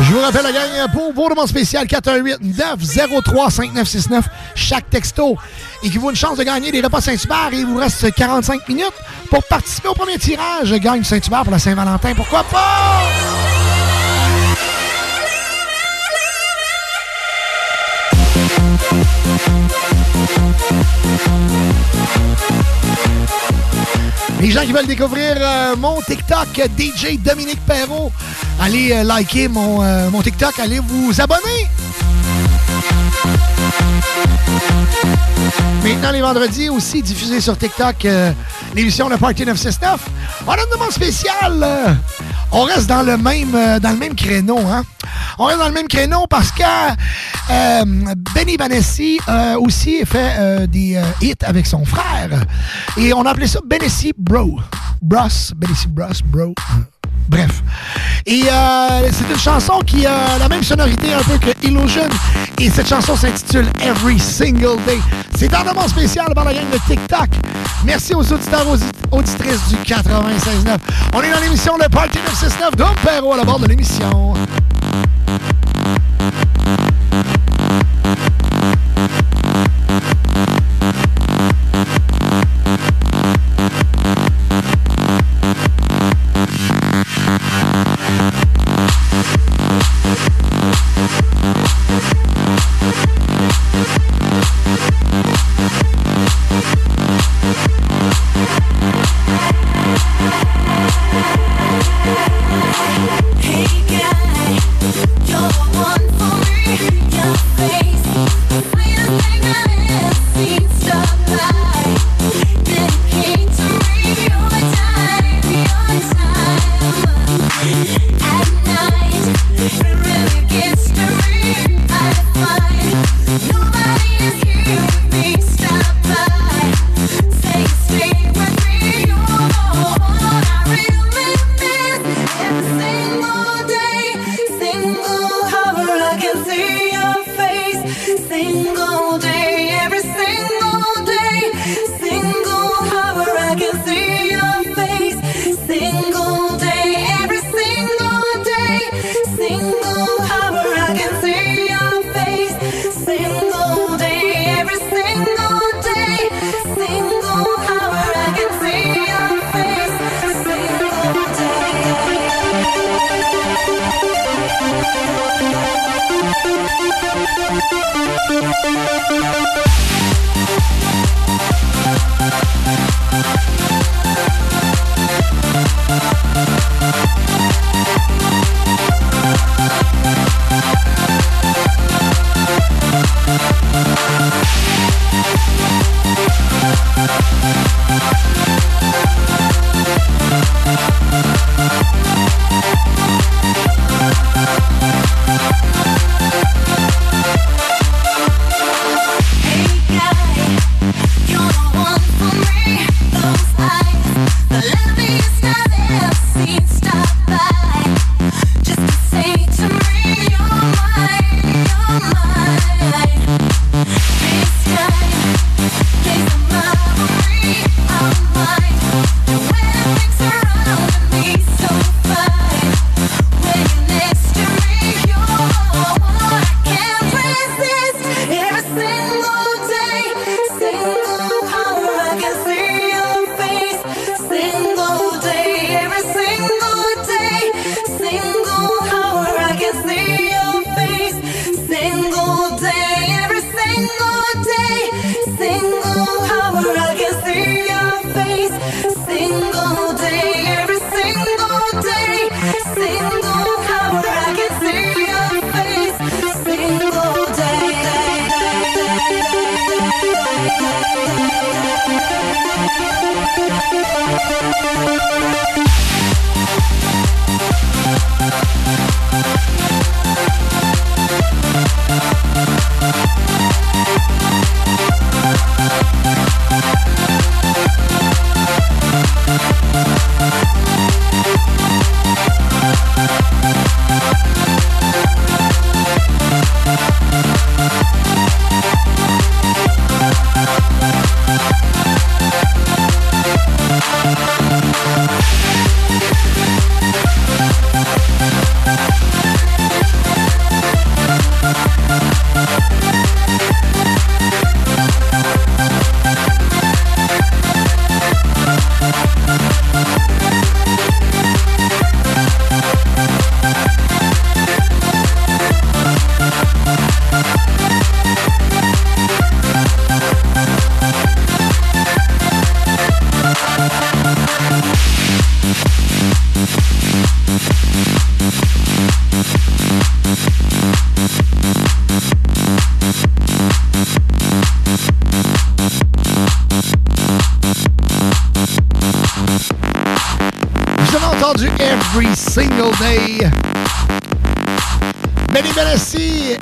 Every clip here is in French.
Je vous rappelle la gang pour vos demandes spéciales 418 903 5969 chaque texto équivaut une chance de gagner des repas Saint-Hubert et il vous reste 45 minutes pour participer au premier tirage. Gagne Saint-Hubert pour la Saint-Valentin. Pourquoi pas? Les gens qui veulent découvrir euh, mon TikTok, DJ Dominique Perrault, allez euh, liker mon, euh, mon TikTok, allez vous abonner. Maintenant, les vendredis, aussi diffusé sur TikTok, euh, l'émission de Party 969. On a une demande spéciale. on reste dans le même, euh, dans le même créneau, hein? On reste dans le même créneau parce que euh, Benny Banessi a aussi fait des hits avec son frère. Et on a appelé ça Benessi Bro. Bros, Benessi Bros, Bro. Bref. Et euh, c'est une chanson qui a la même sonorité un peu que Illusion. Et cette chanson s'intitule Every Single Day. C'est un moment spécial par la gang de TikTok. Merci aux auditeurs aux auditrices du 96.9. On est dans l'émission Le Party 969 Dom Perrault à la bord de l'émission.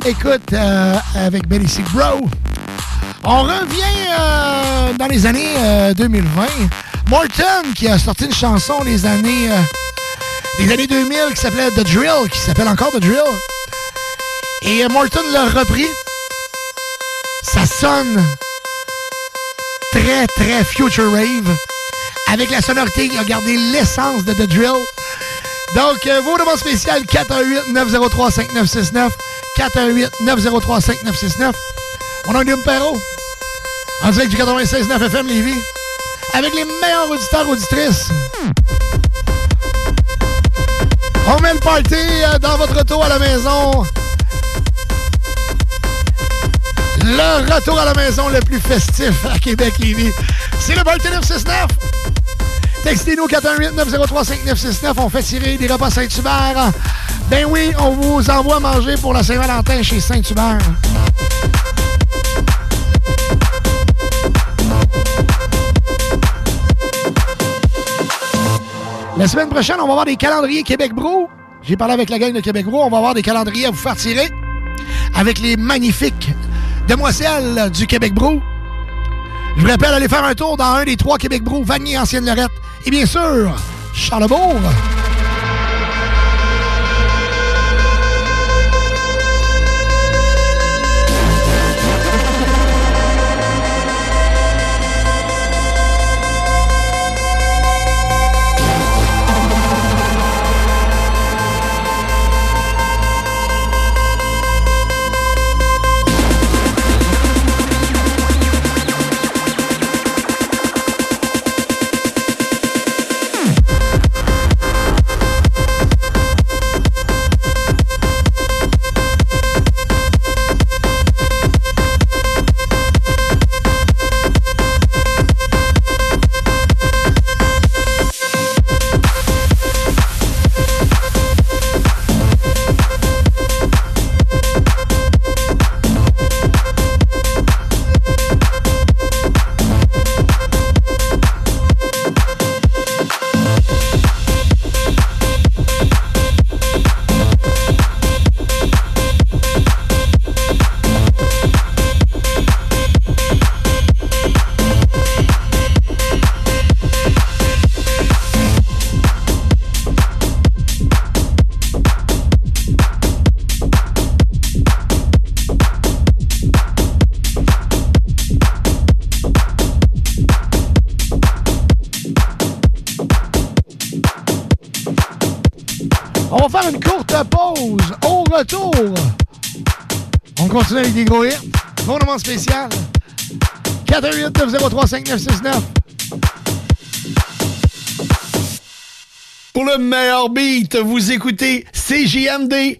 Écoute, euh, avec Benny Bro. On revient euh, dans les années 2020. Euh, Morton, qui a sorti une chanson les années, les années 2000 qui s'appelait The Drill, qui s'appelle encore The Drill. Et Morton l'a repris. Ça sonne très, très future rave. Avec la sonorité qui a gardé l'essence de The Drill. Donc, euh, vos demandes spéciales, 418-903-5969. 418-903-5969. On a un Guillaume Perrault. En direct du 96.9 FM Lévis. Avec les meilleurs auditeurs auditrices. On met le party euh, dans votre retour à la maison. Le retour à la maison le plus festif à Québec-Lévis. C'est le Party 969. Textez-nous 418-903-5969. On fait tirer des repas Saint-Hubert. Ben oui, on vous envoie manger pour la Saint-Valentin chez Saint-Hubert. La semaine prochaine, on va avoir des calendriers Québec Brou. J'ai parlé avec la gang de Québec Brou. On va avoir des calendriers à vous faire tirer avec les magnifiques demoiselles du Québec Brou. Je vous rappelle, allez faire un tour dans un des trois Québec Brou, Vanier, Ancienne-Lorette et bien sûr, Charlebourg. Spécial. 418-903-5969. Pour le meilleur beat, vous écoutez CJMD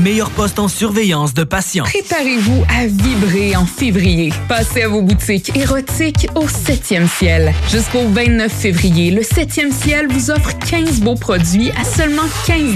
meilleurs postes en surveillance de patients. Préparez-vous à vibrer en février. Passez à vos boutiques érotiques au 7e ciel. Jusqu'au 29 février, le 7e ciel vous offre 15 beaux produits à seulement 15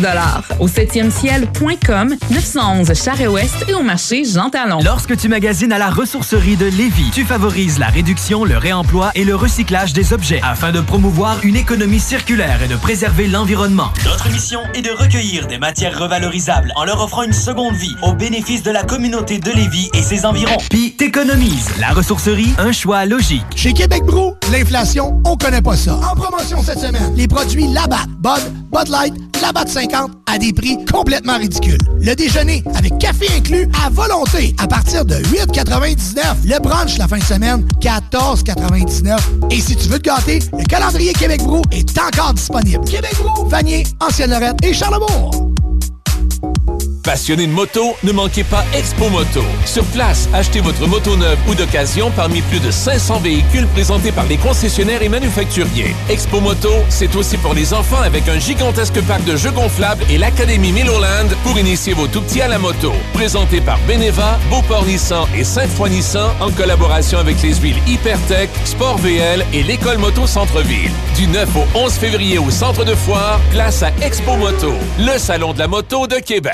au 7e ciel.com, 911 Charest-Ouest et au marché Jean Talon. Lorsque tu magasines à la ressourcerie de Lévis, tu favorises la réduction, le réemploi et le recyclage des objets afin de promouvoir une économie circulaire et de préserver l'environnement. Notre mission est de recueillir des matières revalorisables en leur offrant une seconde vie au bénéfice de la communauté de Lévis et ses environs. Puis t'économises. La ressourcerie, un choix logique. Chez Québec Brou, l'inflation, on connaît pas ça. En promotion cette semaine, les produits Labatt, Bud, Bud Light, Labatt 50 à des prix complètement ridicules. Le déjeuner avec café inclus à volonté à partir de 8,99. Le brunch la fin de semaine, 14,99. Et si tu veux te gâter, le calendrier Québec Brou est encore disponible. Québec Brou, Vanier, Ancienne-Lorette et Charlebourg. Passionné de moto, ne manquez pas Expo Moto. Sur place, achetez votre moto neuve ou d'occasion parmi plus de 500 véhicules présentés par les concessionnaires et manufacturiers. Expo Moto, c'est aussi pour les enfants avec un gigantesque parc de jeux gonflables et l'Académie Milloland pour initier vos tout-petits à la moto. Présenté par Beneva, Beauport Nissan et Sainte-Foy Nissan en collaboration avec les huiles Hypertech, Sport VL et l'École Moto Centre-Ville. Du 9 au 11 février au centre de foire, place à Expo Moto, le salon de la moto de Québec.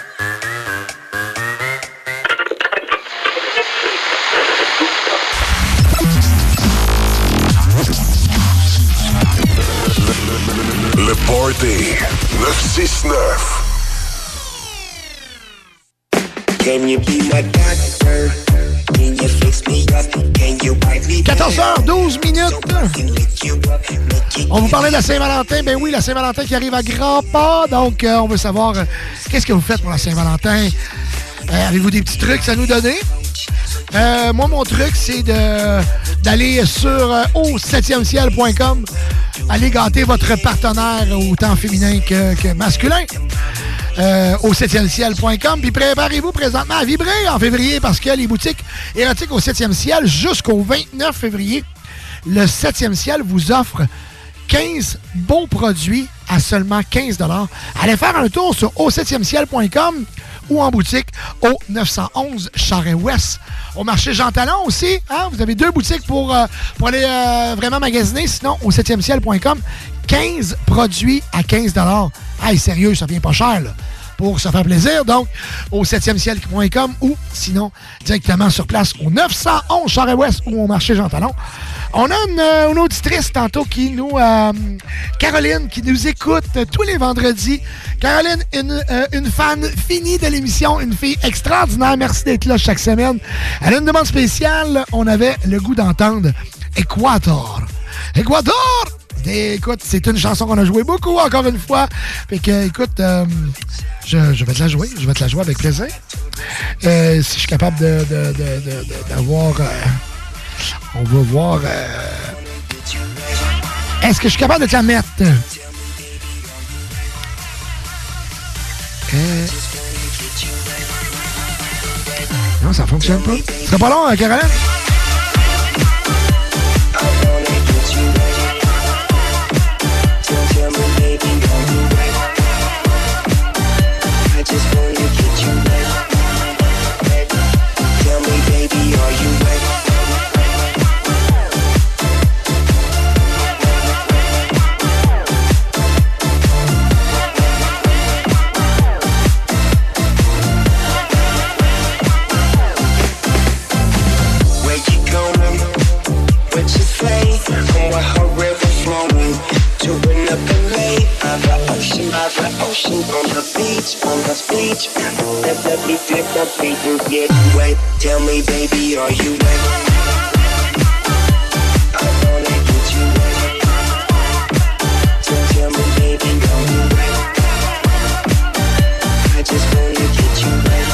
Party 969. Can you be my doctor? Can you fix me up? Can you wipe me 14h12 minutes. On vous parlait de la Saint-Valentin. Ben oui, la Saint-Valentin qui arrive à grands pas. Donc, euh, on veut savoir euh, qu'est-ce que vous faites pour la Saint-Valentin? Euh, Avez-vous des petits trucs à nous donner? Euh, moi, mon truc, c'est d'aller sur euh, au 7e ciel.com. Allez gâter votre partenaire autant féminin que, que masculin. Euh, au 7e ciel.com. Puis préparez-vous présentement à vibrer en février parce que les boutiques érotiques au 7e ciel jusqu'au 29 février, le 7e ciel vous offre 15 beaux produits à seulement 15 Allez faire un tour sur au 7e ciel.com ou en boutique au 911 Charest-Ouest. Au marché Jean Talon aussi, hein? vous avez deux boutiques pour, euh, aller euh, vraiment magasiner. Sinon, au 7e ciel.com, 15 produits à 15 Hey, sérieux, ça vient pas cher, pour se faire plaisir. Donc, au 7e ciel.com ou sinon directement sur place au 911 Charest-Ouest ou au marché Jean Talon. On a une, euh, une auditrice tantôt qui nous... euh, Caroline, qui nous écoute tous les vendredis. Caroline, une, euh, une fan finie de l'émission, une fille extraordinaire. Merci d'être là chaque semaine. Elle a une demande spéciale. On avait le goût d'entendre. Équator! Et, écoute, c'est une chanson qu'on a jouée beaucoup, encore une fois. Fait que, écoute, je, vais te la jouer. Je vais te la jouer avec plaisir. Euh, si je suis capable de, de- d'avoir... euh, on va voir... euh, est-ce que je suis capable de te la mettre? Non, ça fonctionne pas. Ce pas long, hein, Caroline? Ocean, on the beach, on the beach. The beat and get wet. Tell me, baby, are you wet? I wanna get you wet. So tell me, baby, are you wet? I just wanna get you wet.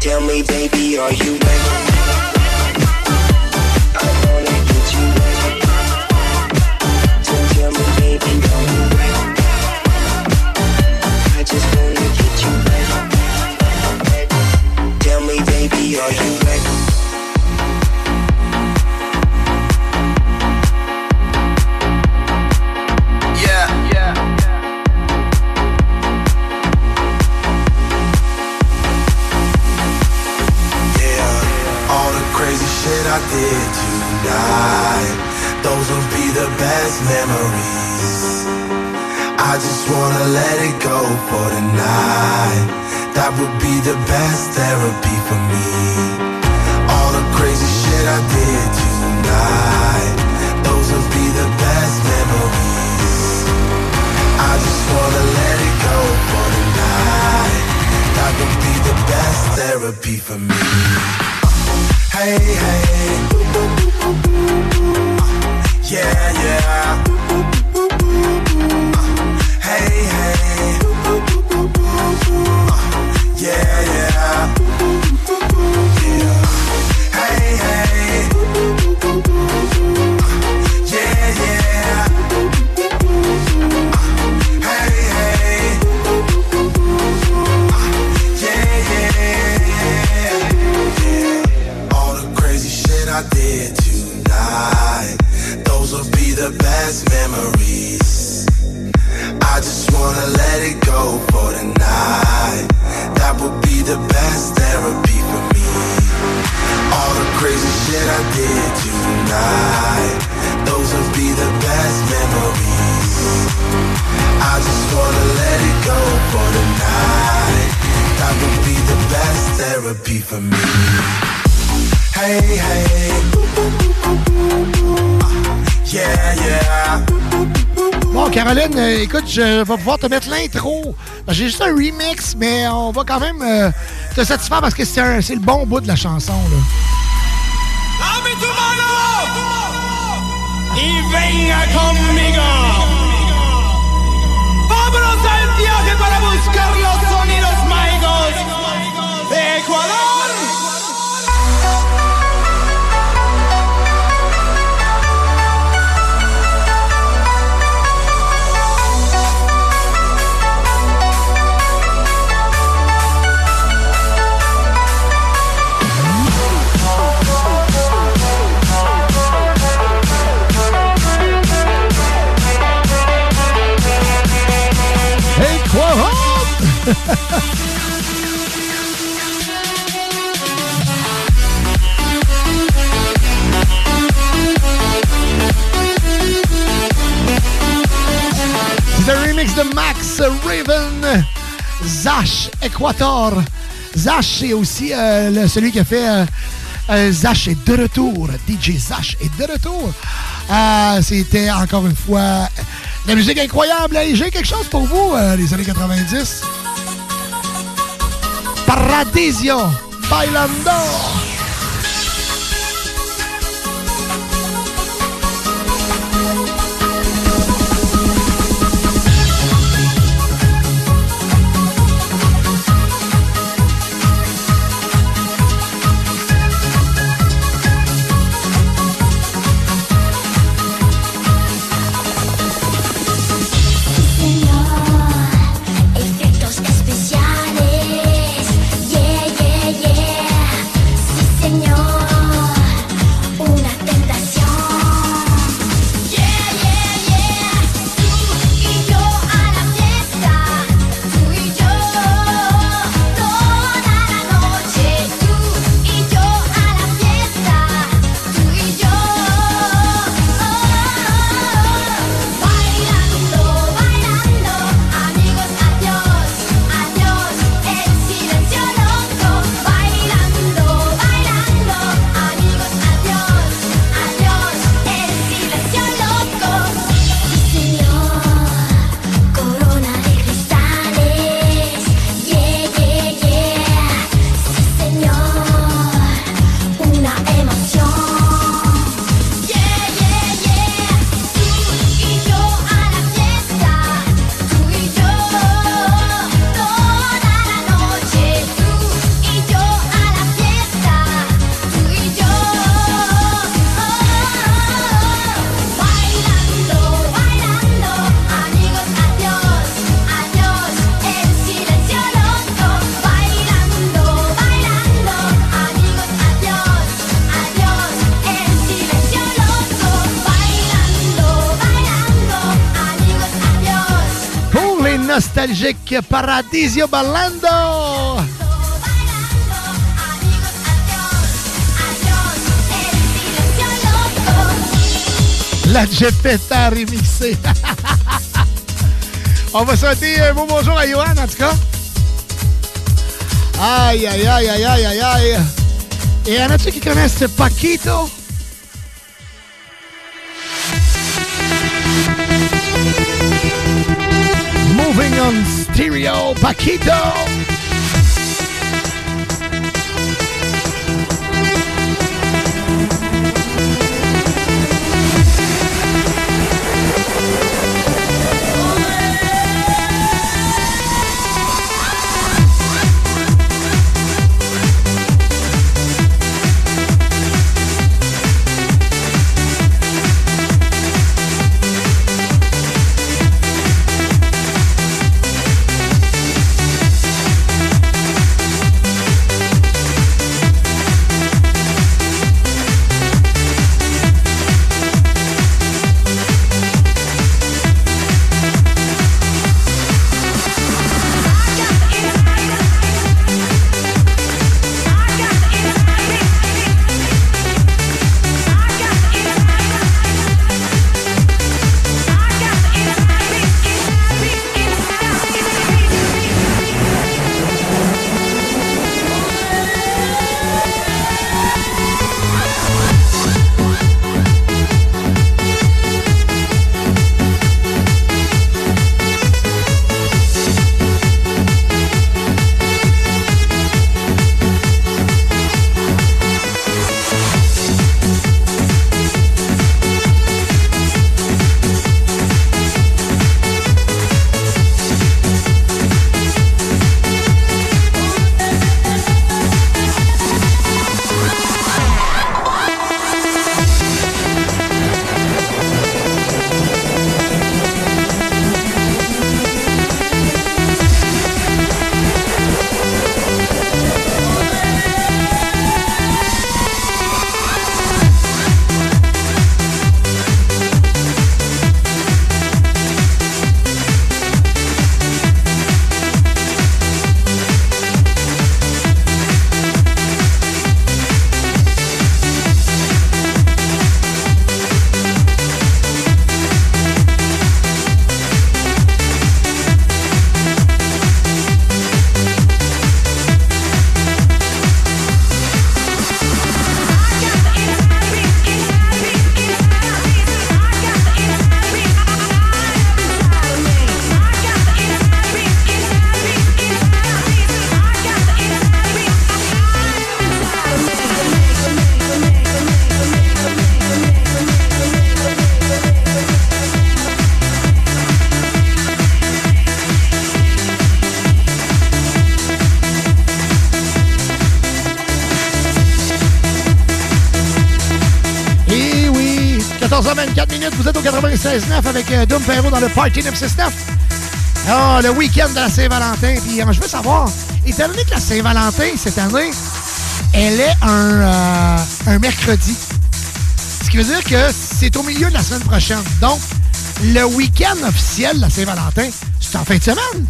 Tell me, baby, are you wet? The best therapy for me. Je vais pouvoir te mettre l'intro. J'ai juste un remix, mais on va quand même euh, te satisfaire parce que c'est le bon bout de la chanson. Là. Venga conmigo. Vámonos C'est un remix de Max Raven, Zash Equator. Zash, c'est aussi euh, celui qui a fait euh, euh, Zash est de retour. DJ Zash est de retour. Euh, C'était encore une fois la musique incroyable. J'ai quelque chose pour vous, les années 90. Paradiso Bailando. Nostalgique Paradisio Ballando. La Geppetta remixée. On va souhaiter un beau bonjour à Johan, en tout cas. Aïe, aïe, aïe, aïe, aïe, aïe, aïe. Et en a-tu qui connaissent Paquito? Paquito. 16-9 avec euh, Dom dans le Party 969. Ah, le week-end de la Saint-Valentin. Puis euh, je veux savoir, étant donné que la Saint-Valentin, cette année, elle est euh, un, mercredi. Ce qui veut dire que c'est au milieu de la semaine prochaine. Donc, le week-end officiel de la Saint-Valentin, c'est en fin de semaine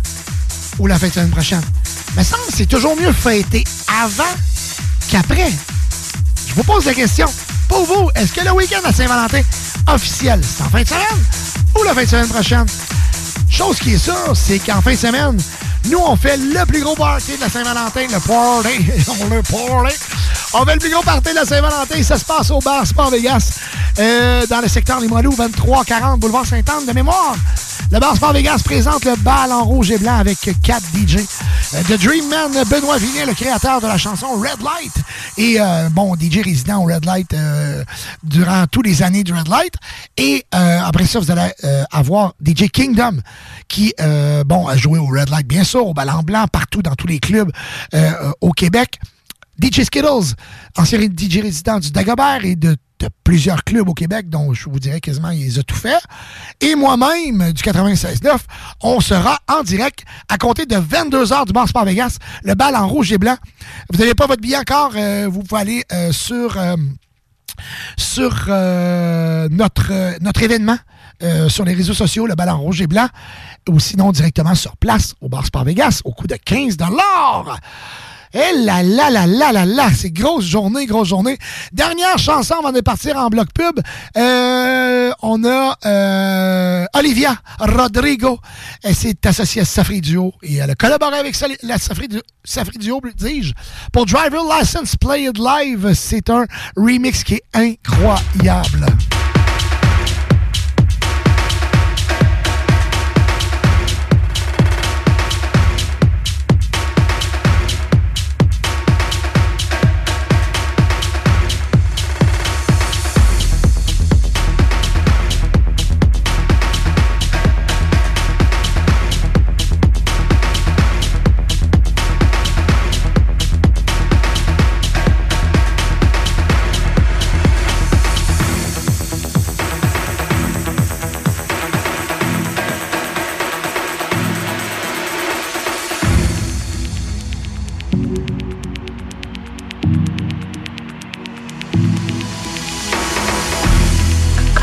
ou la fin de semaine prochaine? Mais ça, c'est toujours mieux fêter avant qu'après. Je vous pose la question. Pour vous, est-ce que le week-end à Saint-Valentin, officiel, c'est en fin de semaine ou la fin de semaine prochaine? Chose qui est sûre, c'est qu'en fin de semaine, nous, on fait le plus gros party de la Saint-Valentin, le party. on le party. On fait le plus gros party de la Saint-Valentin. Ça se passe au bar Sport Vegas, euh, dans le secteur Limoilou, 2340 Boulevard Sainte-Anne de mémoire. Le bar Sport Vegas présente le bal en rouge et blanc avec 4 DJ. Euh, The Dream Man, Benoît Vinet, le créateur de la chanson Red Light. Et euh, bon, DJ résident au Red Light durant tous les années du Red Light. Et euh, après ça, vous allez euh, avoir DJ Kingdom qui, euh, bon, a joué au Red Light, bien sûr, au ballon blanc, partout dans tous les clubs au Québec. DJ Skittles, ancien DJ résident du Dagobert et de, plusieurs clubs au Québec, dont je vous dirais quasiment il les a tout fait. Et moi-même, du 96.9, on sera en direct à compter de 22h du Bar Sport Vegas, le bal en rouge et blanc. Vous n'avez pas votre billet encore, vous pouvez aller sur... sur euh, notre, euh, notre événement euh, sur les réseaux sociaux, le ballon rouge et blanc, ou sinon directement sur place au Bar Sport Vegas au coût de 15 eh là là là là là là, c'est grosse journée, grosse journée. Dernière chanson avant de partir en bloc pub. Euh, on a euh, Olivia Rodrigo. Elle s'est associée à Safri Duo et elle a collaboré avec la Safri, Safri Duo, dis-je, pour Driver License Play It Live. C'est un remix qui est incroyable.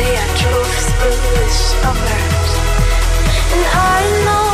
today I drove through the suburbs, and I know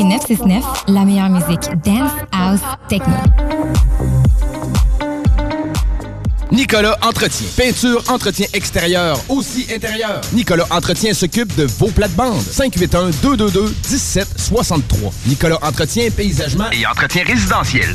Le Party 969, la meilleure musique dance, house, techno. Nicolas Entretien. Peinture, entretien extérieur, aussi intérieur. Nicolas Entretien s'occupe de vos plates-bandes. 581-222-1763. Nicolas Entretien, paysagement et entretien résidentiel.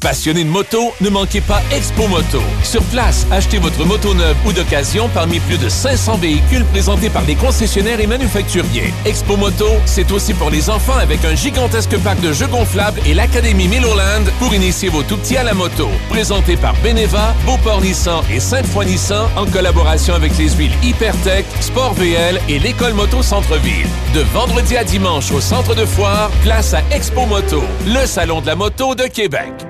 Passionné de moto, ne manquez pas Expo Moto. Sur place, achetez votre moto neuve ou d'occasion parmi plus de 500 véhicules présentés par des concessionnaires et manufacturiers. Expo Moto, c'est aussi pour les enfants avec un gigantesque parc de jeux gonflables et l'Académie Milloland pour initier vos tout-petits à la moto. Présenté par Beneva, Beauport Nissan et Sainte-Foy Nissan en collaboration avec les huiles Hypertech, Sport VL et l'École Moto Centre-Ville. De vendredi à dimanche au centre de foire, place à Expo Moto, le salon de la moto de Québec.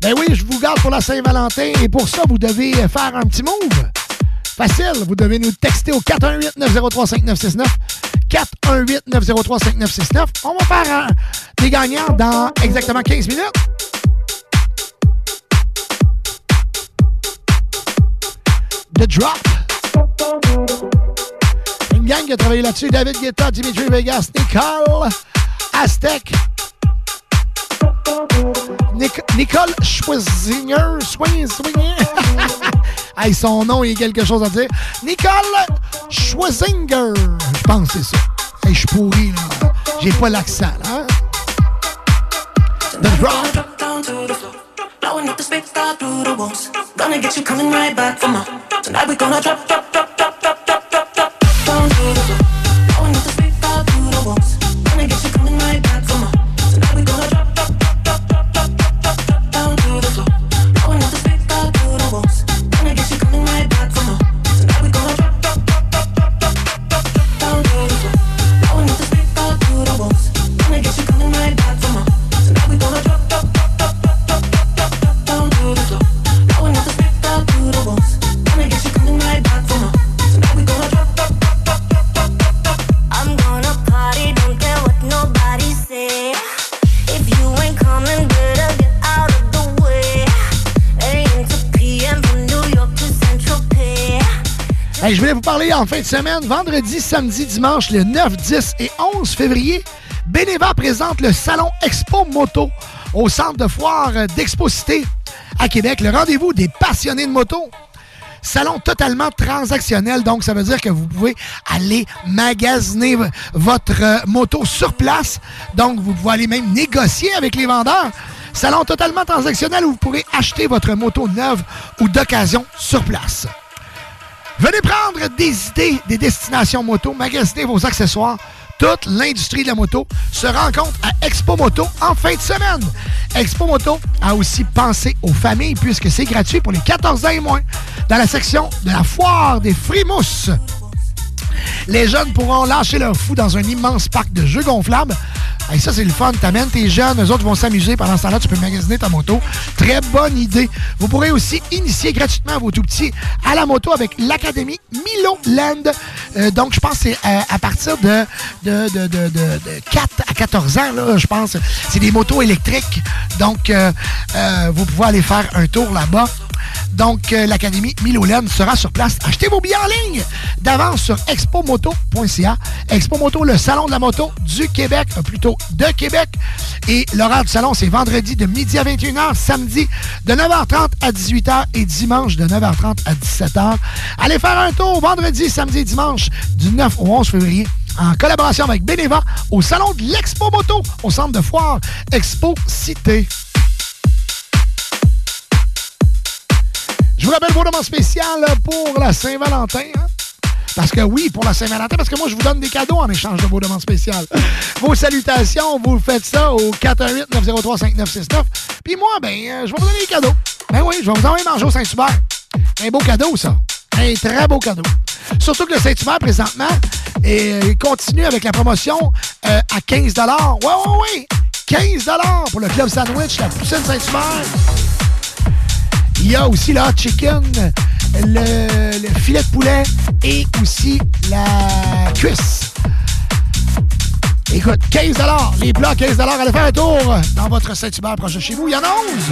Ben oui, je vous garde pour la Saint-Valentin et pour ça, vous devez faire un petit move. Facile, vous devez nous texter au 418-903-5969. 418-903-5969. On va faire des gagnants dans exactement 15 minutes. The Drop. Une gang qui a travaillé là-dessus. David Guetta, Dimitri Vegas, Nicole, Aztec, Nic- Nicole Schwesinger. Swing, hey, son nom, il y a quelque chose à dire. Nicole Schwesinger. Je pense c'est ça. Hey, je suis pourri, là. J'ai pas l'accent, là. hein? The floor. Blowing up the space out through the walls. Gonna get you coming right back for more. Tonight we gonna drop, drop, drop, drop, Je voulais vous parler en fin de semaine, vendredi, samedi, dimanche, le 9, 10 et 11 février. Beneva présente le Salon Expo Moto au centre de foire d'Exposité à Québec. Le rendez-vous des passionnés de moto. Salon totalement transactionnel, donc ça veut dire que vous pouvez aller magasiner votre moto sur place. Donc vous pouvez aller même négocier avec les vendeurs. Salon totalement transactionnel où vous pourrez acheter votre moto neuve ou d'occasion sur place. Venez prendre des idées des destinations moto, magasiner vos accessoires. Toute l'industrie de la moto se rencontre à Expo Moto en fin de semaine. Expo Moto a aussi pensé aux familles puisque c'est gratuit pour les 14 ans et moins dans la section de la foire des Frimousses. Les jeunes pourront lâcher leur fou dans un immense parc de jeux gonflables. Et ça, c'est le fun. T'amènes tes jeunes, eux autres vont s'amuser. Pendant ce temps-là, tu peux magasiner ta moto. Très bonne idée. Vous pourrez aussi initier gratuitement vos tout-petits à la moto avec l'Académie Milo Land. Euh, donc, je pense que c'est euh, à partir de, de, de, de, de- de 4 à 14 ans, là, je pense. C'est des motos électriques. Donc, euh, vous pouvez aller faire un tour là-bas. Donc, euh, l'Académie Milolen sera sur place. Achetez vos billets en ligne d'avance sur expomoto.ca. Expo Moto, le salon de la moto du Québec, euh, plutôt de Québec. Et l'horaire du salon, c'est vendredi de midi à 21h, samedi de 9h30 à 18h et dimanche de 9h30 à 17h. Allez faire un tour vendredi, samedi et dimanche du 9 au 11 février en collaboration avec Beneva au salon de l'Expo Moto au centre de foire Expo Cité. Je vous rappelle vos demandes spéciales pour la Saint-Valentin. hein? Parce que oui, pour la Saint-Valentin, parce que moi, je vous donne des cadeaux en échange de vos demandes spéciales. Vos salutations, vous faites ça au 418-903-5969. Puis moi, ben, euh, je vais vous donner des cadeaux. Ben oui, je vais vous envoyer manger au Saint-Hubert. Un beau cadeau, ça. Un très beau cadeau. Surtout que le Saint-Hubert, présentement, euh, continue avec la promotion euh, à 15 Ouais, ouais, ouais. 15 pour le Club Sandwich, la poutine Saint-Hubert. Il y a aussi le hot chicken, le, le filet de poulet et aussi la cuisse. Écoute, 15 les plats 15 allez faire un tour dans votre Saint-Hubert proche de chez vous. Il y en a 11.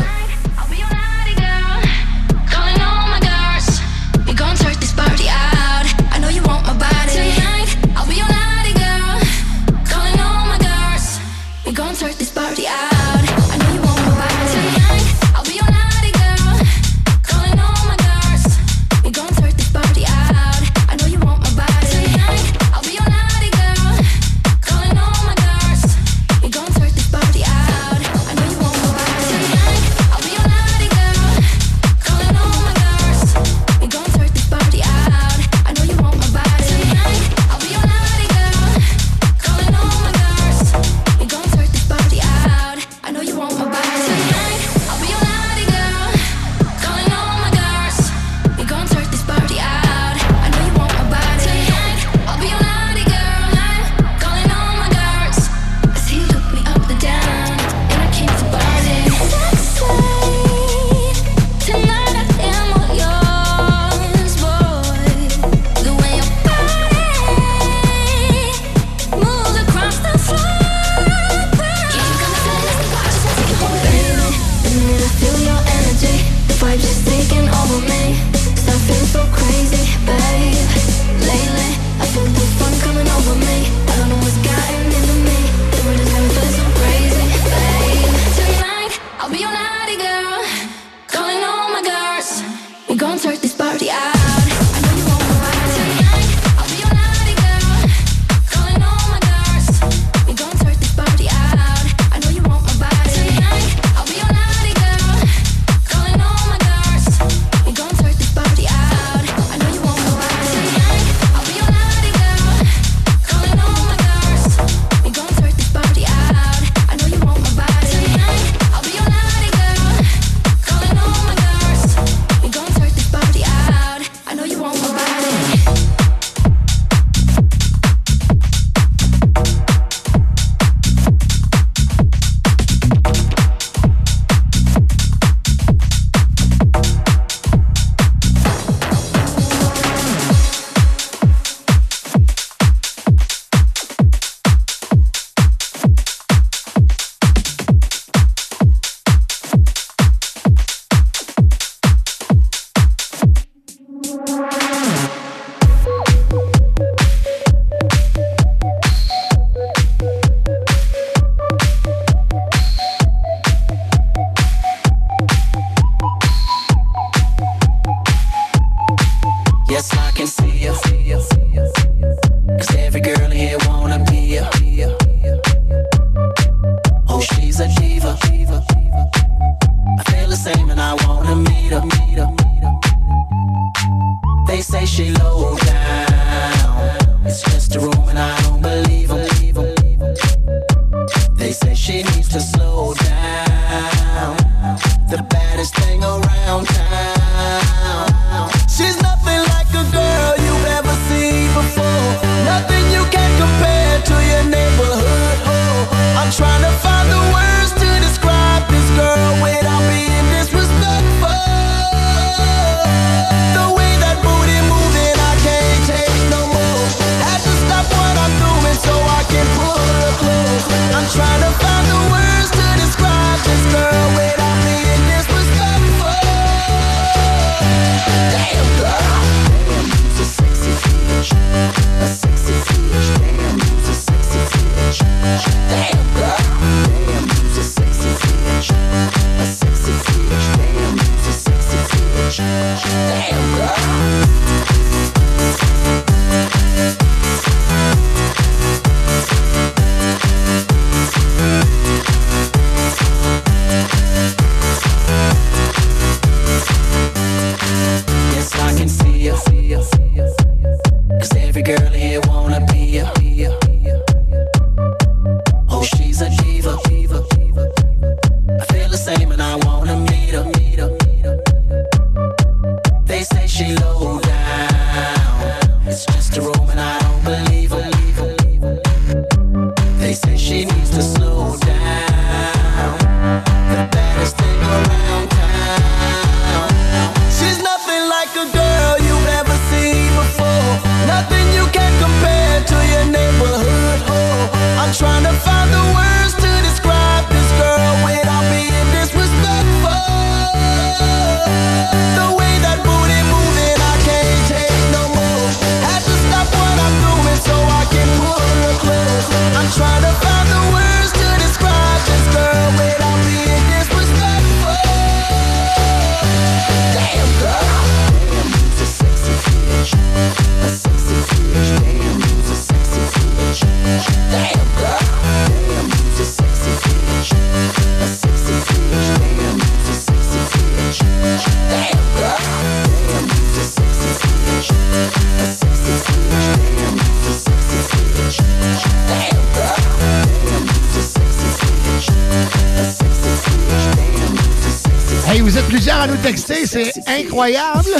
incroyable.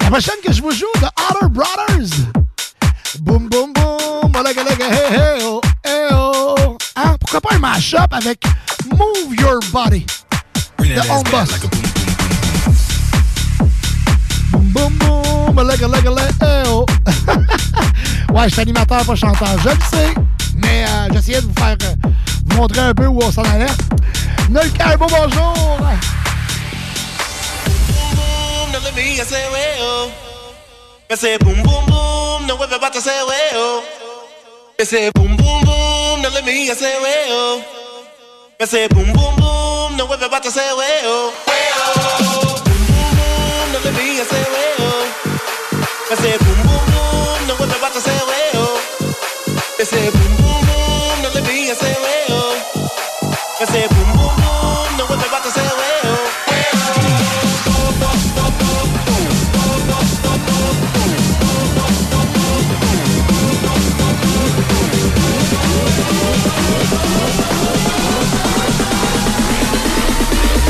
La prochaine que je vous joue, The Otter Brothers. Boum, boum, boum. Oh, hey, hey, oh, hey, oh. Hein? Pourquoi pas un mash-up avec Move Your Body? De On Bus. Boum, boum, boum. Oh, hey, oh. ouais, je suis animateur, pas chanteur. Je le sais. Mais euh, j'essayais de vous faire euh, vous montrer un peu où on s'en allait. Nolka, bonjour. boom, now me hear say way oh. You say boom boom boom, now everybody say way oh. You say boom boom boom, now let me hear say way oh. You say boom boom boom, now everybody say way oh. Way oh. Boom boom boom, now let me hear say way oh. You say boom boom boom, now everybody say way oh. You say boom boom boom, now let me hear say way oh. You say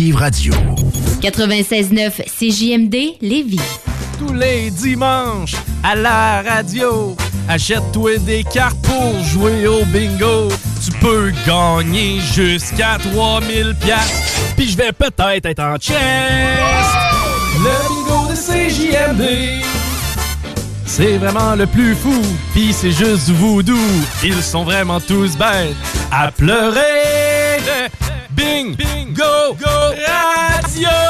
L'alternative radio. 96.9 CJMD Lévis. Tous les dimanches, à la radio, achète-toi des cartes pour jouer au bingo. Tu peux gagner jusqu'à 3000 pièces. Puis je vais peut-être être en chest. Le bingo de CJMD. C'est vraiment le plus fou, pis c'est juste du voodoo. Ils sont vraiment tous bêtes à pleurer. Bing, bingo, Go! go, radio!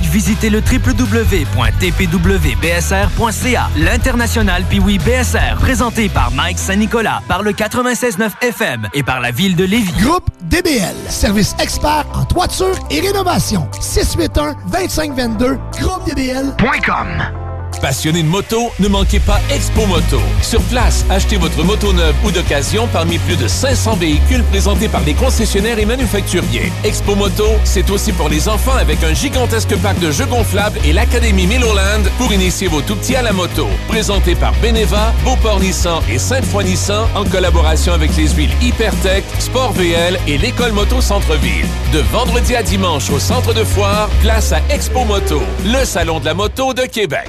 visitez le www.tpwbsr.ca. L'International Piwi BSR, présenté par Mike Saint-Nicolas, par le 96.9 FM et par la ville de Lévis. Groupe DBL, service expert en toiture et rénovation. 681-2522, groupedbl.com. Passionné de moto, ne manquez pas Expo Moto. Sur place, achetez votre moto neuve ou d'occasion parmi plus de 500 véhicules présentés par des concessionnaires et manufacturiers. Expo Moto, c'est aussi pour les enfants avec un gigantesque parc de jeux gonflables et l'Académie Milloland pour initier vos tout-petits à la moto. Présenté par Beneva, Beauport Nissan et Sainte-Foy Nissan en collaboration avec les huiles Hypertech, Sport VL et l'École Moto Centre-Ville. De vendredi à dimanche au centre de foire, place à Expo Moto, le salon de la moto de Québec.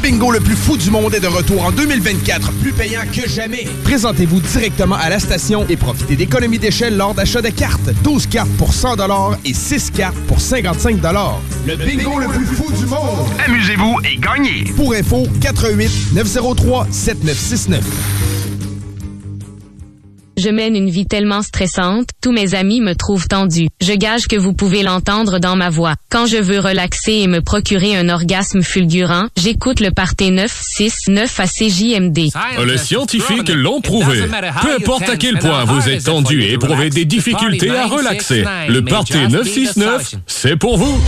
bingo le plus fou du monde est de retour en 2024, plus payant que jamais. Présentez-vous directement à la station et profitez d'économies d'échelle lors d'achat de cartes. 12 cartes pour 100 et 6 cartes pour 55 Le bingo le plus fou du monde. Amusez-vous et gagnez. Pour info, 88 903 7969. Je mène une vie tellement stressante, tous mes amis me trouvent tendue. Je gage que vous pouvez l'entendre dans ma voix. Quand je veux relaxer et me procurer un orgasme fulgurant, j'écoute le party 969 à CJMD. Les scientifiques l'ont prouvé. Peu importe à quel point vous êtes tendu et éprouvez des difficultés à relaxer, le Party 969, c'est pour vous.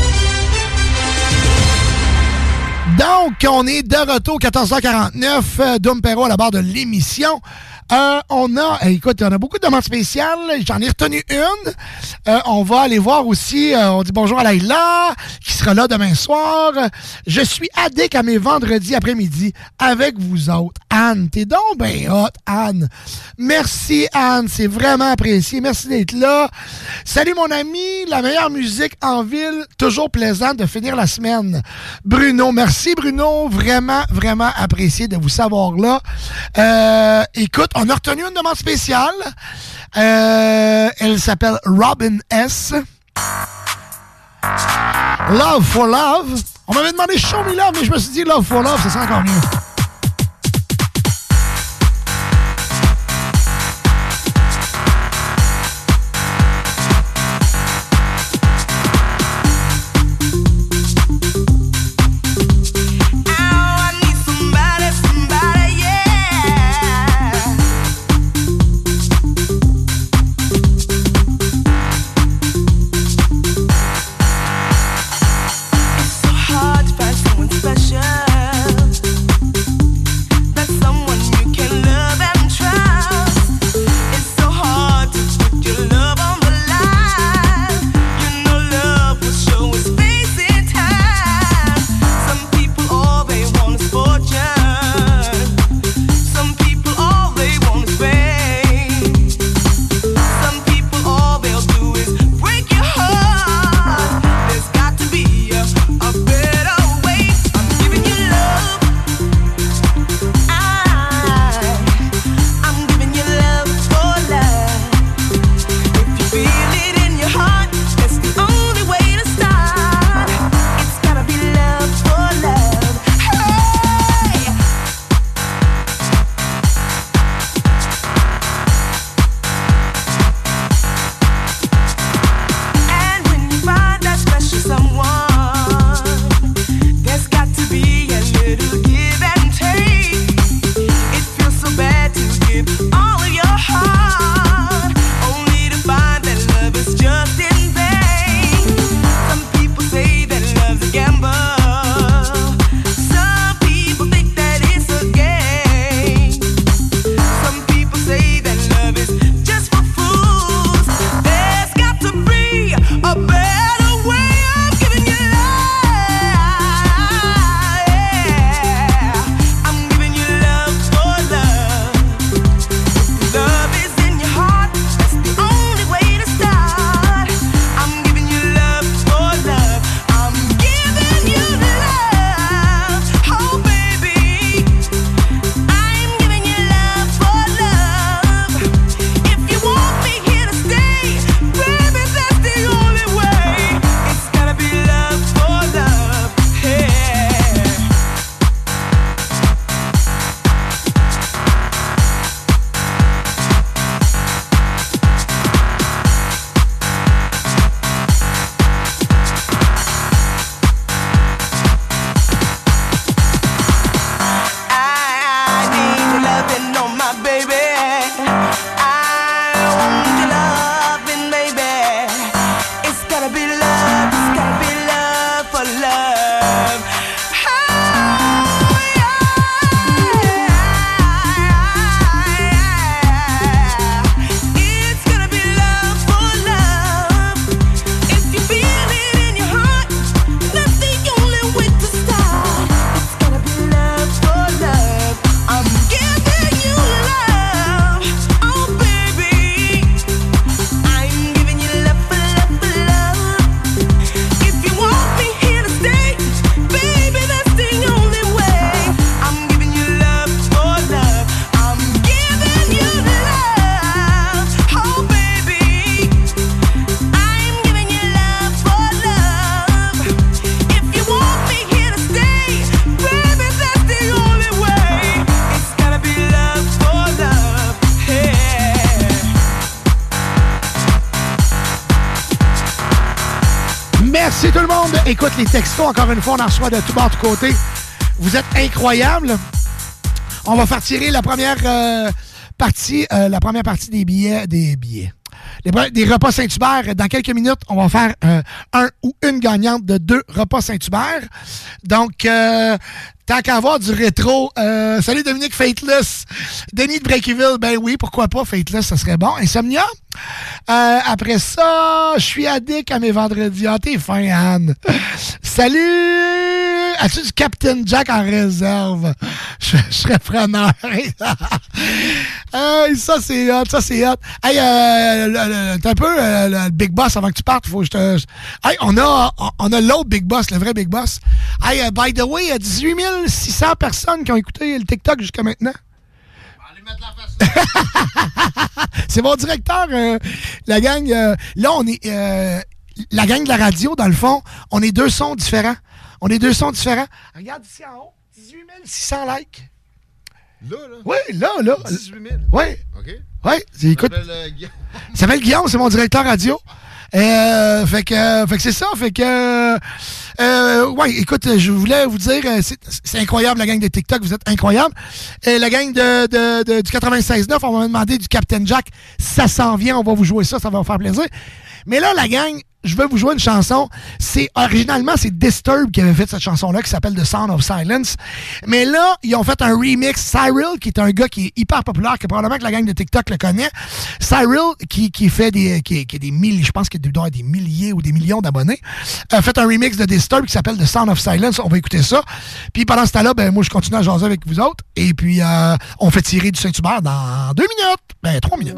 Donc, on est de retour 14h49, euh, Dom Perrault à la barre de l'émission. Euh, on a, eh, écoute, on a beaucoup de demandes spéciales. J'en ai retenu une. Euh, on va aller voir aussi, euh, on dit bonjour à Laïla, qui sera là demain soir. Je suis addict à mes vendredis après-midi avec vous autres. Anne, t'es donc ben hot, Anne. Merci, Anne. C'est vraiment apprécié. Merci d'être là. Salut, mon ami. La meilleure musique en ville. Toujours plaisant de finir la semaine. Bruno, merci, Bruno. Vraiment, vraiment apprécié de vous savoir là. Écoute, on a retenu une demande spéciale. Euh, elle s'appelle Robin S. Love for Love. On m'avait demandé Show Me Love, mais je me suis dit Love for Love, ça sent encore mieux. Les textos, encore une fois, on en reçoit de tout bord, de côtés. Vous êtes incroyables. On va faire tirer la première euh, partie, euh, la première partie des billets, des billets. Des repas Saint-Hubert. Dans quelques minutes, on va faire euh, un ou une gagnante de deux repas Saint-Hubert. Donc, euh, tant qu'à avoir du rétro, euh, salut Dominique Fateless. Denis de Breakyville, ben oui, pourquoi pas, Fateless, ça serait bon. Insomnia? Euh, après ça, je suis addict à mes vendredis. Ah, t'es fin, Anne. Salut! As-tu du Captain Jack en réserve? Je, serais preneur. hey, ça, c'est hot, ça, c'est hot. Hey, euh, un peu euh, le, Big Boss avant que tu partes. Faut que je te... Hey, on a, on a l'autre Big Boss, le vrai Big Boss. Hey, euh, by the way, il y a 18 600 personnes qui ont écouté le TikTok jusqu'à maintenant. C'est mon directeur, euh, la gang. euh, là, on est. euh, la gang de la radio, dans le fond, on est deux sons différents. On est deux sons différents. Regarde ici en haut, 18 600 likes. Là, là? Oui, là, là. 18 000. Oui. OK. Oui, écoute. Ça s'appelle, euh, Guillaume. Il s'appelle Guillaume, c'est mon directeur radio. Euh, fait que, euh, fait que c'est ça, fait que, euh, ouais, écoute, je voulais vous dire, c'est c'est incroyable la gang de TikTok, vous êtes incroyable. Et la gang de, de- de- du 96.9, on m'a demandé du Captain Jack, ça s'en vient, on va vous jouer ça, ça va vous faire plaisir. Mais là, la gang, je vais vous jouer une chanson. C'est originalement c'est Disturb qui avait fait cette chanson-là qui s'appelle The Sound of Silence. Mais là, ils ont fait un remix. Cyril, qui est un gars qui est hyper populaire, que probablement que la gang de TikTok le connaît. Cyril, qui, qui fait des qui, qui a des milliers, je pense qu'il doit des milliers ou des millions d'abonnés, a fait un remix de Disturb qui s'appelle The Sound of Silence. On va écouter ça. Puis pendant ce temps-là, ben moi je continue à jaser avec vous autres. Et puis euh, on fait tirer du Saint-Hubert dans deux minutes. Ben trois minutes.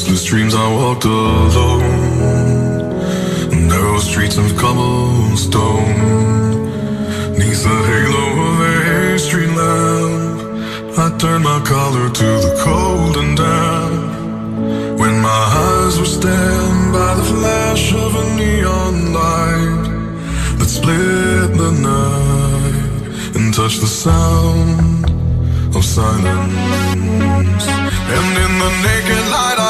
Restless dreams, I walked alone. Narrow streets of cobblestone. Neath the halo of a street lamp, I turned my collar to the cold and damp. When my eyes were stabbed by the flash of a neon light that split the night and touched the sound of silence. And in the naked light I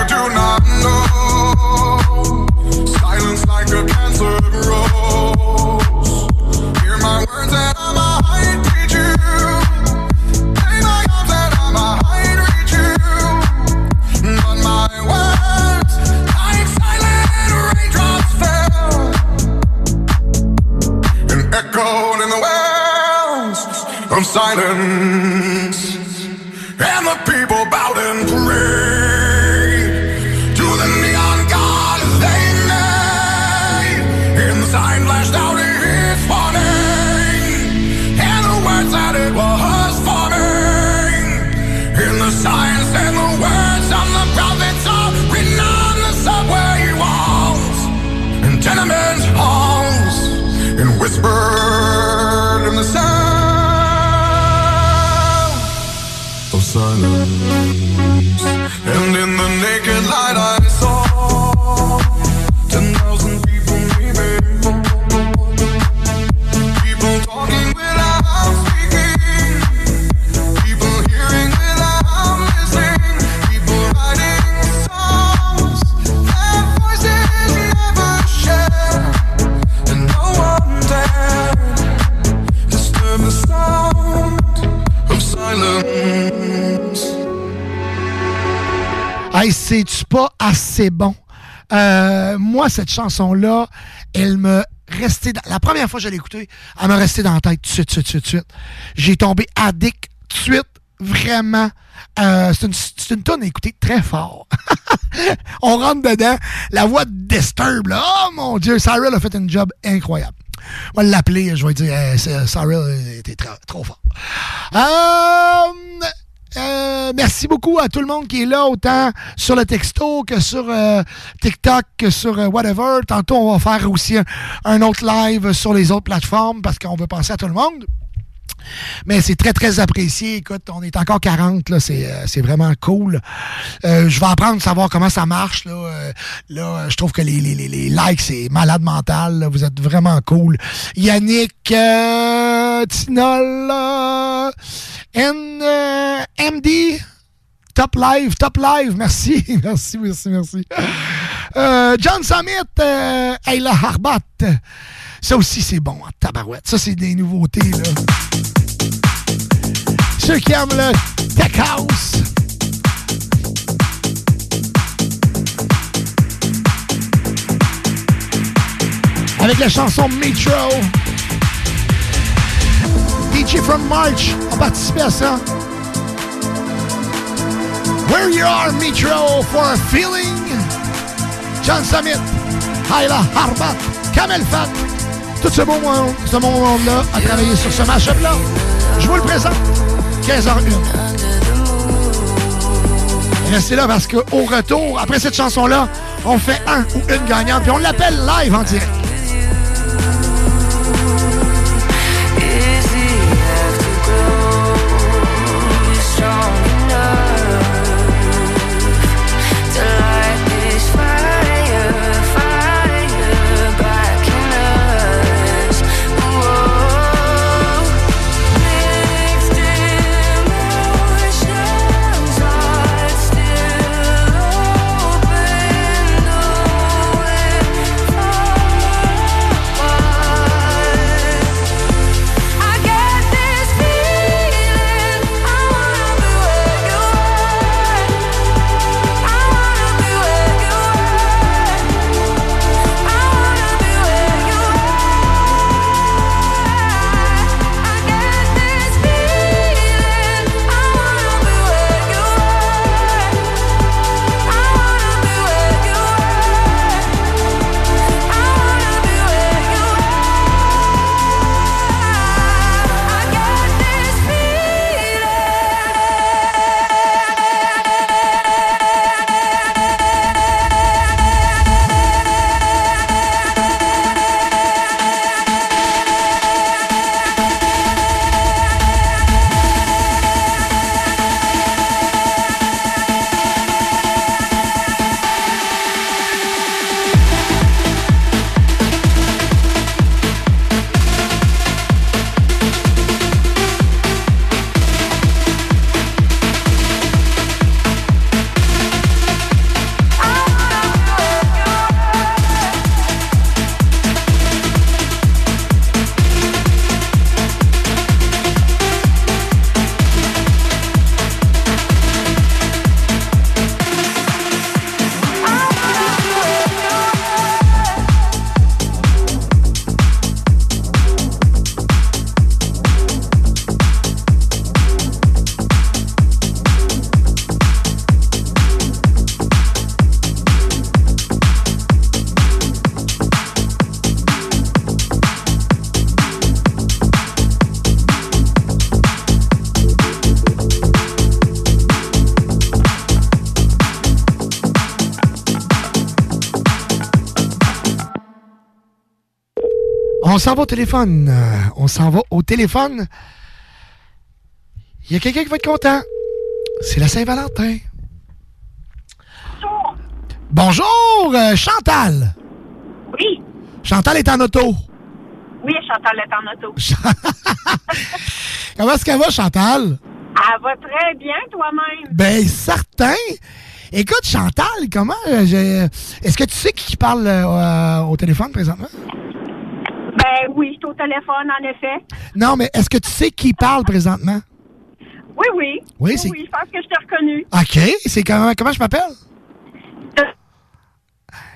Silence like a cancer grows. Hear my words and I might reach you. Hey, c'est-tu pas assez bon? Euh, moi, cette chanson-là, elle me restait... dans- La première fois que je l'ai écoutée, elle m'a resté dans la tête tout de suite, tout suite, suite. J'ai tombé addict tout de suite. Vraiment. Euh, c'est une, une tonne à écouter très fort. On rentre dedans. La voix de Disturb, là. Oh mon Dieu, Cyril a fait un job incroyable. On va l'appeler, je vais dire, euh, c'est- Cyril était trop, fort. Euh, euh, merci beaucoup à tout le monde qui est là, autant sur le texto que sur euh, TikTok, que sur euh, whatever. Tantôt, on va faire aussi un, autre live sur les autres plateformes parce qu'on veut penser à tout le monde. Mais c'est très, très apprécié. Écoute, on est encore 40, là. C'est, vraiment cool. Euh, je vais apprendre à savoir comment ça marche, là. Euh, là, je trouve que les, les, les, likes, c'est malade mental. là. Vous êtes vraiment cool. Yannick, Tinol, euh, N, euh, MD, Top Live, Top Live. Merci, merci, merci, merci. Euh, John Summit, euh, Ayla Harbat. Ça aussi, c'est bon, en tabarouette. Ça, c'est des nouveautés, là. Ceux qui aiment le Tech House. Avec la chanson Metro. DJ from March a participé à ça. Where you are, Metro, for a feeling. John Summit, Hayla Harbat, Kamel Fat. Tout ce beau monde, monde-là a travaillé sur ce match-up-là. Je vous le présente. 15h01. Restez là parce qu'au retour, après cette chanson-là, on fait un ou une gagnante, puis on l'appelle live en direct. On s'en va au téléphone. Euh, on s'en va au téléphone. Il y a quelqu'un qui va être content. C'est la Saint-Valentin. Bonjour, euh, Chantal. Oui. Chantal est en auto. Oui, Chantal est en auto. Comment est-ce qu'elle va, Chantal? Elle va très bien, toi-même. Ben, certain. Écoute, Chantal, comment... euh, Est-ce que tu sais qui parle euh, au téléphone présentement? Ben oui, je suis au téléphone, en effet. Non, mais est-ce que tu sais qui parle présentement? Oui, oui. Oui, c'est- Oui, je pense que je t'ai reconnu. OK. C'est comment, comment je m'appelle?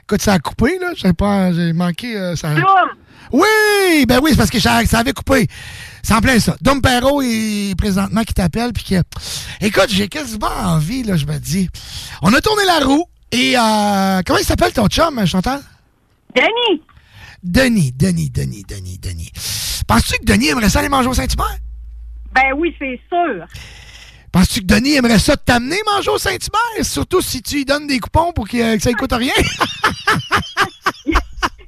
Écoute, ça a coupé, là. J'ai pas, j'ai manqué. euh, ça... Doom! Oui, ben oui, c'est parce que ça, ça avait coupé. C'est en plein ça. Dom Perrault est présentement qui t'appelle, puis que. Écoute, j'ai quasiment envie, là, je me dis. On a tourné la roue, et euh, comment il s'appelle ton chum, Chantal? Denis! Denis, Denis, Denis, Denis, Denis. Penses-tu que Denis aimerait ça aller manger au Saint-Hubert? Ben oui, c'est sûr. Penses-tu que Denis aimerait ça t'amener manger au Saint-Hubert? Surtout si tu lui donnes des coupons pour que, que ça ne coûte rien?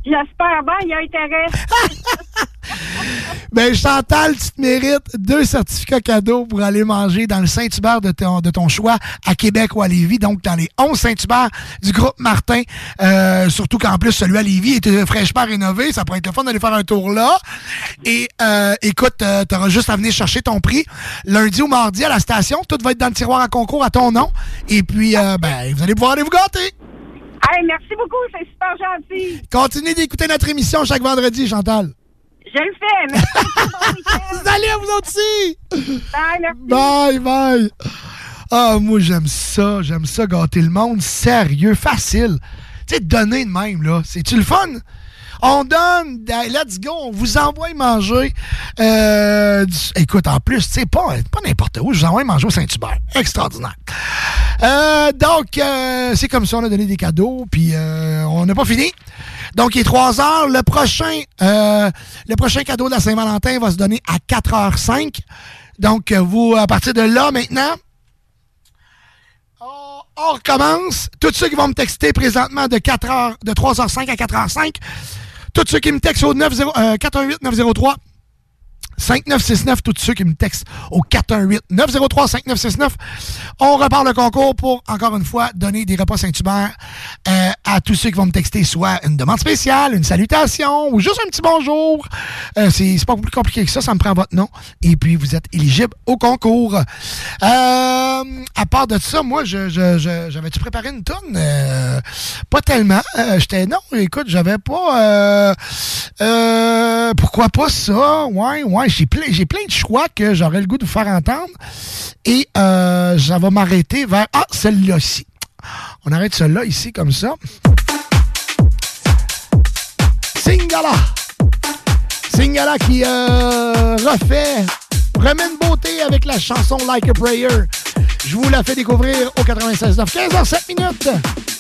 J'espère bien, il y a intérêt. Ben, Chantal, tu te mérites deux certificats cadeaux pour aller manger dans le Saint-Hubert de ton, de ton choix à Québec ou à Lévis, donc dans les 11 Saint-Hubert du groupe Martin. Euh, surtout qu'en plus, celui à Lévis est fraîchement rénové. Ça pourrait être le fun d'aller faire un tour là. Et euh, écoute, euh, tu auras juste à venir chercher ton prix lundi ou mardi à la station. Tout va être dans le tiroir à concours à ton nom. Et puis, euh, ben, vous allez pouvoir aller vous gâter. Hey, merci beaucoup, c'est super gentil. Continuez d'écouter notre émission chaque vendredi, Chantal. Je le fais. Merci. Salut à vous aussi. Bye, merci. Bye, bye. Ah, moi, j'aime ça. J'aime ça, gâter le monde. Sérieux, facile. Tu sais, donner de même, là. C'est-tu le fun? On donne, let's go, on vous envoie manger. Euh, du- écoute, en plus, sais, pas, pas n'importe où, je vous envoie manger au Saint-Hubert. Extraordinaire. Euh, donc, euh, c'est comme ça, on a donné des cadeaux, puis on n'a pas fini. Donc, il est 3 heures. Le prochain, le prochain cadeau de la Saint-Valentin va se donner à 4h05. Donc, vous, à partir de là, maintenant, on, recommence. Tous ceux qui vont me texter présentement de 4 h de 3h05 à 4h05, tous ceux qui me textent au 90, euh, 418 903 5969, tous ceux qui me textent au 418-903-5969. On repart le concours pour, encore une fois, donner des repas Saint-Hubert euh, à tous ceux qui vont me texter soit une demande spéciale, une salutation ou juste un petit bonjour. Euh, c'est pas plus compliqué que ça, ça me prend votre nom. Et puis, vous êtes éligible au concours. Euh, à part de ça, moi, je, j'avais-tu préparé une tonne? Euh, pas tellement. J'étais, non, écoute, j'avais pas... pourquoi pas ça? Ouais, ouais, j'ai plein, plein de choix que j'aurais le goût de vous faire entendre. Et euh, ça va m'arrêter vers... Ah, celle-là-ci. On arrête celle-là ici, comme ça. Singala. Singala qui euh, refait, remet une beauté avec la chanson Like a Prayer. Je vous la fais découvrir au 96.9. 15h07 minutes.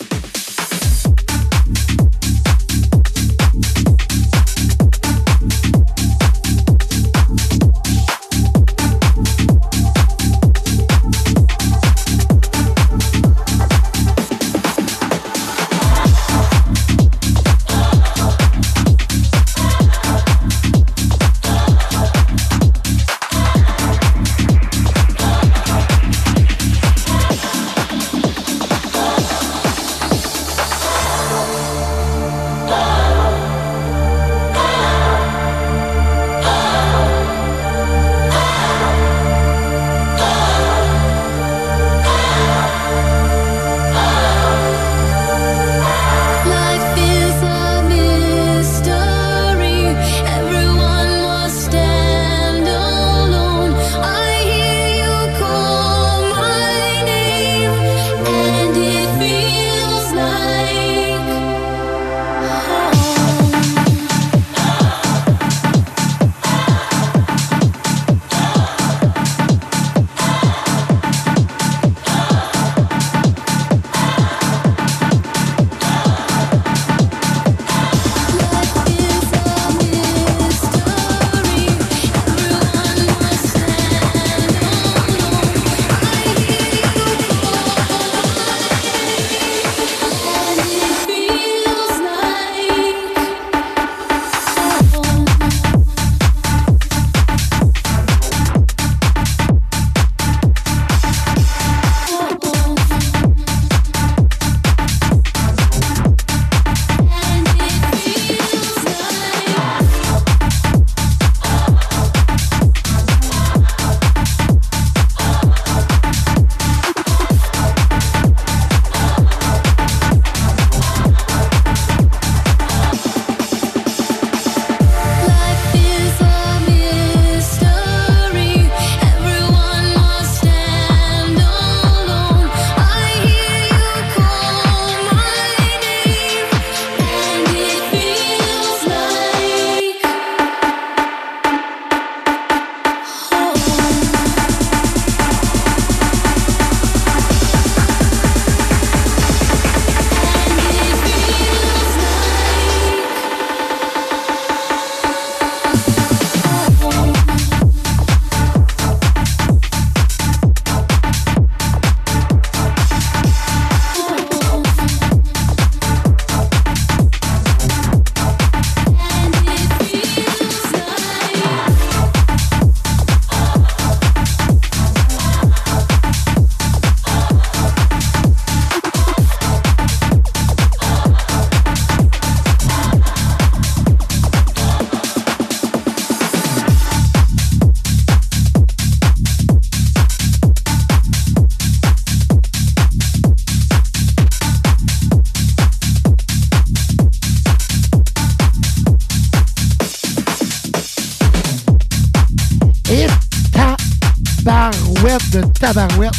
Tabarouette.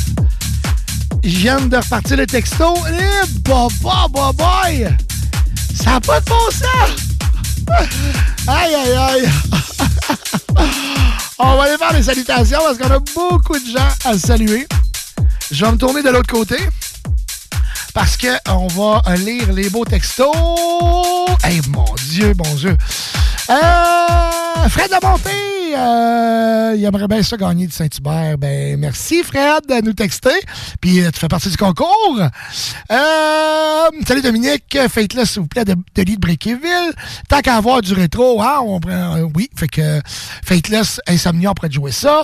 Je viens de repartir le texto. Eh, bah, bah, boy! Ça n'a pas de bon sens! Aïe, aïe, aïe! On va aller faire les salutations parce qu'on a beaucoup de gens à saluer. Je vais me tourner de l'autre côté parce qu'on va lire les beaux textos. Hey, mon Dieu, mon Dieu. Euh, Fred Lamonté, euh, il aimerait bien ça gagner du Saint-Hubert. Ben, merci Fred de nous texter. Puis euh, tu fais partie du concours. Euh, salut Dominique, faites-le s'il vous plaît de, de Lee de Briqueville. Tant qu'à avoir du rétro, hein, on prend, euh, oui, fait que faites-le Insomnia, on pourrait jouer ça.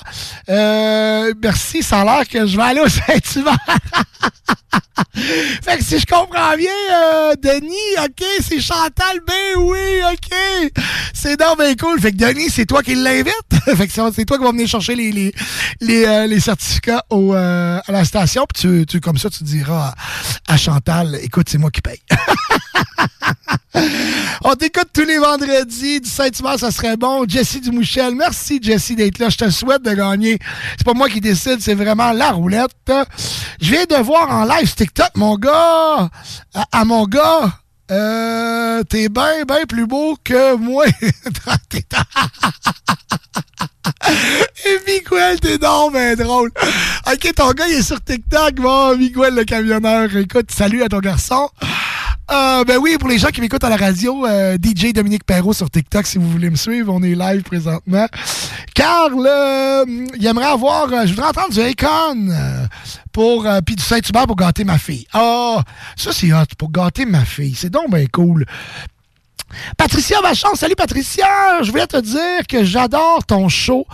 Merci, ça a l'air que je vais aller au Saint-Hubert. fait que si je comprends bien, euh, Denis, OK, c'est Chantal, ben oui, OK. C'est donc bien cool. Fait que Denis, c'est toi qui l'invite. fait que c'est toi qui vas venir chercher les, les, les, euh, les certificats au, euh, à la station. Puis tu, tu, comme ça, tu diras à Chantal, écoute, c'est moi qui paye. On t'écoute tous les vendredis du Saint-Hubert, ça serait bon. Jessie Dumouchel, merci Jessie d'être là. Je te souhaite de gagner. C'est pas moi qui décide, c'est vraiment la roulette. Je viens de voir en live TikTok, mon gars, à, à mon gars, euh, t'es bien, bien plus beau que moi. Et Miguel, t'es donc ben drôle. Ok, ton gars, il est sur TikTok. Bon, Miguel, le camionneur. Écoute, salut à ton garçon. Euh, ben oui, pour les gens qui m'écoutent à la radio, euh, DJ Dominique Perrault sur TikTok, si vous voulez me suivre, on est live présentement. Carl, euh, il aimerait avoir, euh, je voudrais entendre du Akon euh, pour, puis du Saint-Hubert pour gâter ma fille. Ah, ça c'est hot, pour gâter ma fille. C'est donc ben cool. Patricia Vachon, salut Patricia! Je voulais te dire que j'adore ton show.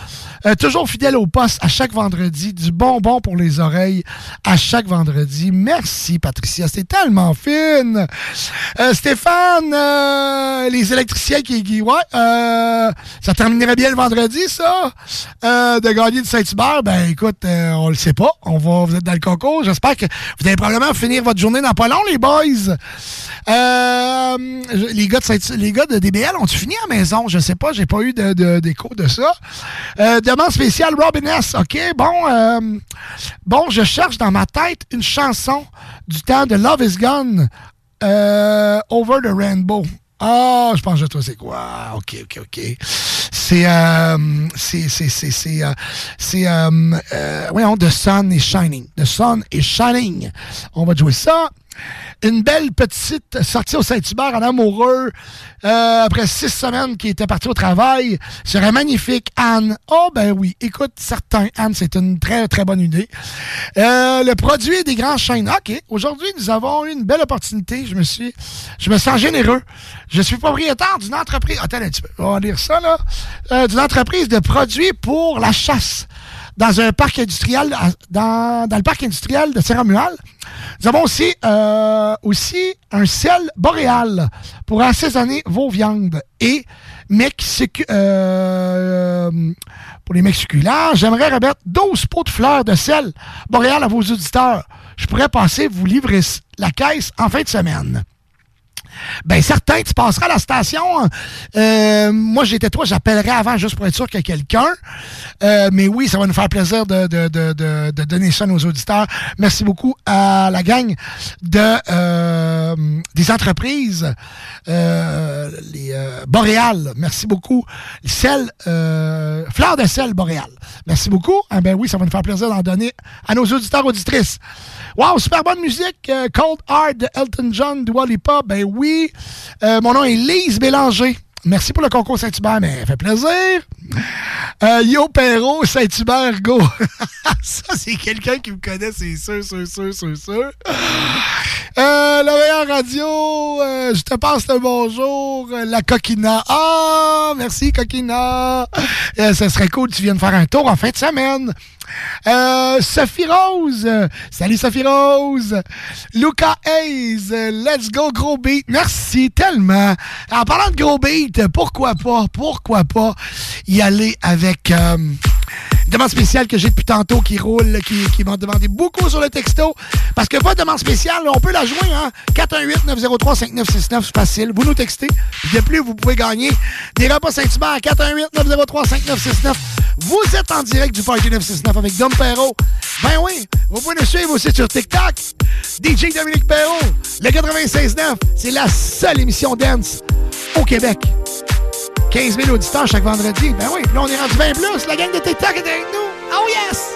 Euh, toujours fidèle au poste à chaque vendredi. Du bonbon pour les oreilles à chaque vendredi. Merci Patricia, c'est tellement fine. Euh, Stéphane, euh, les électriciens qui... qui ouais, euh, ça terminerait bien le vendredi, ça? Euh, de gagner du Saint-Hubert? Ben écoute, euh, on le sait pas. On va, vous êtes dans le concours. J'espère que vous allez probablement finir votre journée dans pas long, les boys. Les gars de Saint- les gars de DBL ont-tu fini à la maison? Je sais pas, j'ai pas eu de, de- d'écho de ça. Demande spéciale Robin S. OK, bon, euh, bon, je cherche dans ma tête une chanson du temps de Love is Gone, euh, Over the Rainbow. Ah, je pense que toi, c'est quoi? OK, OK, OK. C'est, euh, c'est, c'est, c'est, c'est, euh, c'est, euh, The Sun is Shining. The Sun is Shining. On va jouer ça. Une belle petite sortie au Saint-Hubert en amoureux euh, après six semaines qui était parti au travail. Serait magnifique, Anne. Oh, ben oui. Écoute, certain, Anne, c'est une très, très bonne idée. Euh, le produit des grands chaînes. OK. Aujourd'hui, nous avons eu une belle opportunité. Je me suis, je me sens généreux. Je suis propriétaire d'une entreprise. Attends un petit peu. On va lire ça, là. Euh, d'une entreprise de produits pour la chasse dans un parc industriel, dans, dans le parc industriel de Saint-Romuald. Nous avons aussi, euh, aussi un sel boréal pour assaisonner vos viandes et euh, pour les mecs succulents. J'aimerais remettre 12 pots de fleurs de sel boréal à vos auditeurs. Je pourrais passer vous livrer la caisse en fin de semaine. Ben certain, tu passeras à la station. Euh, moi, j'étais toi, j'appellerai avant juste pour être sûr qu'il y a quelqu'un. Euh, mais oui, ça va nous faire plaisir de, de, de, de, donner ça à nos auditeurs. Merci beaucoup à la gang de euh, des entreprises, les. Merci beaucoup. Euh, fleur de sel Boréal. Merci beaucoup. Ah ben oui, ça va nous faire plaisir d'en donner à nos auditeurs auditrices. Wow, super bonne musique. Cold Heart de Elton John, Dua Lipa. Ben oui. Euh, mon nom est Lise Bélanger. Merci pour le concours Saint-Hubert, mais ça fait plaisir. Euh, Yo Perrault, Saint-Hubert, go. ça, c'est quelqu'un qui me connaît, c'est sûr, sûr, sûr, sûr, sûr. Euh, la meilleure radio, euh, je te passe le bonjour, euh, la Coquina. Ah, merci Coquina. Euh, ça serait cool, tu viennes faire un tour en fin de semaine. Euh, Sophie Rose, salut Sophie Rose. Luca Hayes, let's go gros beat. Merci tellement. En parlant de gros beat, pourquoi pas, pourquoi pas y aller avec euh, Demande spéciale que j'ai depuis tantôt qui roule, qui, qui m'a demandé beaucoup sur le texto. Parce que votre demande spéciale, on peut la jouer, hein? 418-903-5969, c'est facile. Vous nous textez. De plus, vous pouvez gagner des repas Saint-Hubert à 418-903-5969. Vous êtes en direct du Party 969 avec Dom Perrault. Ben oui, vous pouvez nous suivre aussi sur TikTok. DJ Dominique Perrault, le 96.9, c'est la seule émission dance au Québec. 15 000 auditeurs chaque vendredi. Ben oui, là, on est rendu 20 plus. La gang de TikTok est avec nous. Oh yes!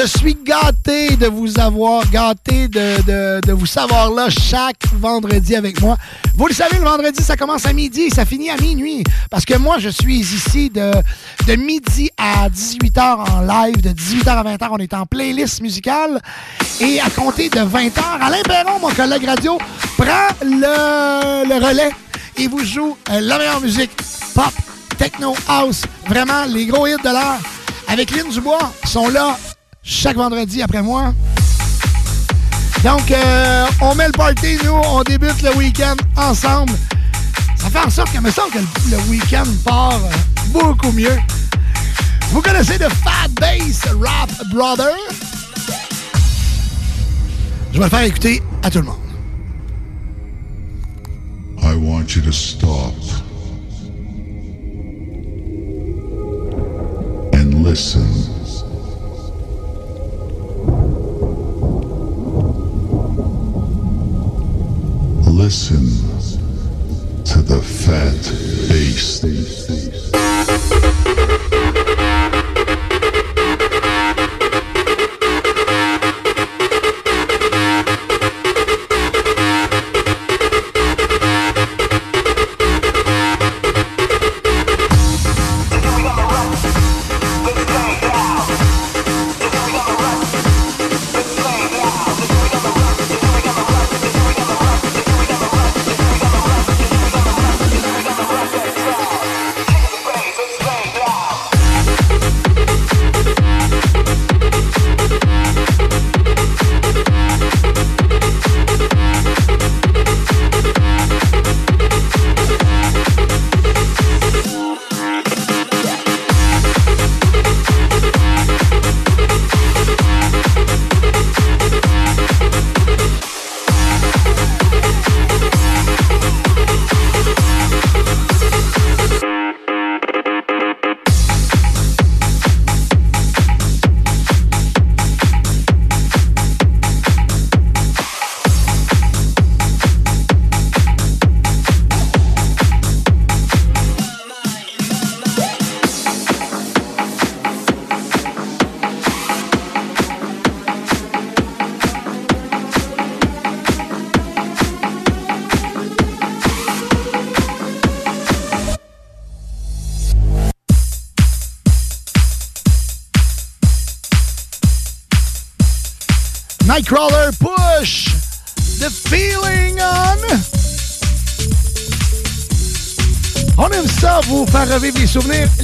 Je suis gâté de vous avoir, gâté de, de- vous savoir là chaque vendredi avec moi. Vous le savez, le vendredi, ça commence à midi et ça finit à minuit. Parce que moi, je suis ici de, de midi à 18h en live, de 18h à 20h, on est en playlist musicale. Et à compter de 20h, Alain Perron, mon collègue radio, prend le, le relais et vous joue euh, la meilleure musique pop, techno, house, vraiment les gros hits de l'heure. Avec Lynn Dubois, sont là chaque vendredi après moi. Donc, euh, on met le party, nous, on débute le week-end ensemble. Ça fait en sorte que me semble que le, week-end part euh, beaucoup mieux. Vous connaissez le Fat Bass Rap Brother? Je vais le faire écouter à tout le monde. I want you to stop and listen. Listen to the fat bass.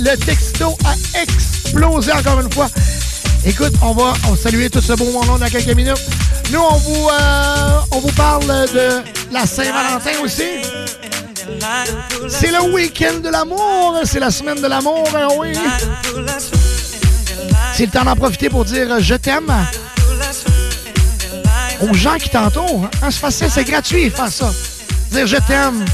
Le texto a explosé encore une fois. Écoute, on va, on saluer tout ce beau monde dans quelques minutes. Nous, on vous, euh, on vous parle de la Saint-Valentin aussi. C'est le week-end de l'amour. C'est la semaine de l'amour, hein, oui. C'est le temps d'en profiter pour dire je t'aime aux gens qui t'entourent. Hein, c'est facile, c'est gratuit faire ça. Dire je t'aime.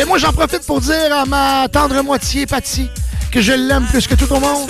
Et moi, j'en profite pour dire à ma tendre moitié, Patty, que je l'aime plus que tout au monde.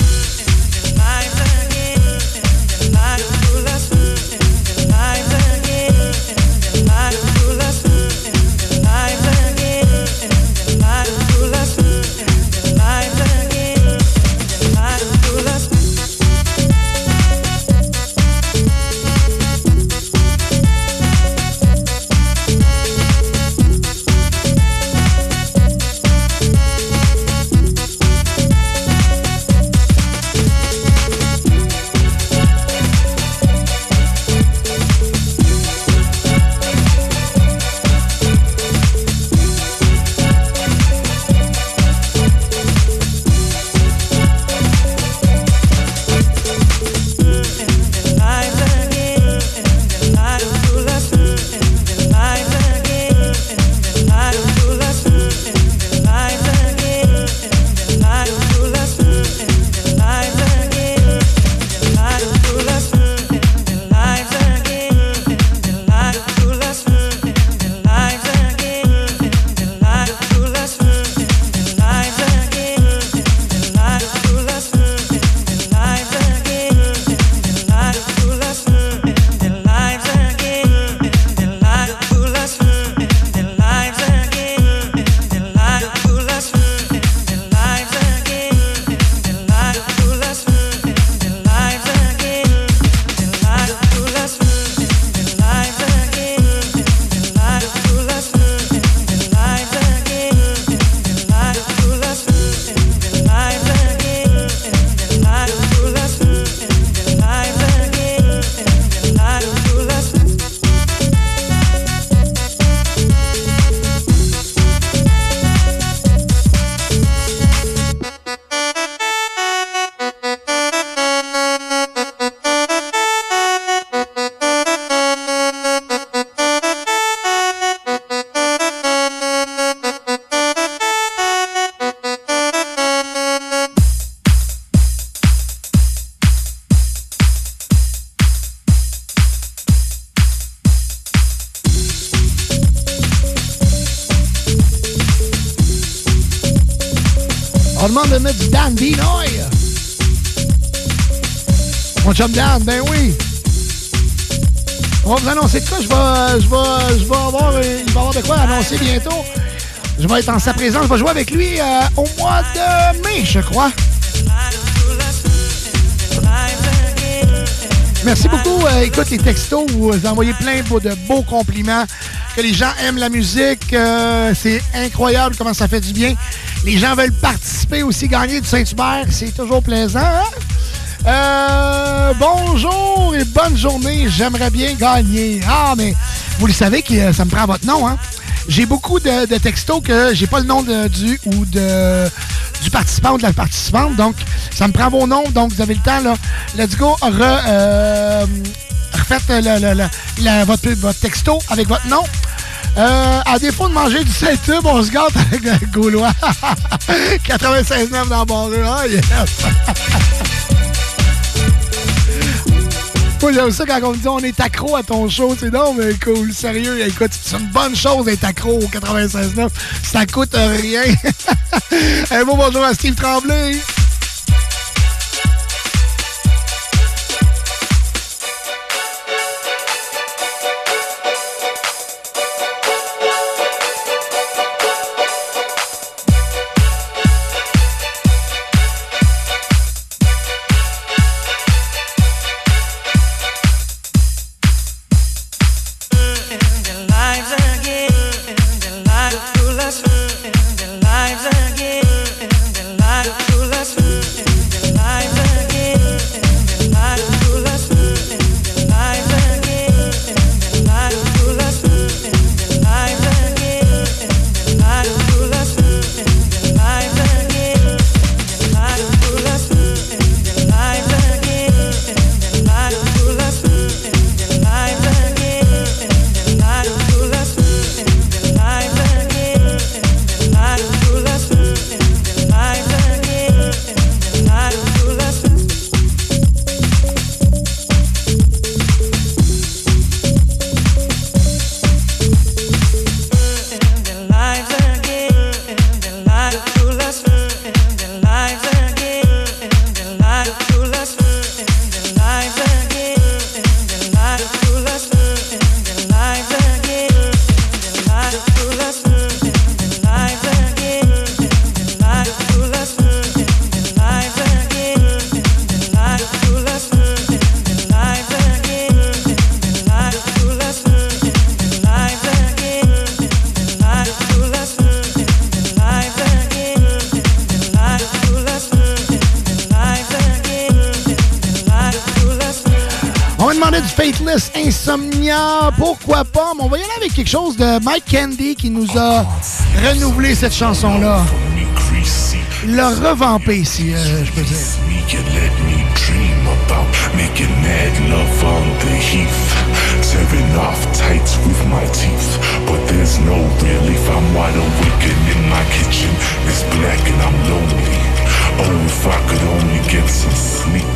Annoncer de? Je vais, je vais, je vais avoir, euh, il va avoir de quoi annoncer bientôt. Je vais être en sa présence. Je vais jouer avec lui euh, au mois de mai, je crois. Merci beaucoup. Euh, écoute, les textos, vous envoyez plein de beaux compliments. Que les gens aiment la musique. c'est incroyable comment ça fait du bien. Les gens veulent participer aussi, gagner du Saint-Hubert. C'est toujours plaisant. hein? Euh, bonjour et bonne journée. J'aimerais bien gagner. Ah, mais vous le savez que euh, ça me prend votre nom. Hein? J'ai beaucoup de, textos que j'ai pas le nom du ou de du participant ou de la participante. Donc, ça me prend vos noms. Donc, vous avez le temps, là. Let's go. Re, euh, refaites votre, votre texto avec votre nom. À défaut de manger du Saint-Tube, on se gâte avec le Gaulois. 96,9 dans le barreux. Ah, yes! Moi, j'aime ça quand on me dit on est accro à ton show. C'est non, mais cool. Sérieux, écoute, c'est une bonne chose d'être accro au 96.9. Ça coûte rien. Un beau bonjour à Steve Tremblay. Awake and in my kitchen. It's black and I'm lonely. Oh, if I could only get some sleep.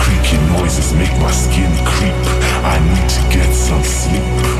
Creaking noises make my skin creep. I need to get some sleep.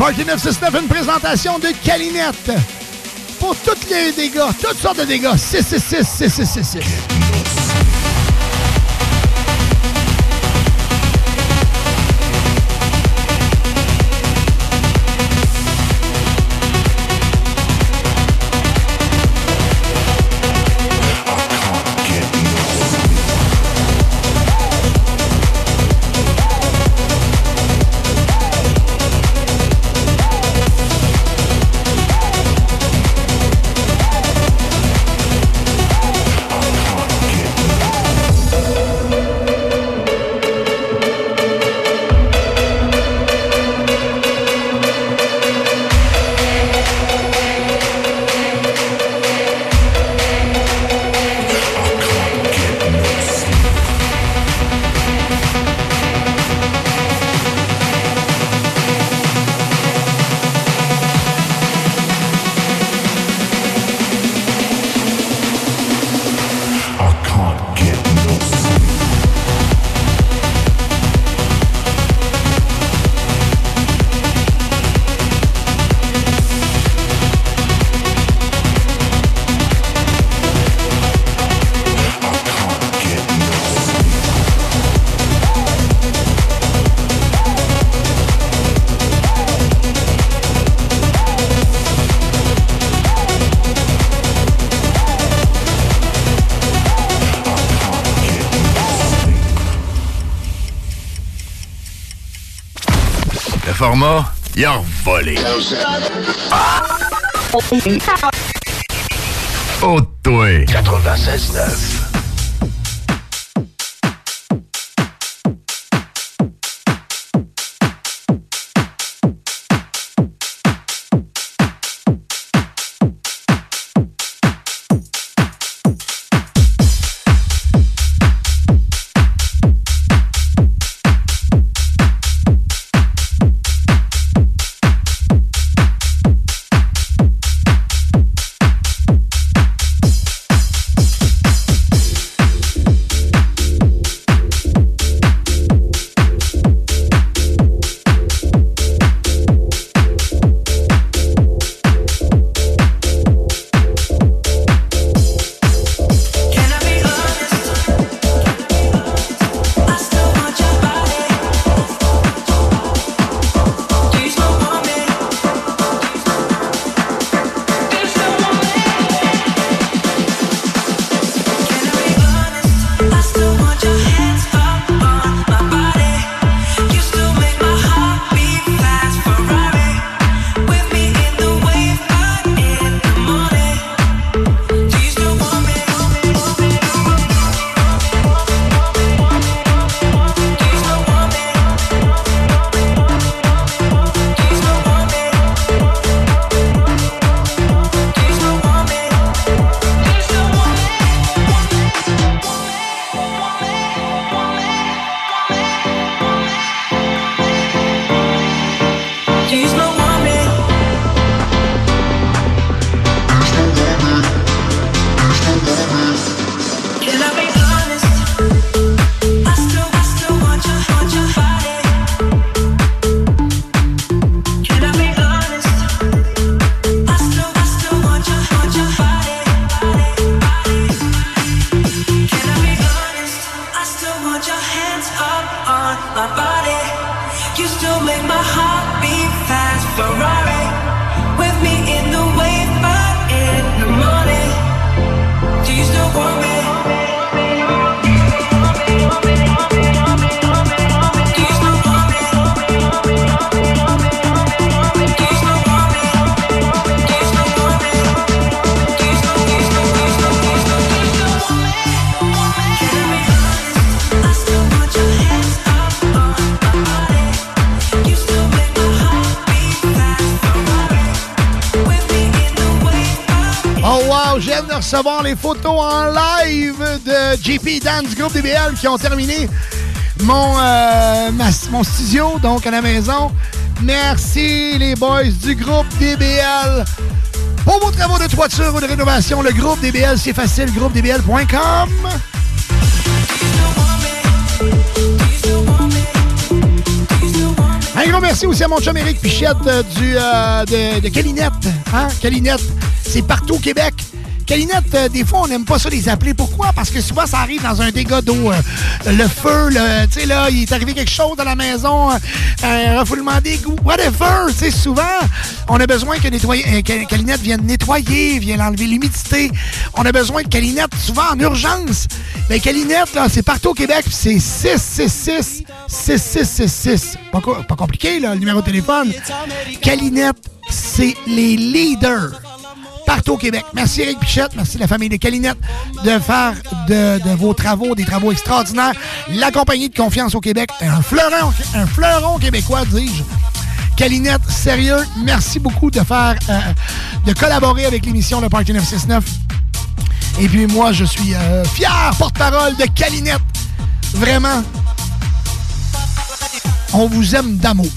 Party 969, une présentation de Calinette. Pour tous les dégâts, toutes sortes de dégâts. 666 6666. Il a volé. Oh, toi. 96.9. qui ont terminé mon, euh, mon studio, donc à la maison. Merci les boys du groupe DBL. Pour vos travaux de toiture ou de rénovation, le groupe DBL, c'est facile, groupedbl.com. Un gros merci aussi à mon chum Eric Pichette euh, du, euh, de, de Calinette. Hein? Calinette, c'est partout au Québec. Calinette, euh, des fois, on n'aime pas ça les appeler. Pourquoi? Parce que souvent, ça arrive dans un dégât d'eau. euh, le feu, tu sais, là, il est arrivé quelque chose dans la maison, euh, un refoulement d'égout, whatever. Tu sais, souvent, on a besoin que, nettoyer, Calinette vienne nettoyer, vienne enlever l'humidité. On a besoin de Calinette souvent en urgence. Mais Calinette, là, c'est partout au Québec, c'est 666 6666. Pas, pas compliqué, là, le numéro de téléphone. Calinette, c'est les leaders partout au Québec. Merci Eric Pichette, merci la famille de Calinette de faire de, vos travaux des travaux extraordinaires. La compagnie de confiance au Québec, un fleuron, un fleuron québécois, dis-je. Calinette, sérieux, merci beaucoup de faire, euh, de collaborer avec l'émission Le Party 969. Et puis moi, je suis euh, fier porte-parole de Calinette. Vraiment, on vous aime d'amour.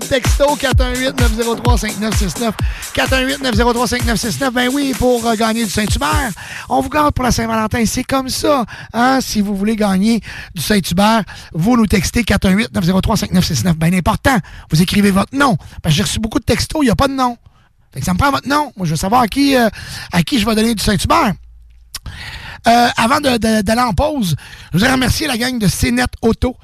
Textos. 418-903-5969. 418-903-5969. Ben oui, pour euh, gagner du Saint-Hubert. On vous garde pour la Saint-Valentin. C'est comme ça. Hein? Si vous voulez gagner du Saint-Hubert, vous nous textez 418-903-5969. Ben important. Vous écrivez votre nom. J'ai reçu beaucoup de textos, il n'y a pas de nom. Ça me prend votre nom. Moi, je veux savoir à qui, euh, à qui je vais donner du Saint-Hubert. Euh, avant d'aller en pause, je voudrais remercier la gang de CNET Auto.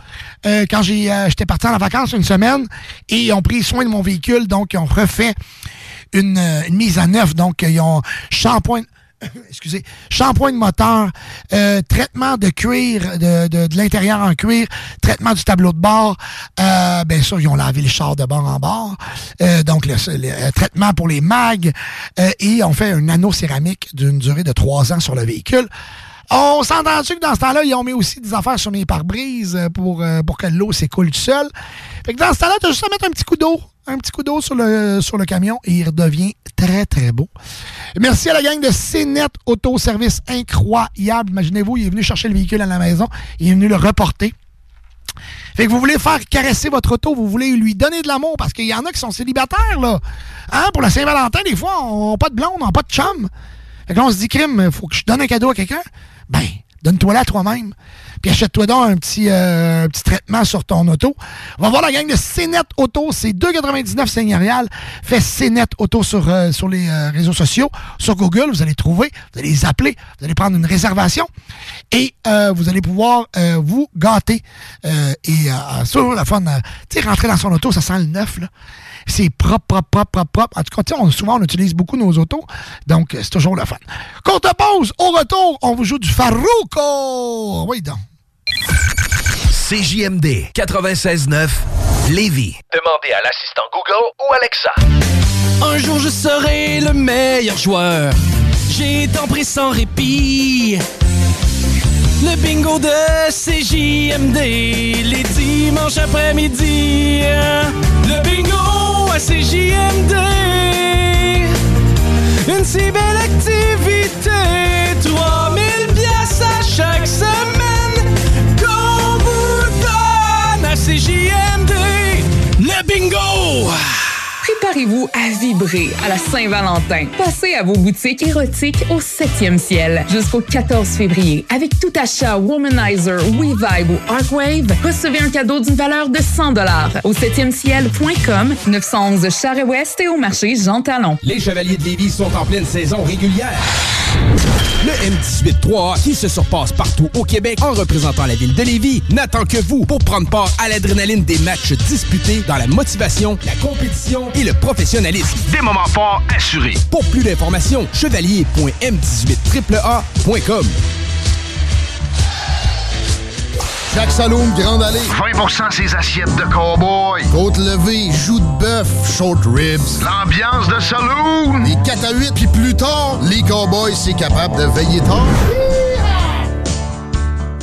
Euh, quand euh, j'étais parti en vacances une semaine et ils ont pris soin de mon véhicule, donc ils ont refait une, une mise à neuf. Donc, ils ont shampoing, excusez, shampoing de moteur, euh, traitement de cuir, de, de, l'intérieur en cuir, traitement du tableau de bord. Euh, bien sûr, ils ont lavé le char de bord en bord. Euh, donc, le, le, euh, traitement pour les mags. Et on fait un anneau céramique d'une durée de trois ans sur le véhicule. On s'entend-tu que dans ce temps-là, ils ont mis aussi des affaires sur mes pare-brises pour, pour que l'eau s'écoule tout seul? Fait que dans ce temps-là, tu as juste à mettre un petit coup d'eau. Un petit coup d'eau sur le, camion et il redevient très, très beau. Merci à la gang de CNET Auto Service incroyable. Imaginez-vous, il est venu chercher le véhicule à la maison. Il est venu le reporter. Fait que vous voulez faire caresser votre auto, vous voulez lui donner de l'amour, parce qu'il y en a qui sont célibataires, là. Hein? Pour la Saint-Valentin, des fois, on n'a pas de blonde, on n'a pas de chum. Fait que là, on se dit, crime, faut que je donne un cadeau à quelqu'un? Ben, donne-toi là toi-même. Puis achète-toi donc un petit, euh, un petit traitement sur ton auto. On va voir la gang de CNET Auto. C'est 2,99 seigneurial. Fait CNET Auto sur, euh, sur les euh, réseaux sociaux. Sur Google, vous allez trouver. Vous allez les appeler. Vous allez prendre une réservation. Et euh, vous allez pouvoir euh, vous gâter. Et c'est toujours la fun. tu sais, rentrer dans son auto, ça sent le neuf, là. C'est propre, propre, propre, propre, propre. En tout cas, on- souvent, on utilise beaucoup nos autos. Donc, c'est toujours le fun. Courte pause. Au retour, on vous joue du Farouco. Oui, donc. CJMD 96.9 Lévis. Demandez à l'assistant Google ou Alexa. Un jour je serai le meilleur joueur. J'ai tant pris sans répit. Le bingo de CJMD, les dimanches après-midi. Le bingo à CJMD. Une si belle activité. 3000 pièces à chaque semaine. CJMD. Le bingo! Préparez-vous à vibrer à la Saint-Valentin. Passez à vos boutiques érotiques au 7e ciel jusqu'au 14 février. Avec tout achat Womanizer, WeVibe ou Arcwave, recevez un cadeau d'une valeur de 100 au 7e ciel.com, 911 Charest-Ouest et au marché Jean Talon. Les Chevaliers de Lévis sont en pleine saison régulière. Le M18-3A, qui se surpasse partout au Québec en représentant la ville de Lévis, n'attend que vous pour prendre part à l'adrénaline des matchs disputés dans la motivation, la compétition et le professionnalisme. Des moments forts assurés. Pour plus d'informations, chevalier.m18AAA.com. Chaque saloon Grande Allée. 20% ses assiettes de cowboy. Côte levée, joues de bœuf, short ribs. L'ambiance de saloon. Les 4 à 8, puis plus tard, les cowboys, c'est capable de veiller tard.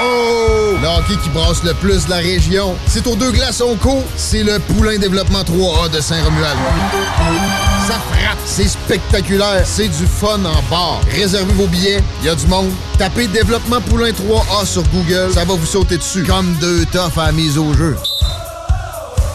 Oh! Le hockey qui brasse le plus la région. C'est aux deux glaçons co. C'est le Poulain Développement 3A de Saint-Romuald. Ça frappe, c'est spectaculaire, c'est du fun en bar. Réservez vos billets, il y a du monde. Tapez Développement Poulain 3A sur Google, ça va vous sauter dessus. Comme deux toughs à la mise au jeu.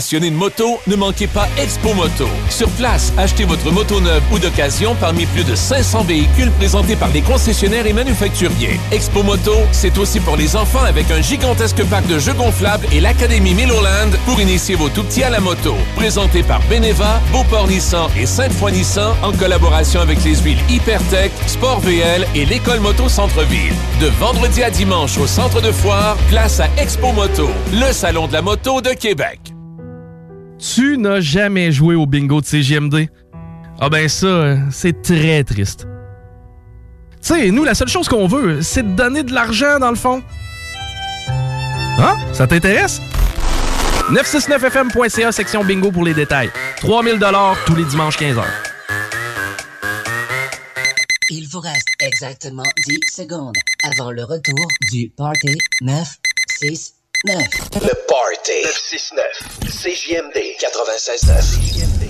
Passionné de moto, ne manquez pas Expo Moto. Sur place, achetez votre moto neuve ou d'occasion parmi plus de 500 véhicules présentés par des concessionnaires et manufacturiers. Expo Moto, c'est aussi pour les enfants avec un gigantesque parc de jeux gonflables et l'Académie Milloland pour initier vos tout-petits à la moto. Présenté par Beneva, Beauport Nissan et Sainte-Foy Nissan en collaboration avec les villes Hypertech, Sport VL et l'École Moto Centre-Ville. De vendredi à dimanche au centre de foire, place à Expo Moto, le salon de la moto de Québec. Tu n'as jamais joué au bingo de CGMD? Ah ben ça, c'est très triste. Tu sais, nous, la seule chose qu'on veut, c'est de donner de l'argent, dans le fond. Hein? Ça t'intéresse? 969fm.ca, section bingo pour les détails. 3000 tous les dimanches 15h. Il vous reste exactement 10 secondes avant le retour du Party 969. Le Party 969. CJMD 96.9.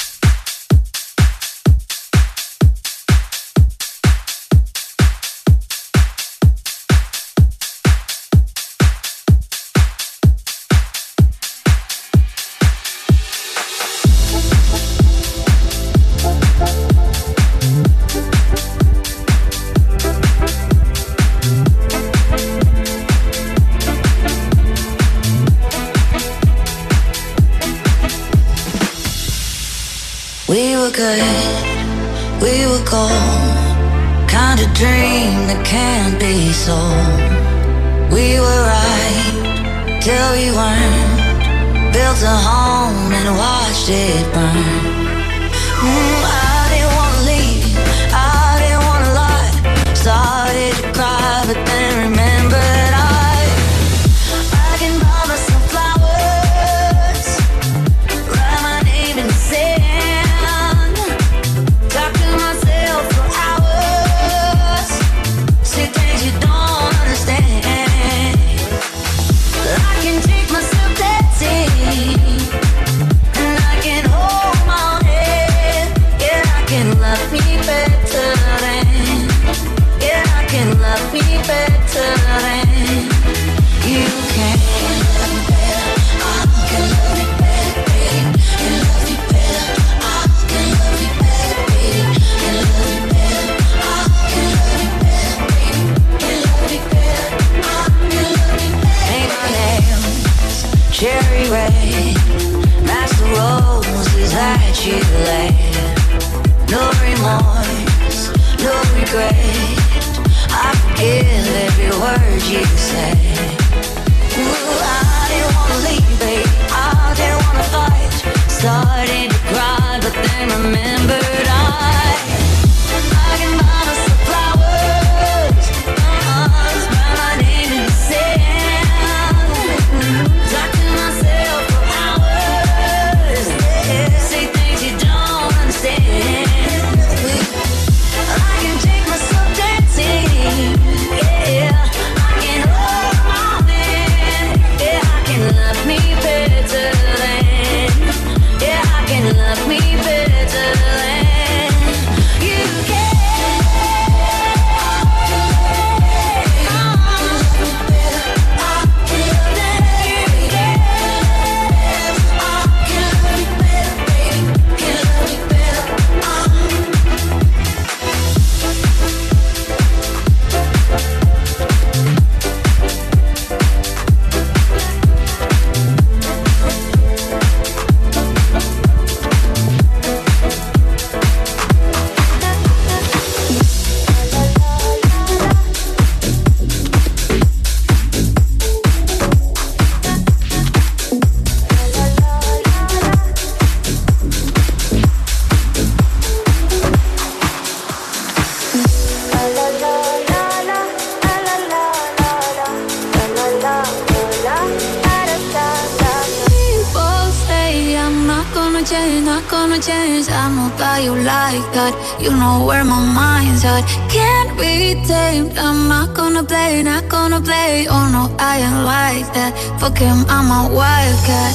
I ain't like that. Fuck him, I'm a wildcat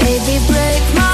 Baby, break my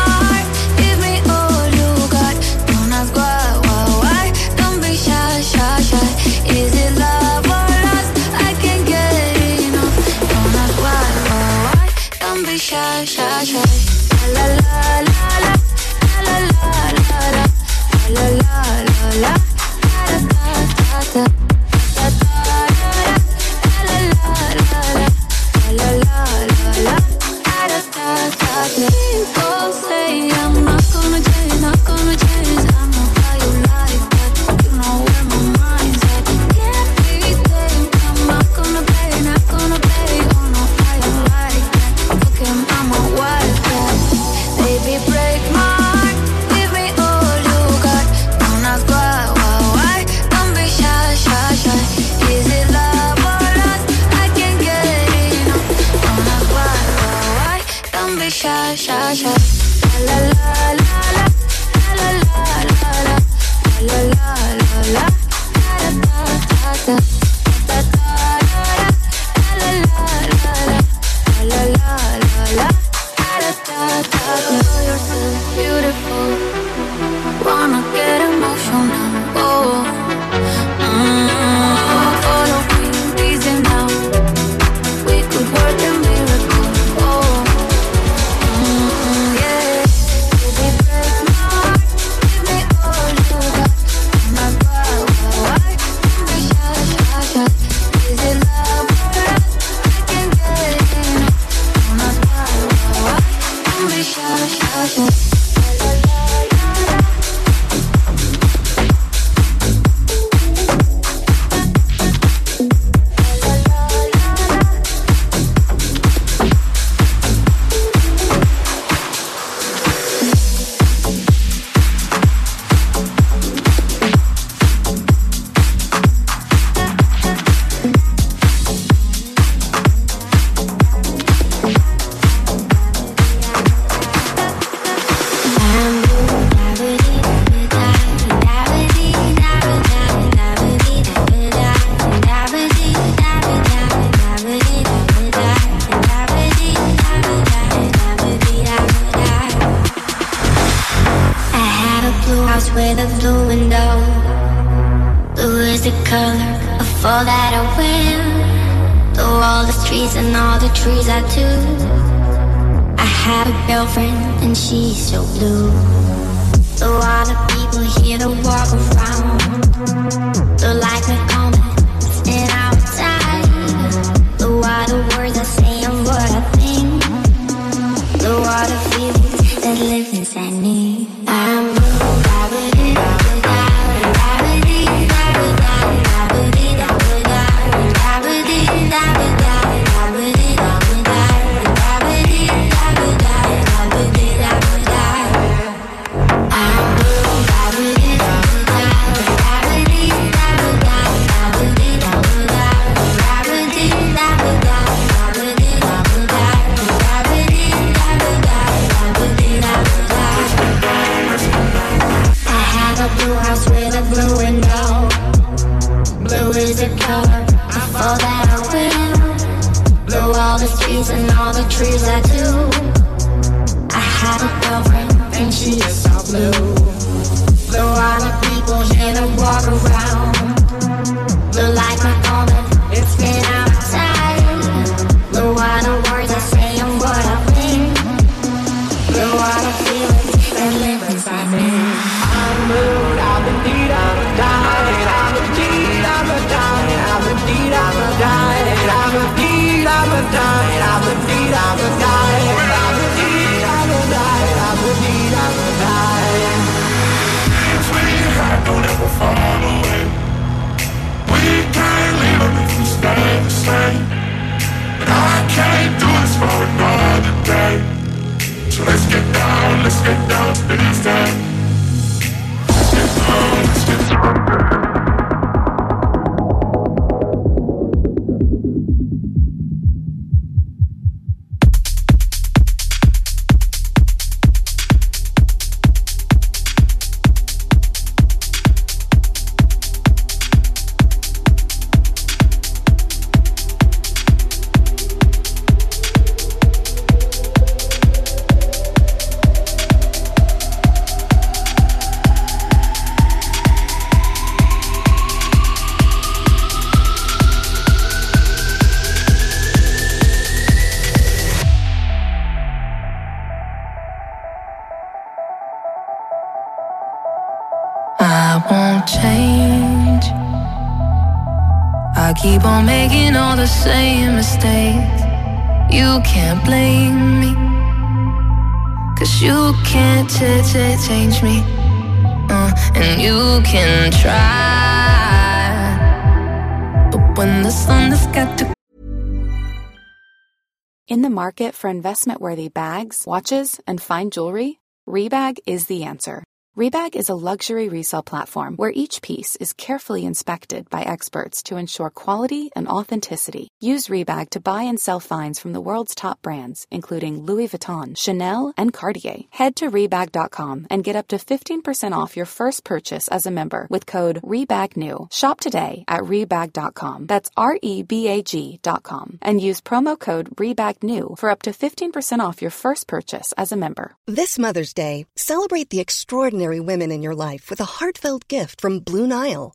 for investment worthy bags, watches, and fine jewelry, Rebag is the answer. Rebag is a luxury resale platform where each piece is carefully inspected by experts to ensure quality and authenticity. Use Rebag to buy and sell finds from the world's top brands, including Louis Vuitton, Chanel, and Cartier. Head to Rebag.com and get up to 15% off your first purchase as a member with code REBAGNEW. Shop today at Rebag.com. That's R E B A G.com. And use promo code REBAGNEW for up to 15% off your first purchase as a member. This Mother's Day, celebrate the extraordinary women in your life with a heartfelt gift from Blue Nile.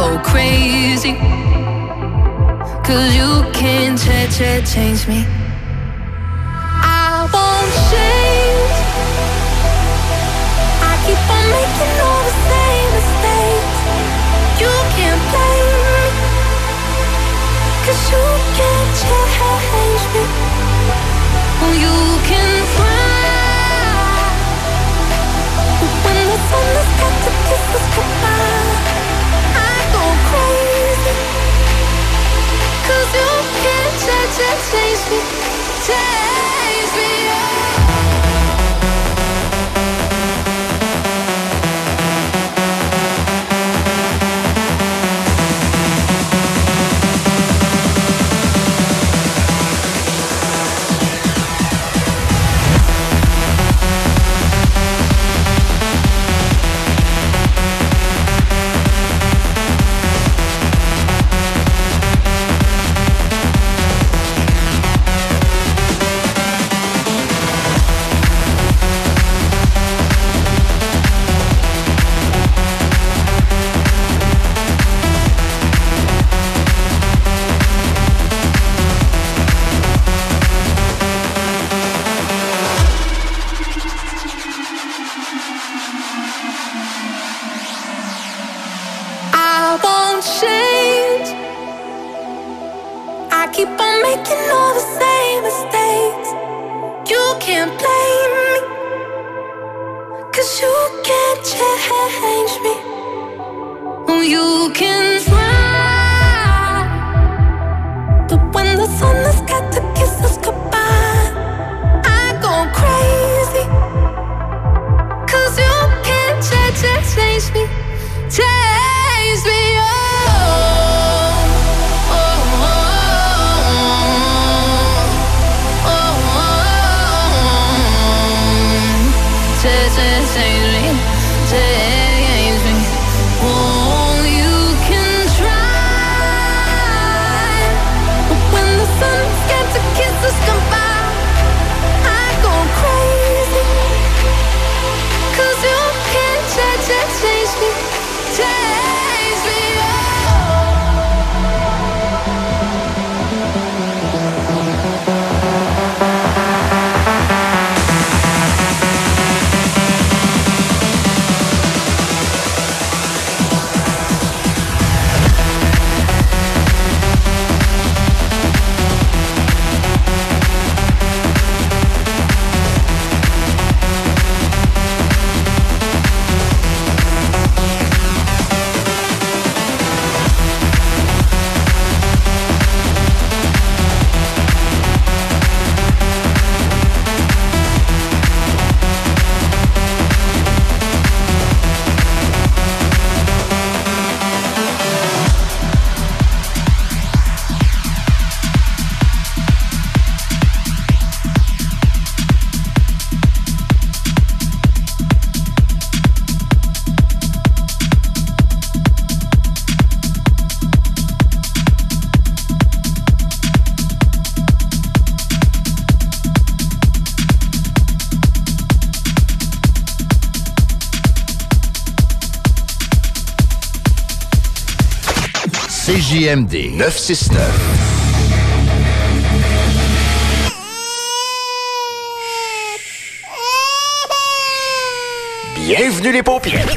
Go crazy. Cause you can't ch- ch- change me. I won't change. I keep on making all the same mistakes. You can't blame me. Cause you can't change me. Well, you can try. But when the sun has got to kiss us goodbye, can't change, change, change me. Change me. Can't blame me, cause you can't change me. You can try, but when the sun has got to kiss us goodbye, I go crazy. Cause you can't change, change, change me, change me. Oh, CJMD 969. Bienvenue les paupières.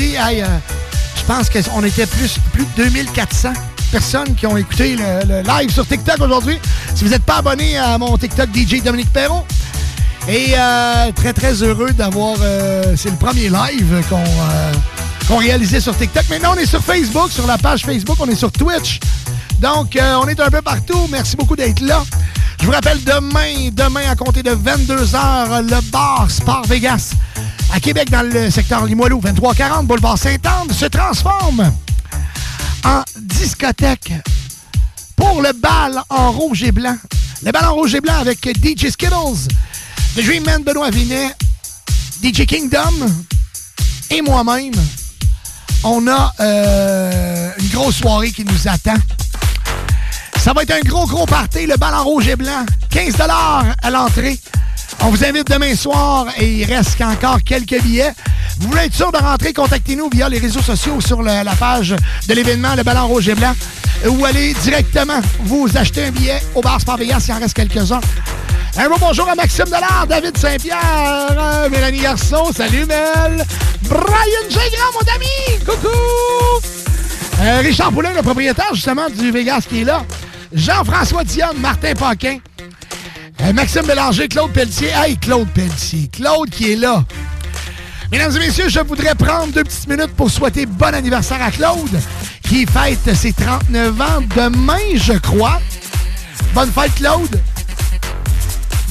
Euh, je pense qu'on était plus, plus de 2400 personnes qui ont écouté le, live sur TikTok aujourd'hui. Si vous n'êtes pas abonné à mon TikTok DJ Dominique Perrault, et euh, très, très heureux d'avoir... euh, c'est le premier live qu'on euh, qu'on réalisait sur TikTok. Maintenant, on est sur Facebook, sur la page Facebook. On est sur Twitch. Donc, on est un peu partout. Merci beaucoup d'être là. Je vous rappelle, demain, demain, à compter de 22h, le bar Sport Vegas à Québec, dans le secteur Limoilou, 2340, boulevard Sainte-Anne, se transforme en discothèque pour le bal en rouge et blanc. Le bal en rouge et blanc avec DJ Skittles, The Dream Man Benoît Vinet, DJ Kingdom et moi-même. On a euh, une grosse soirée qui nous attend. Ça va être un gros, gros party, le bal en rouge et blanc. 15 à l'entrée. On vous invite demain soir et il reste encore quelques billets. Vous voulez être sûr de rentrer, contactez-nous via les réseaux sociaux sur la page de l'événement Le Ballon Rouge et Blanc ou allez directement vous acheter un billet au bar Sport Vegas, il en reste quelques-uns. Un bonjour à Maxime Delard, David Saint-Pierre, Mélanie Garçon, salut Mel, Brian J. Grand, mon ami, coucou! Euh, Richard Poulin, le propriétaire justement du Vegas qui est là. Jean-François Dionne, Martin Paquin. Euh, Maxime Bélanger, Claude Pelletier. Hey, Claude Pelletier. Claude qui est là. Mesdames et messieurs, je voudrais prendre deux petites minutes pour souhaiter bon anniversaire à Claude, qui fête ses 39 ans demain, je crois. Bonne fête, Claude.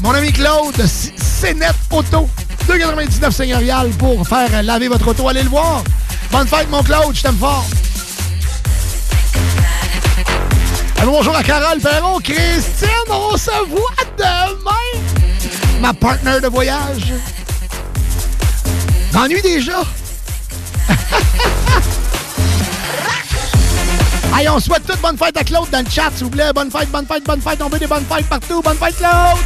Mon ami Claude, C- CNET Auto, 2,99 seigneurial pour faire laver votre auto. Allez le voir. Bonne fête, mon Claude, je t'aime fort. Allô, bonjour à Carole Perron. Christine, on se voit demain. Ma partenaire de voyage. M'ennuie déjà. Allez, on souhaite toute bonne fête à Claude dans le chat, s'il vous plaît. Bonne fête, bonne fête, bonne fête. On veut des bonnes fêtes partout. Bonne fête, Claude.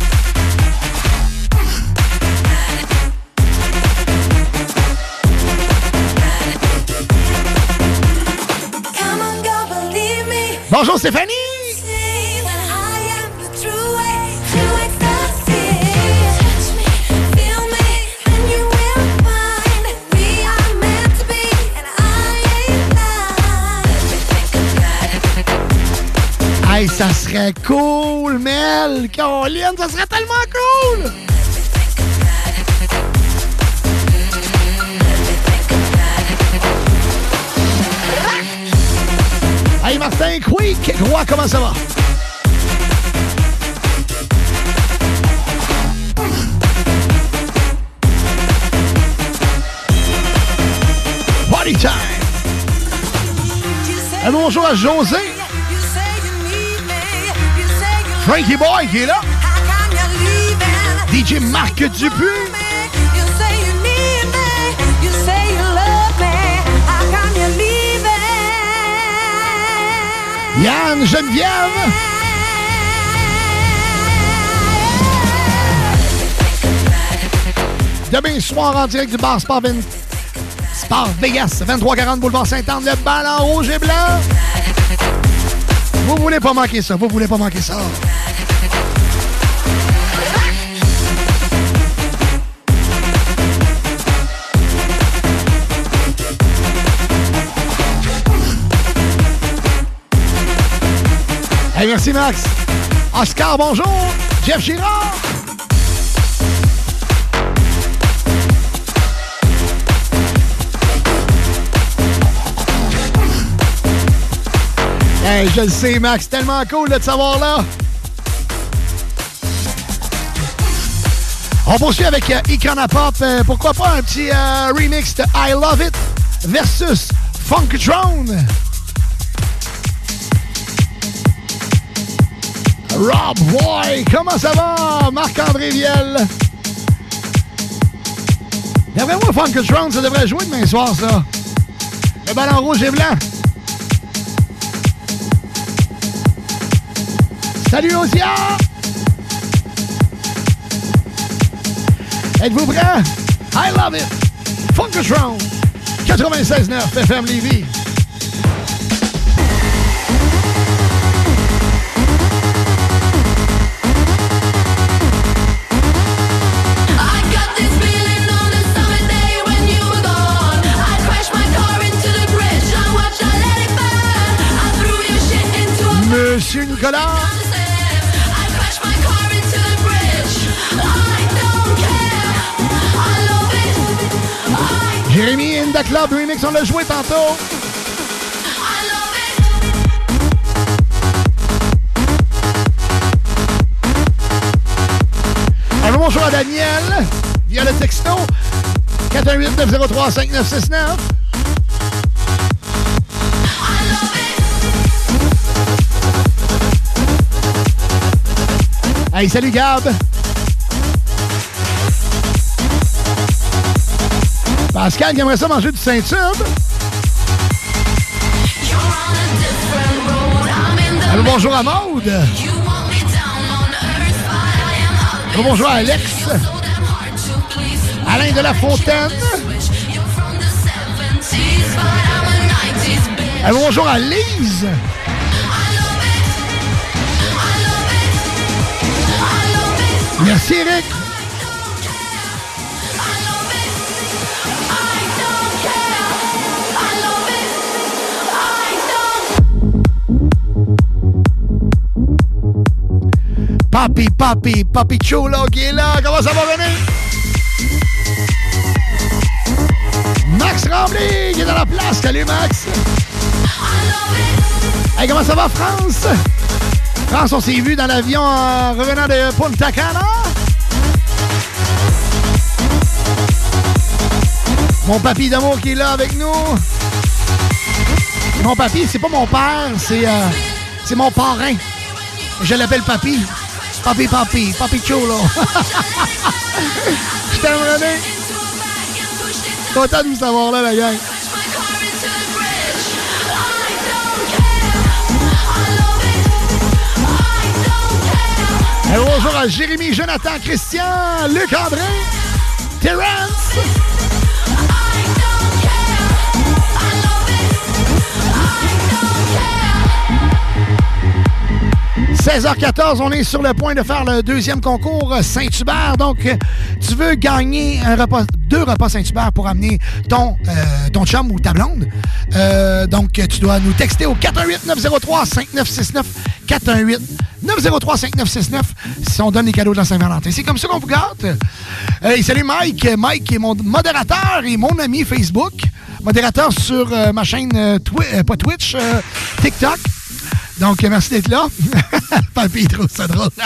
Bonjour Stéphanie. Hey, ça serait cool, Mel. Caroline, ça serait tellement cool. Hey, Martin Quick, Roi, comment ça va? Party time! Un bonjour à José. Frankie Boy qui est là. DJ Marc Dupuis. Yann Geneviève. Demain soir en direct du bar Sport, Vegas, 2340 Boulevard Saint-Anne, le ballon rouge et blanc. Vous voulez pas manquer ça, vous voulez pas manquer ça. Merci Max. Oscar, bonjour. Jeff Girard. Je le sais, Max. Tellement cool de te savoir là. On poursuit avec euh, Pop. Euh, pourquoi pas un petit euh, remix de I Love It versus Funktrone. Rob Boy, comment ça va? Marc-André Viel? D'après moi, Funktrone, ça devrait jouer demain soir, ça. Le ballon rouge et blanc. Salut Osia! Êtes-vous prêts? I love it! Funkatron! 96.9 FM Lévis. Chocolat. Jérémy in the Club Remix, on l'a joué tantôt. Alors bonjour à Daniel, via le texto 418-903-5969. Salut Gab! Pascal qui aimerait ça manger du Saint-Tube? Allô, bonjour à Maude. Allô, bonjour à Alex. Alain de la Fontaine. Allô, bonjour à Lise. Merci Eric. Papi, papi, papi chulo qui est là. Comment ça va, René? Max Rambley qui est dans la place. Salut, Max. Hey, comment ça va, France? France, on s'est vu dans l'avion en revenant de Punta Cana. Mon papy d'amour qui est là avec nous. Mon papy, c'est pas mon père, c'est euh, c'est mon parrain. Je l'appelle papy. Papi, papi, papi chulo. Je t'aime, René. Content de vous savoir là, la gang. Et bonjour à Jérémy, Jonathan, Christian, Luc André, Terence. 16h14, on est sur le point de faire le deuxième concours Saint-Hubert. Donc, tu veux gagner deux repas Saint-Hubert pour amener ton, euh, ton chum ou ta blonde. Euh, donc, tu dois nous texter au 418-903-5969. 418-903-5969 si on donne des cadeaux de la Saint-Valentin. C'est comme ça qu'on vous gâte. Euh, salut Mike. Mike est mon modérateur et mon ami Facebook. Modérateur sur ma chaîne, Twi- pas Twitch, TikTok. Donc, merci d'être là. Papy, trouve ça drôle.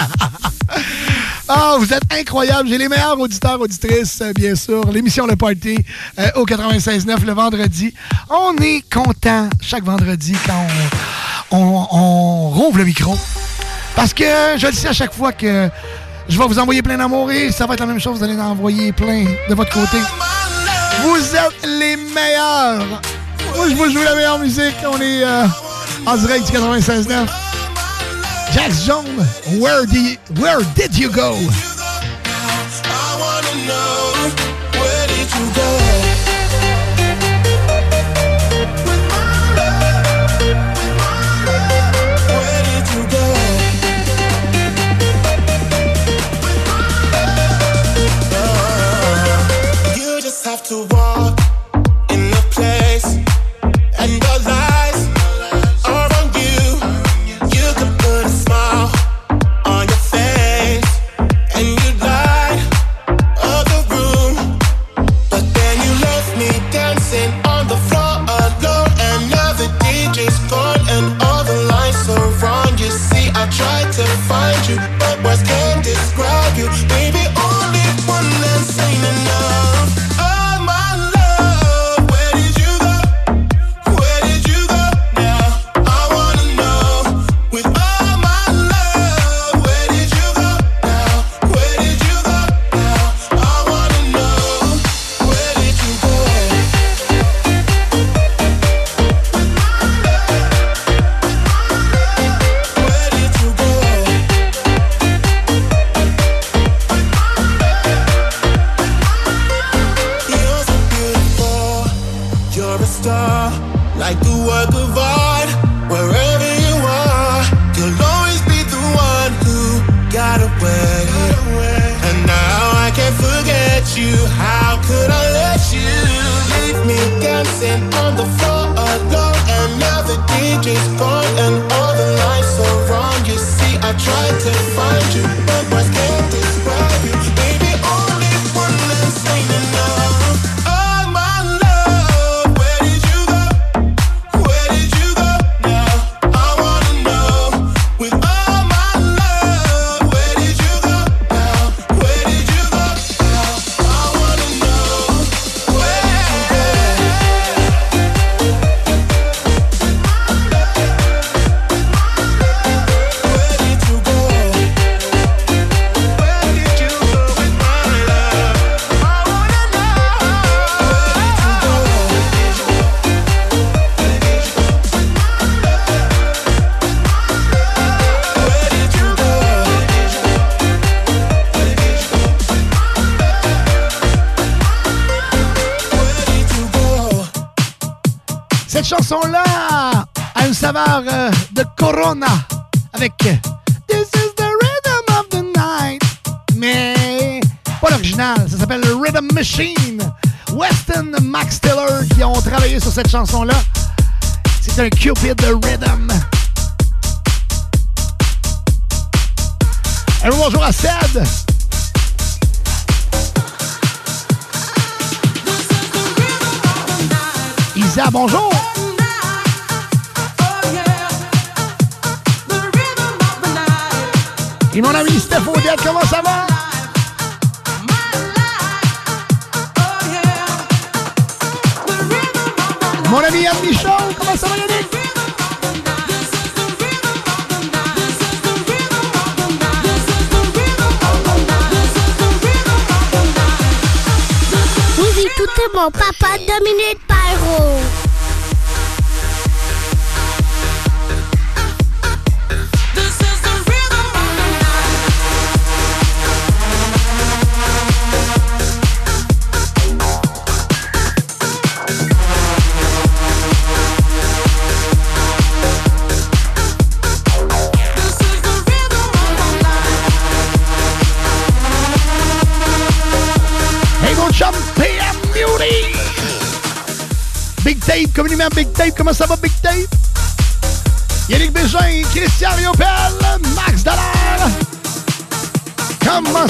Ah, vous êtes incroyables. J'ai les meilleurs auditeurs, auditrices, euh, bien sûr. L'émission Le Party euh, au 96.9 le vendredi. On est content chaque vendredi quand on, rouvre le micro. Parce que je le à chaque fois que je vais vous envoyer plein d'amour et ça va être la même chose. Vous allez en envoyer plein de votre côté. Vous êtes les meilleurs. Moi, je vous joue la meilleure musique. On est euh, en direct du 96.9. Jax Jones, where, did where did you go? To walk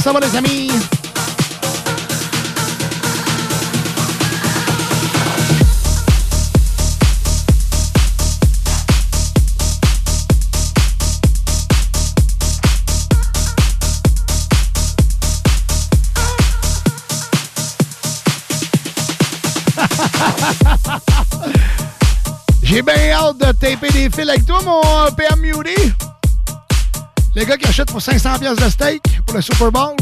J'ai bien hâte de taper des fils avec toi, mon PM Mudy. Le gars qui achète pour 500 pièces de steak le Super Bowl?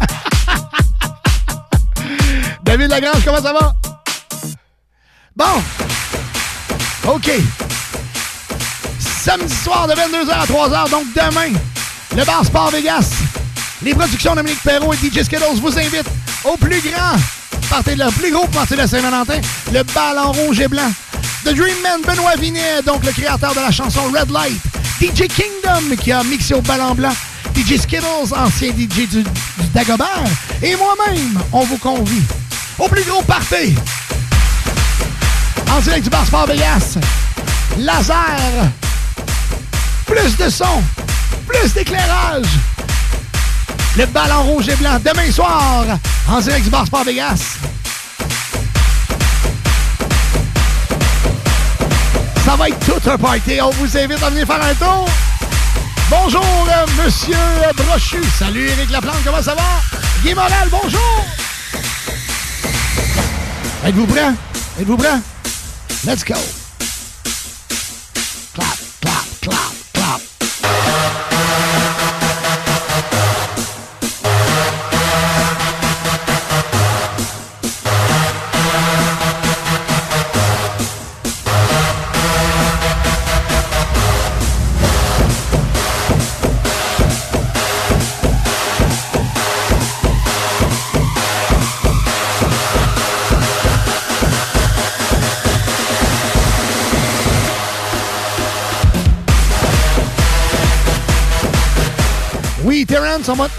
David Lagrange, comment ça va? Bon. OK. Samedi soir de 22h à 3h, donc demain, le Bar Sport Vegas. Les productions Dominique Perrault et DJ Skittles vous invitent au plus grand party de la plus gros party de Saint-Valentin, le ballon rouge et blanc. The Dream Man, Benoît Vinet, donc le créateur de la chanson Red Light. DJ Kingdom, qui a mixé au ballon blanc. DJ Skittles, ancien DJ du, Dagobert. Et moi-même, on vous convie au plus gros party. En direct du Bar Sport Vegas. Laser. Plus de son. Plus d'éclairage. Le ballon rouge et blanc demain soir en direct du Bar Sport Vegas. Ça va être tout un party. On vous invite à venir faire un tour. Bonjour, euh, Monsieur Brochu. Salut, Éric Laplante. Comment ça va? Guy Moral, bonjour. Êtes-vous prêts? Êtes-vous prêts? Let's go.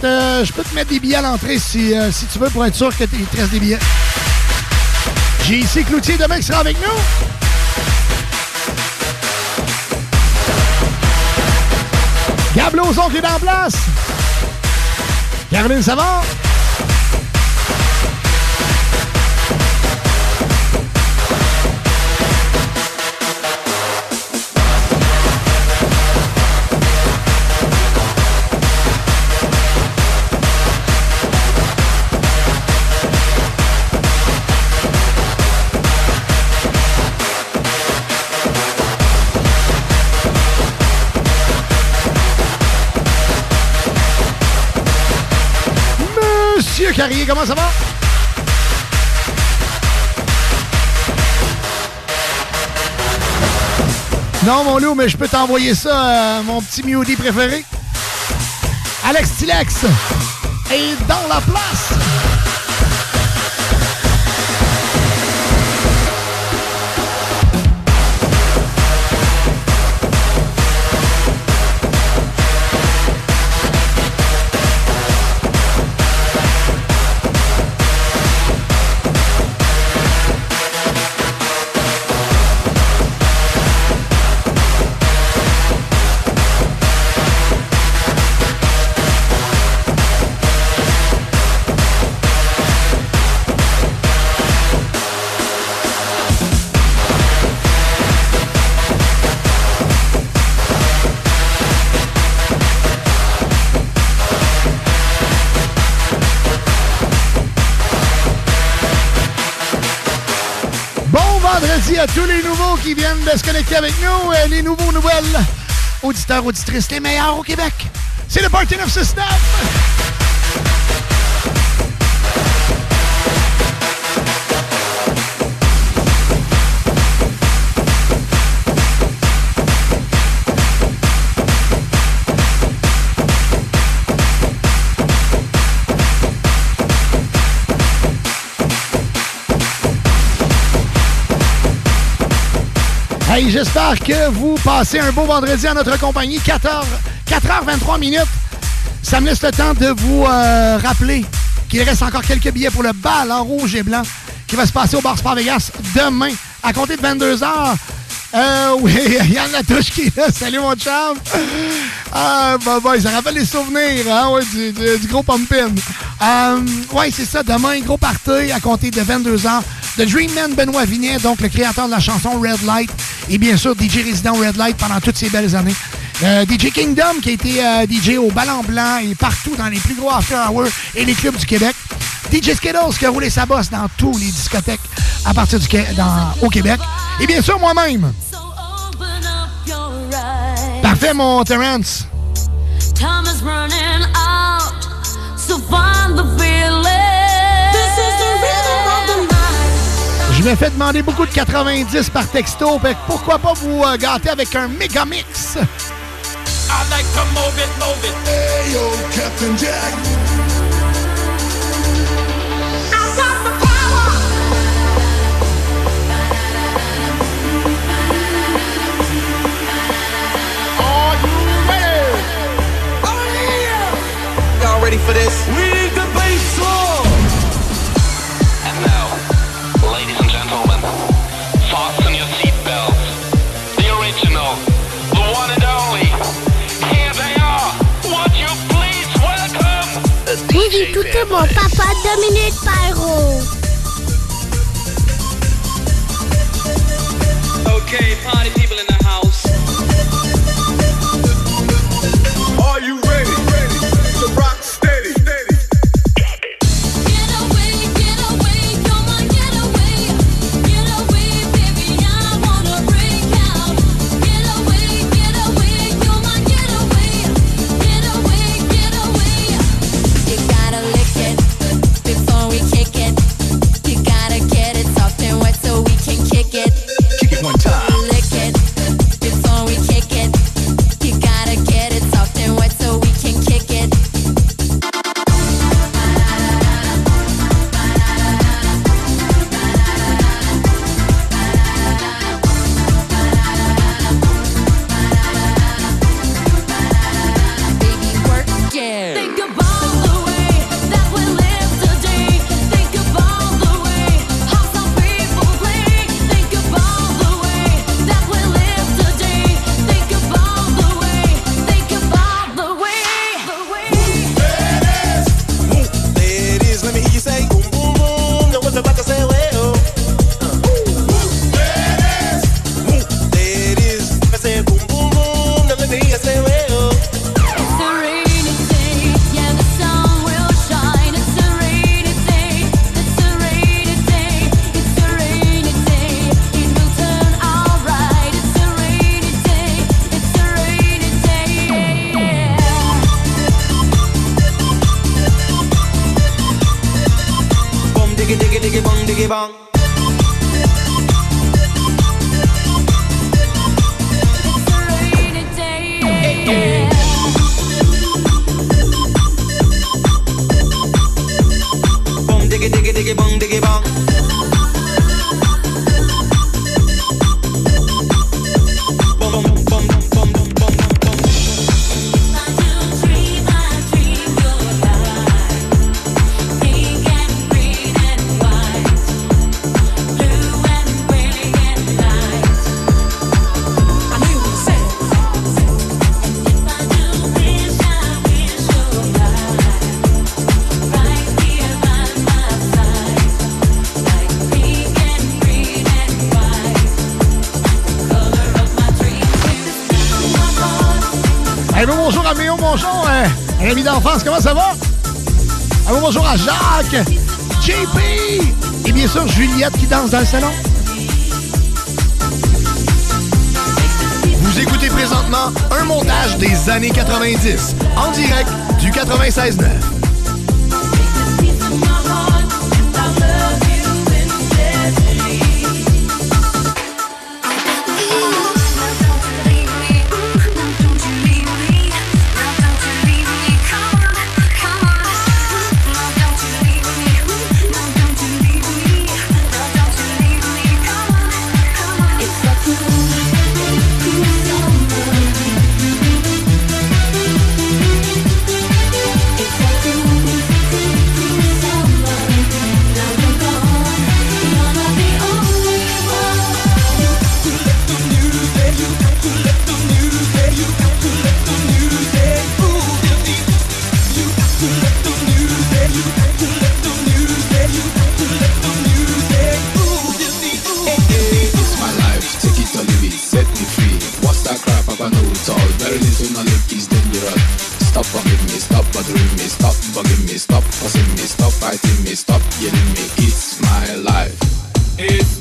Euh, je peux te mettre des billets à l'entrée si, euh, si tu veux pour être sûr que il te reste des billets. J'ai ici Cloutier demain qui sera avec nous. Gab Lauzon qui est en place. Caroline Savard. Comment ça va? Non, mon loup, mais je peux t'envoyer ça, euh, mon petit Mewdy préféré. Alex Tilex est dans la place. À tous les nouveaux qui viennent de se connecter avec nous, euh, les nouveaux, nouvelles auditeurs, auditrices, les meilleurs au Québec. C'est le Party 969! Hey, j'espère que vous passez un beau vendredi en notre compagnie. 14, 4h23 minutes. Ça me laisse le temps de vous euh, rappeler qu'il reste encore quelques billets pour le bal en rouge et blanc qui va se passer au Bar Sport Vegas demain à compter de 22h. Euh, oui, Yann Latouche qui est là. Salut mon chum. Ah, bah, bah, ça rappelle les souvenirs, hein, ouais, du, gros pumpin. Euh, ouais, c'est ça. Demain, gros party à compter de 22h. The Dreamman Benoît Vinet, donc le créateur de la chanson Red Light. Et bien sûr, DJ résident Red Light pendant toutes ces belles années. Euh, DJ Kingdom, qui a été euh, DJ au Ballon Blanc et partout dans les plus gros after hours et les clubs du Québec. DJ Skittles, qui a roulé sa bosse dans tous les discothèques à partir du au Québec. Et bien sûr, moi-même. Parfait, mon Terrence. Time is running out, so find the feeling. Je me fais demander beaucoup de 90 par texto. Fait que pourquoi pas vous euh, gâter avec un méga mix? I like to move it, move it. Hey, yo, Captain Jack. I got the power. Are you ready? Oh, yeah. Y'all ready for this? We Écouté mon papa Dominique Pyro. Okay, party people qui dansent dans le salon? Vous écoutez présentement un montage des années 90 en direct du 96.9. bothering me, stop bugging me, stop fussing me, stop fighting me, stop yelling me. It's my life. It's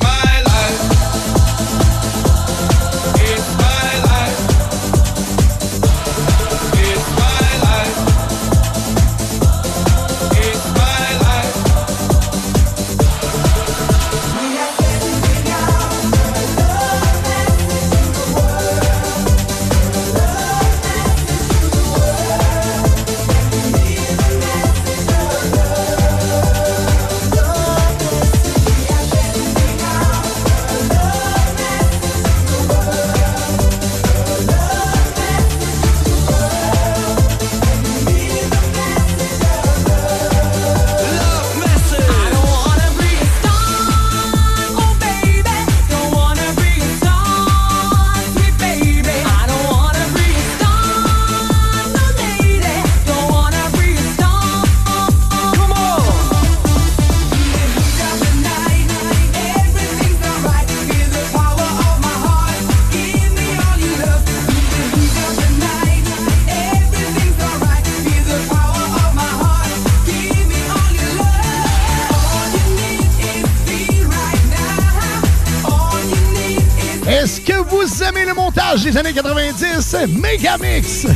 des années 90? Megamix!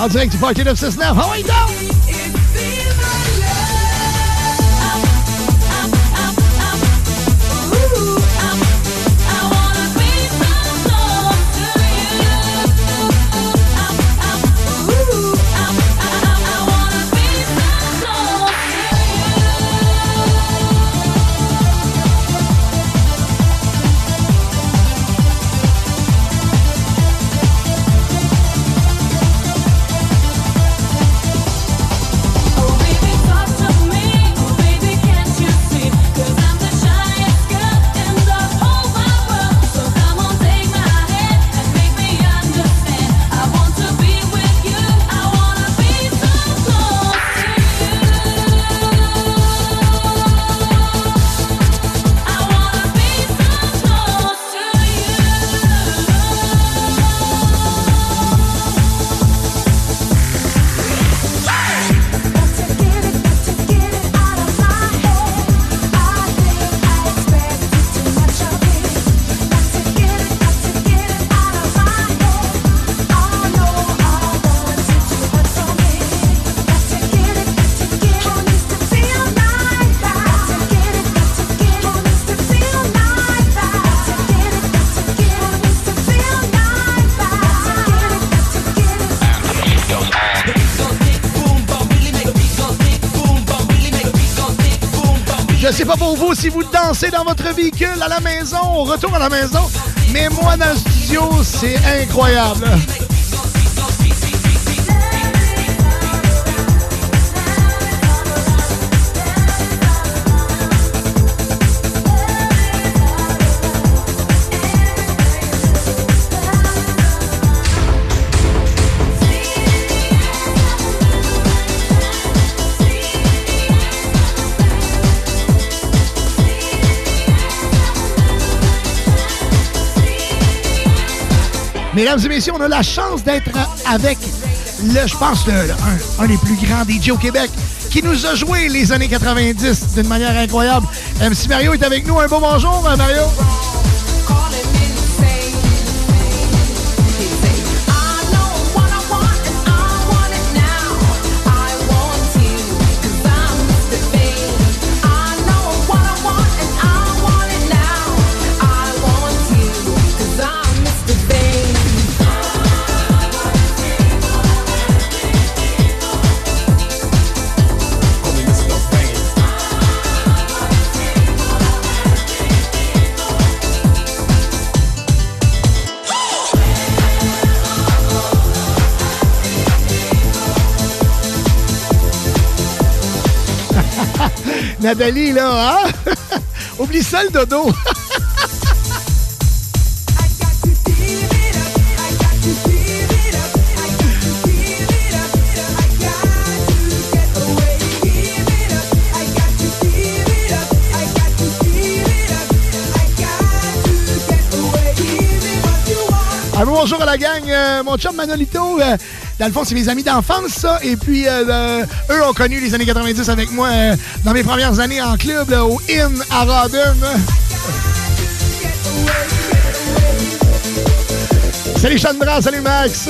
En direct du Party 969. How are Sais pas pour vous si vous dansez dans votre véhicule à la maison, au retour à la maison, mais moi dans le studio, c'est incroyable. Mesdames et messieurs, on a la chance d'être avec le, je pense, un, des plus grands DJ au Québec qui nous a joué les années 90 d'une manière incroyable. MC Mario est avec nous. Un beau bonjour, euh, Mario. Nathalie, là, hein? Oublie ça, le dodo. Ah, bonjour à la gang. Euh, mon chum Manolito, euh, dans le fond, c'est mes amis d'enfance, ça. Et puis, euh, euh, eux ont connu les années 90 avec moi euh, dans mes premières années en club, au Inn à Rodden. Salut Chandra, salut Max.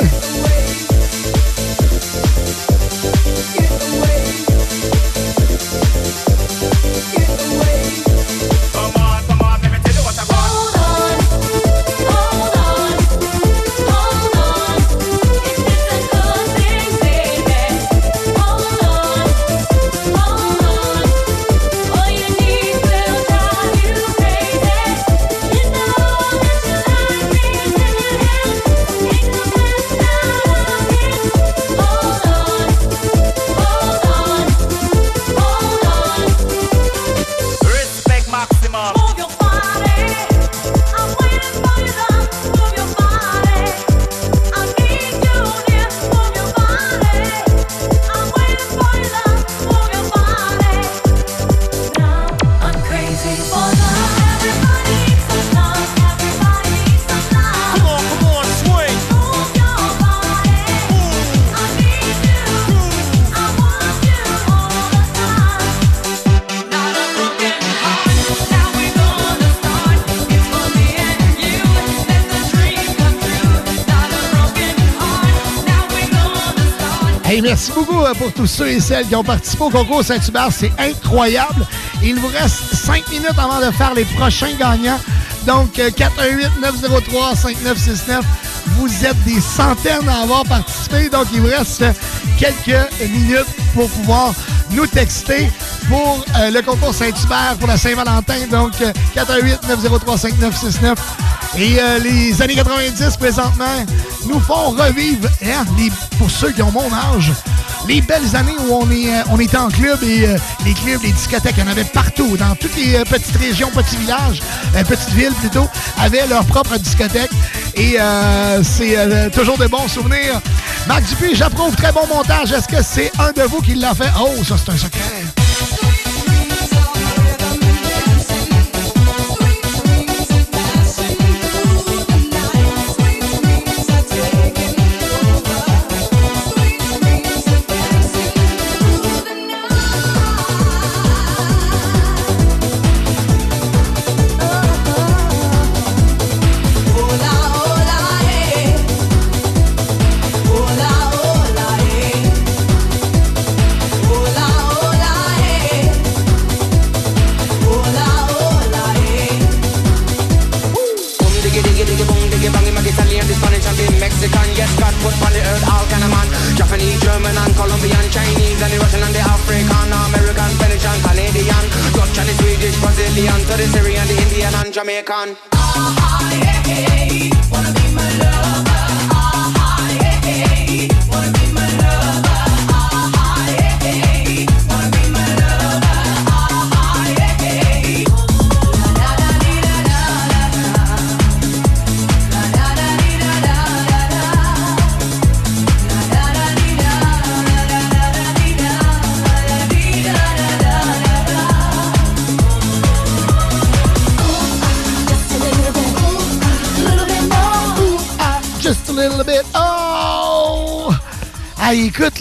Pour tous ceux et celles qui ont participé au concours Saint-Hubert. C'est incroyable. Il vous reste 5 minutes avant de faire les prochains gagnants. Donc, euh, 418-903-5969. Vous êtes des centaines à avoir participé. Donc, il vous reste euh, quelques minutes pour pouvoir nous texter pour euh, le concours Saint-Hubert pour la Saint-Valentin. Donc, euh, 418-903-5969. Et euh, les années 90, présentement, nous font revivre, hein, les- pour ceux qui ont mon âge, les belles années où on, est, euh, était en club et euh, les clubs, les discothèques, il y en avait partout, dans toutes les euh, petites régions, petits villages, petites villes plutôt, avaient leur propre discothèque. Et c'est toujours de bons souvenirs. Marc Dupuis, j'approuve, très bon montage. Est-ce que c'est un de vous qui l'a fait? Oh, ça c'est un secret. And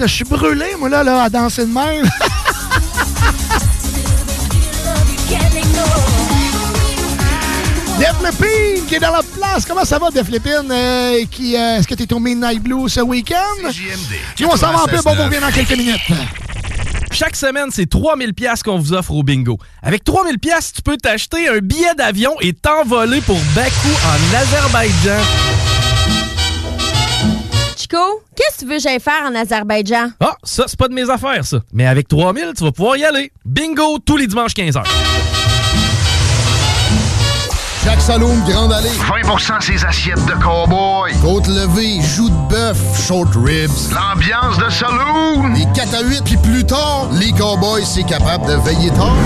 je suis brûlé, moi, là, là, à danser de même. Def Lépine qui est dans la place. Comment ça va, Def Lépine? Euh, qui, euh, Est-ce que tu es au Midnight Blue ce week-end? Nous, on s'en va en pub, on vous revient dans quelques minutes. Chaque semaine, c'est 3000 pièces qu'on vous offre au bingo. Avec 3000 pièces, tu peux t'acheter un billet d'avion et t'envoler pour Bakou en Azerbaïdjan. Chico, qu'est-ce que tu veux que j'aille faire en Azerbaïdjan? Ah, ça, c'est pas de mes affaires, ça. Mais avec 3000, tu vas pouvoir y aller. Bingo tous les dimanches 15h. Chaque saloon Grande Allée. 20% ses assiettes de cowboy. Côte levée, joues de bœuf, short ribs. L'ambiance de saloon. Les 4 à 8, puis plus tard, les cowboys, c'est capable de veiller tard.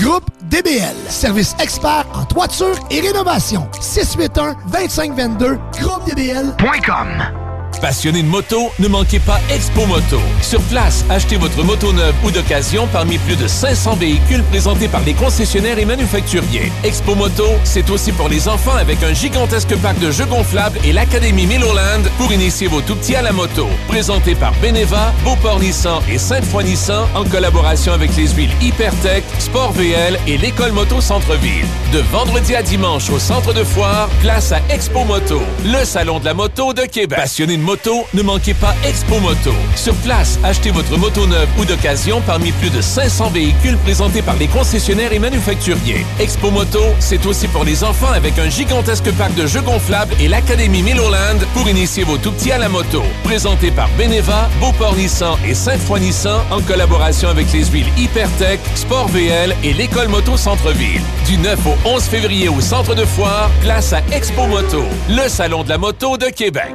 Groupe DBL, service expert en toiture et rénovation. 681-2522, groupedbl.com. Passionné de moto, ne manquez pas Expo Moto. Sur place, achetez votre moto neuve ou d'occasion parmi plus de 500 véhicules présentés par les concessionnaires et manufacturiers. Expo Moto, c'est aussi pour les enfants avec un gigantesque parc de jeux gonflables et l'Académie Milloland pour initier vos tout-petits à la moto. Présenté par Beneva, Beauport Nissan et Sainte-Foy Nissan en collaboration avec les huiles Hypertech, Sport VL et l'École Moto Centre-Ville. De vendredi à dimanche au centre de foire, place à Expo Moto, le salon de la moto de Québec. Moto, ne manquez pas Expo Moto. Sur place, achetez votre moto neuve ou d'occasion parmi plus de 500 véhicules présentés par les concessionnaires et manufacturiers. Expo Moto, c'est aussi pour les enfants avec un gigantesque parc de jeux gonflables et l'Académie Milloland pour initier vos tout-petits à la moto. Présenté par Beneva, Beauport Nissan et Sainte-Foy Nissan en collaboration avec les huiles Hypertech, Sport VL et l'École Moto Centre-Ville. Du 9 au 11 février au centre de foire, place à Expo Moto, le salon de la moto de Québec.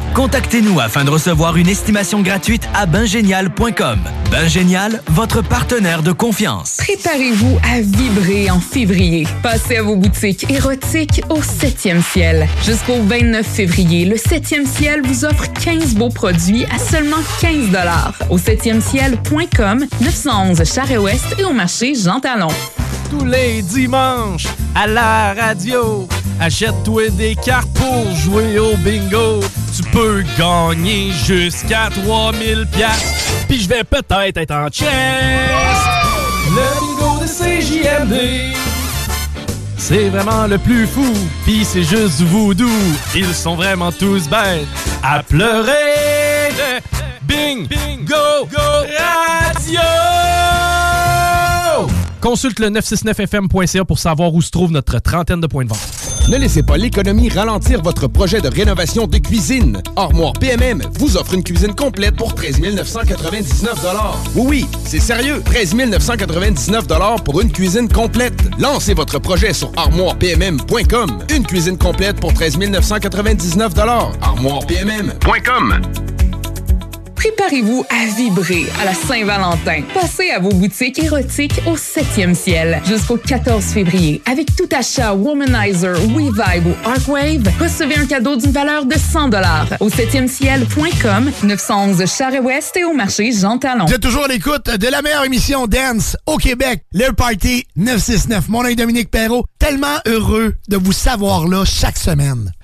Contactez-nous afin de recevoir une estimation gratuite à bingénial.com. Bingénial, votre partenaire de confiance. Préparez-vous à vibrer en février. Passez à vos boutiques érotiques au 7e ciel. Jusqu'au 29 février, le 7e ciel vous offre 15 beaux produits à seulement 15 Au 7e ciel.com, 911 Charest-Ouest et au marché Jean Talon. Tous les dimanches, à la radio, achète-toi des cartes pour jouer au bingo. Tu peux gagner jusqu'à 3000 piastres. Puis je vais peut-être être en chest. Le bingo de CJMD. C'est vraiment le plus fou, pis c'est juste du voodoo. Ils sont vraiment tous bêtes à pleurer. Bing, bingo, radio! Consulte le 969fm.ca pour savoir où se trouve notre trentaine de points de vente. Ne laissez pas l'économie ralentir votre projet de rénovation de cuisine. Armoire PMM vous offre une cuisine complète pour 13 999 Oui, oui, c'est sérieux. 13 999 pour une cuisine complète. Lancez votre projet sur armoirepmm.com. Une cuisine complète pour 13 999 armoirepmm.com. Préparez-vous à vibrer à la Saint-Valentin. Passez à vos boutiques érotiques au 7e ciel jusqu'au 14 février. Avec tout achat Womanizer, WeVibe ou Arcwave, recevez un cadeau d'une valeur de 100 au 7e ciel.com, 911 Charest-Ouest et au marché Jean Talon. Vous toujours à l'écoute de la meilleure émission Dance au Québec, le Party 969. Mon nom est Dominique Perrault. Tellement heureux de vous savoir là chaque semaine.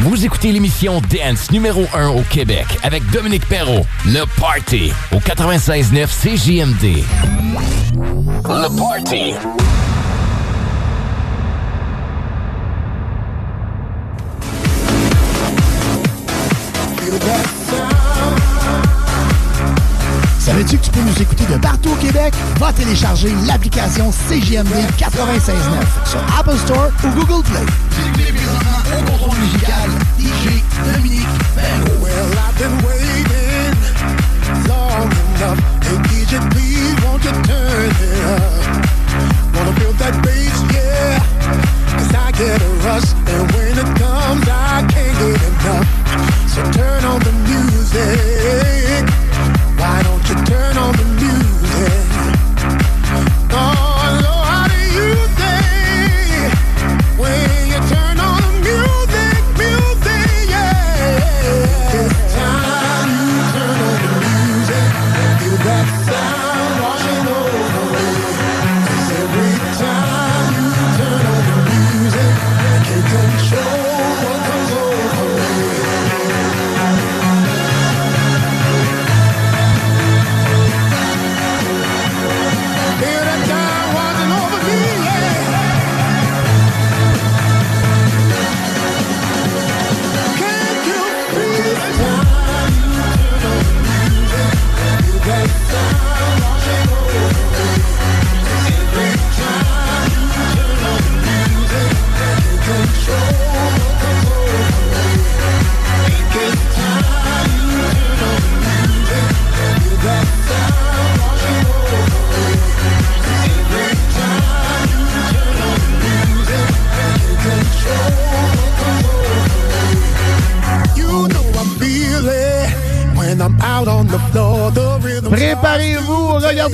Vous écoutez l'émission Dance numéro 1 au Québec avec Dominique Perrault. Le Party au 96.9 CJMD. Le Party. Savais-tu que tu peux nous écouter de partout au Québec? Va télécharger l'application CGMD 96.9 sur Apple Store ou Google Play. get a And when it comes I can't get enough So turn on the music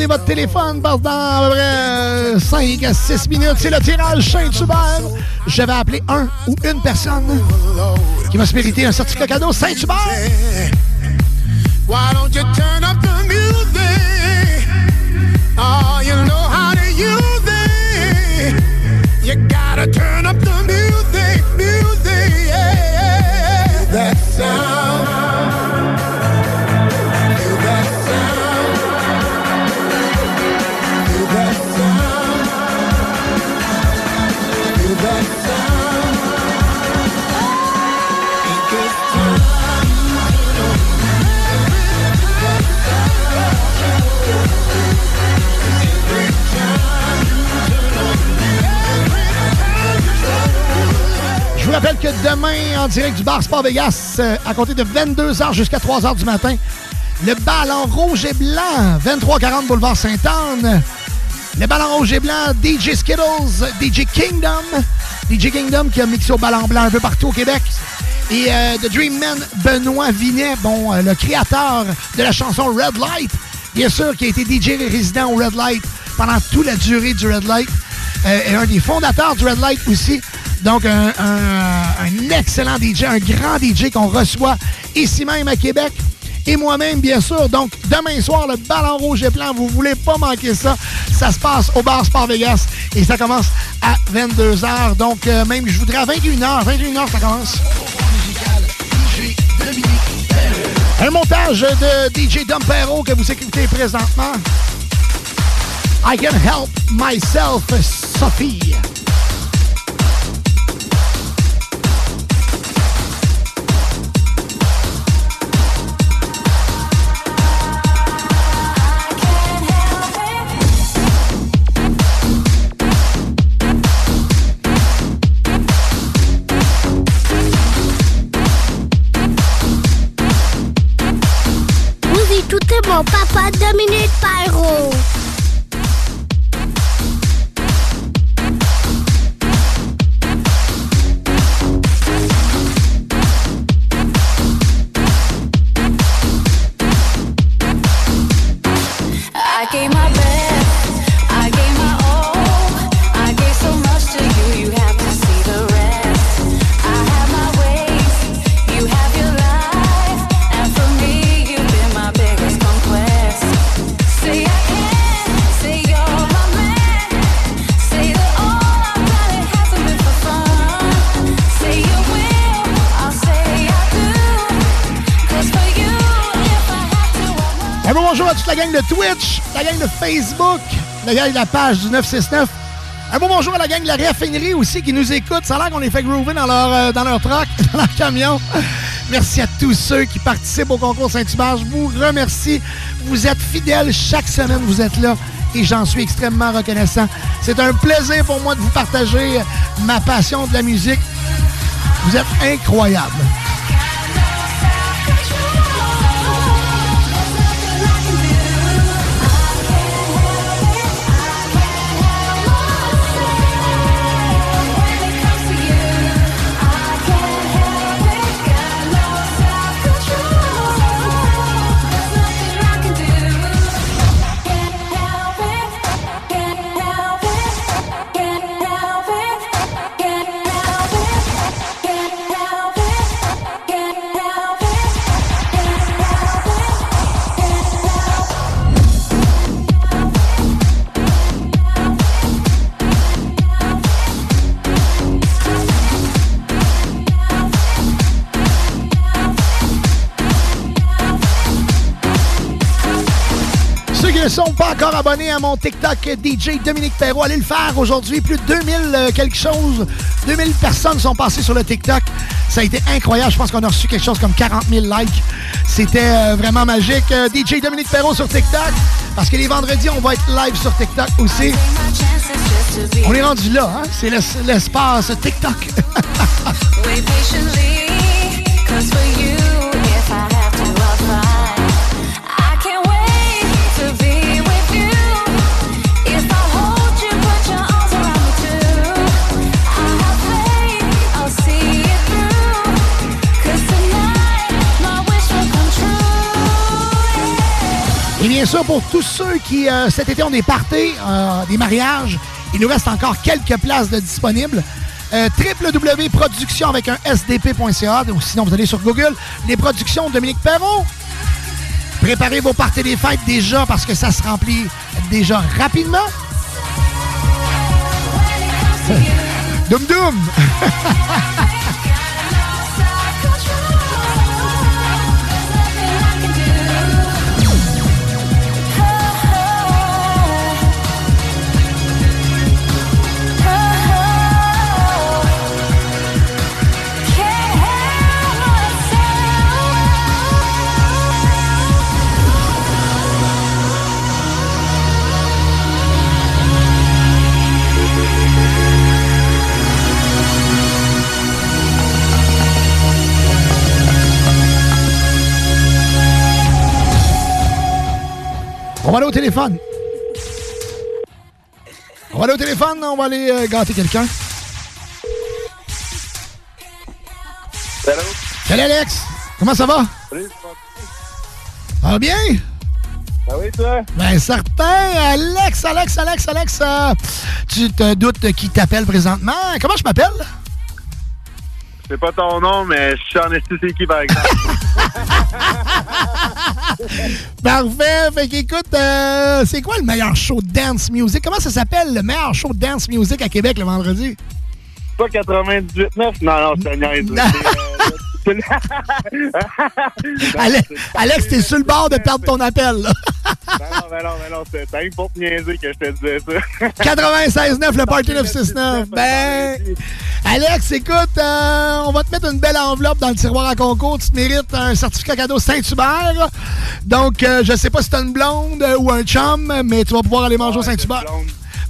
Votre téléphone parce dans à peu près 5 à 6 minutes, c'est le tirage Saint-Hubert. Je vais appeler un ou une personne qui va se mériter un certificat cadeau Saint-Hubert. Oh, you know how to use it. You gotta turn rappelle que demain, en direct du bar Sport Vegas, euh, à compter de 22h jusqu'à 3h du matin, le ballon rouge et blanc, 2340 Boulevard Sainte-Anne. Le ballon rouge et blanc, DJ Skittles, DJ Kingdom. DJ Kingdom qui a mixé au ballon blanc un peu partout au Québec. Et euh, The Dream Man, Benoît Vinet, bon, euh, le créateur de la chanson Red Light, bien sûr, qui a été DJ résident au Red Light pendant toute la durée du Red Light. Et un des fondateurs du Red Light aussi. Donc, un, excellent DJ, un grand DJ qu'on reçoit ici même à Québec. Et moi-même, bien sûr. Donc, demain soir, le ballon rouge et blanc, vous voulez pas manquer ça. Ça se passe au bar Sport Vegas et ça commence à 22h. Donc, euh, même, je voudrais à 21h. 21h, ça commence. Un montage de DJ Dumpero que vous écoutez présentement. I can help myself, Sophie. Écoutez mon papa Dominique Pyro. De Facebook, de la page du 969. Un bon bonjour à la gang de la raffinerie aussi qui nous écoute. Ça a l'air qu'on les fait groover dans leur, euh, dans leur truck, dans leur camion. Merci à tous ceux qui participent au concours Saint-Hubert. Je vous remercie. Vous êtes fidèles chaque semaine. Vous êtes là et j'en suis extrêmement reconnaissant. C'est un plaisir pour moi de vous partager ma passion de la musique. Vous êtes incroyables. Encore abonnés à mon TikTok DJ Dominique Perrault, allez le faire aujourd'hui. Plus de 2000 euh, quelque chose, 2000 personnes sont passées sur le TikTok. Ça a été incroyable. Je pense qu'on a reçu quelque chose comme 40 000 likes. C'était euh, vraiment magique. Euh, DJ Dominique Perrault sur TikTok. Parce que les vendredis, on va être live sur TikTok aussi. On est rendu là, hein? C'est l'es- l'espace TikTok. pour tous ceux qui, euh, cet été, ont des parties, euh, des mariages, il nous reste encore quelques places de disponibles. Euh, avec un sdp.ca ou sinon vous allez sur Google les productions de Dominique Perrault. Préparez vos parties des fêtes déjà parce que ça se remplit déjà rapidement. Doum doum va aller au téléphone. On va aller au téléphone, on va aller euh, gâter quelqu'un. Salut. Salut Alex, comment ça va? Salut. Ça va bien? Ah oui, toi? Ben certain, Alex, Alex, Alex, Alex, euh, tu te doutes qui t'appelle présentement? Comment je m'appelle? C'est pas ton nom, mais je suis en qui, par exemple. Parfait, fait qu'écoute, euh, c'est quoi le meilleur show de dance music? Comment ça s'appelle le meilleur show de dance music à Québec le vendredi? pas 98.9? Non, non, c'est un Ale- Alex, t'es sur le bord de perdre ton appel, là. Ben non, ben non, ben non, c'est pour te niaiser que je te disais ça. 96.9, le Party 969. Ben, Alex, écoute, euh, on va te mettre une belle enveloppe dans le tiroir à concours. Tu te mérites un certificat cadeau Saint-Hubert. Donc, euh, je sais pas si t'as une blonde euh, ou un chum, mais tu vas pouvoir aller manger au Saint-Hubert.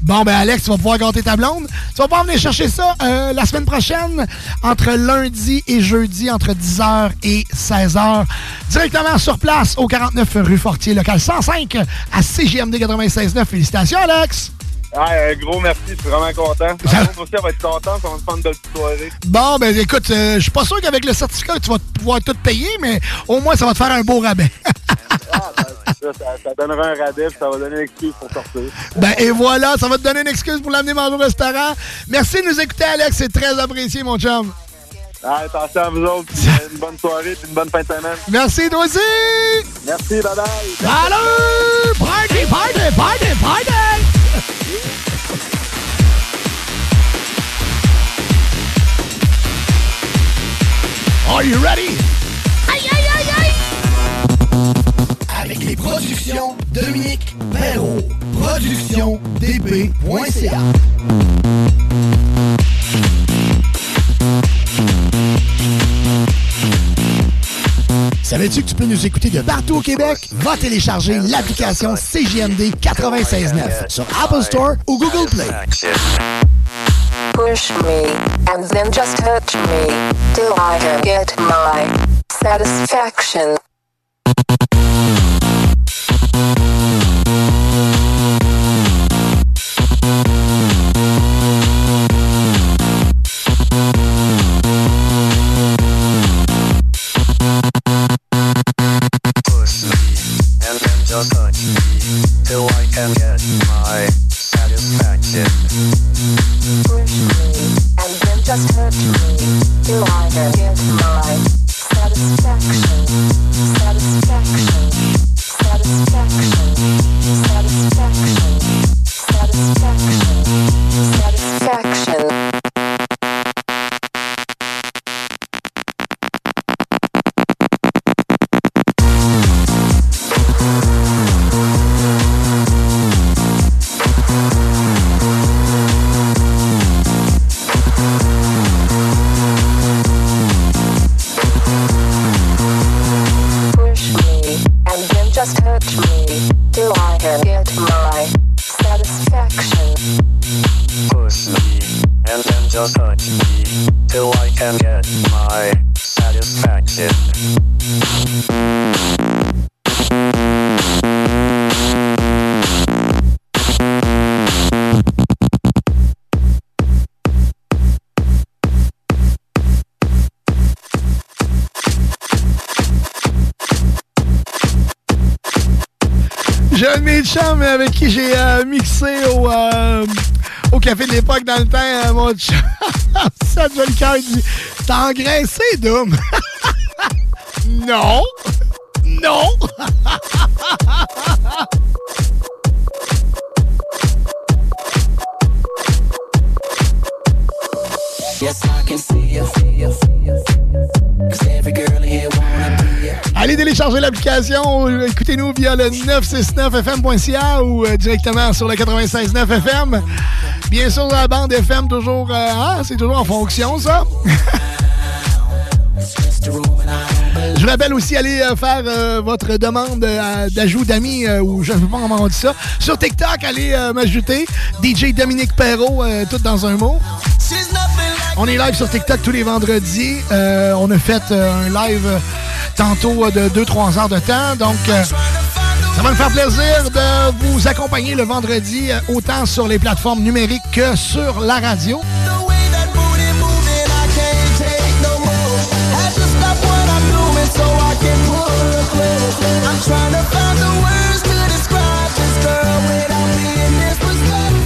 Bon, ben Alex, tu vas pouvoir gâter ta blonde. Tu vas pouvoir venir chercher ça euh, la semaine prochaine, entre lundi et jeudi, entre 10h et 16h. Directement sur place, au 49 rue Fortier, local 105, à CGMD 96.9. Félicitations, Alex! Ah, un gros merci, je suis vraiment content. Blonde aussi, elle va être contente, on va se prendre de petites soirées. Bon, ben écoute, euh, je suis pas sûr qu'avec le certificat, tu vas pouvoir tout payer, mais au moins, ça va te faire un beau rabais. Ça, donnera un rabais, puis ça va donner une excuse pour sortir. ben et voilà, ça va te donner une excuse pour l'amener manger au restaurant. Merci de nous écouter, Alex, c'est très apprécié, mon chum. Ah, attention à vous autres, une bonne soirée, puis une bonne fin de semaine. Merci, toi aussi! Merci, bye bye! Salut! Party, party, party, party! Are you ready? Avec les productions Dominique Perrault. Productionsdb.ca Savais-tu que tu peux nous écouter de partout au Québec? Va télécharger l'application CJMD 96.9 sur Apple Store ou Google Play. Push me, and then just touch me, till I can get my satisfaction. Till l'époque dans le temps. euh, mon chum, ça le cœur. Dit T'as engraissé, Doom Non Non Yes, Allez télécharger l'application, ou écoutez-nous via le 969fm.ca ou euh, directement sur le 96.9 FM. Bien sûr, la bande FM, toujours, euh, ah, c'est toujours en fonction, ça. Je rappelle aussi, allez euh, faire votre demande d'ajout d'amis, ou je ne sais pas comment on dit ça. Sur TikTok, allez m'ajouter DJ Dominique Perrault, tout dans un mot. On est live sur TikTok tous les vendredis. Euh, on a fait euh, un live euh, tantôt de 2-3 heures de temps. Donc, ça va me faire plaisir de vous accompagner le vendredi, autant sur les plateformes numériques que sur la radio.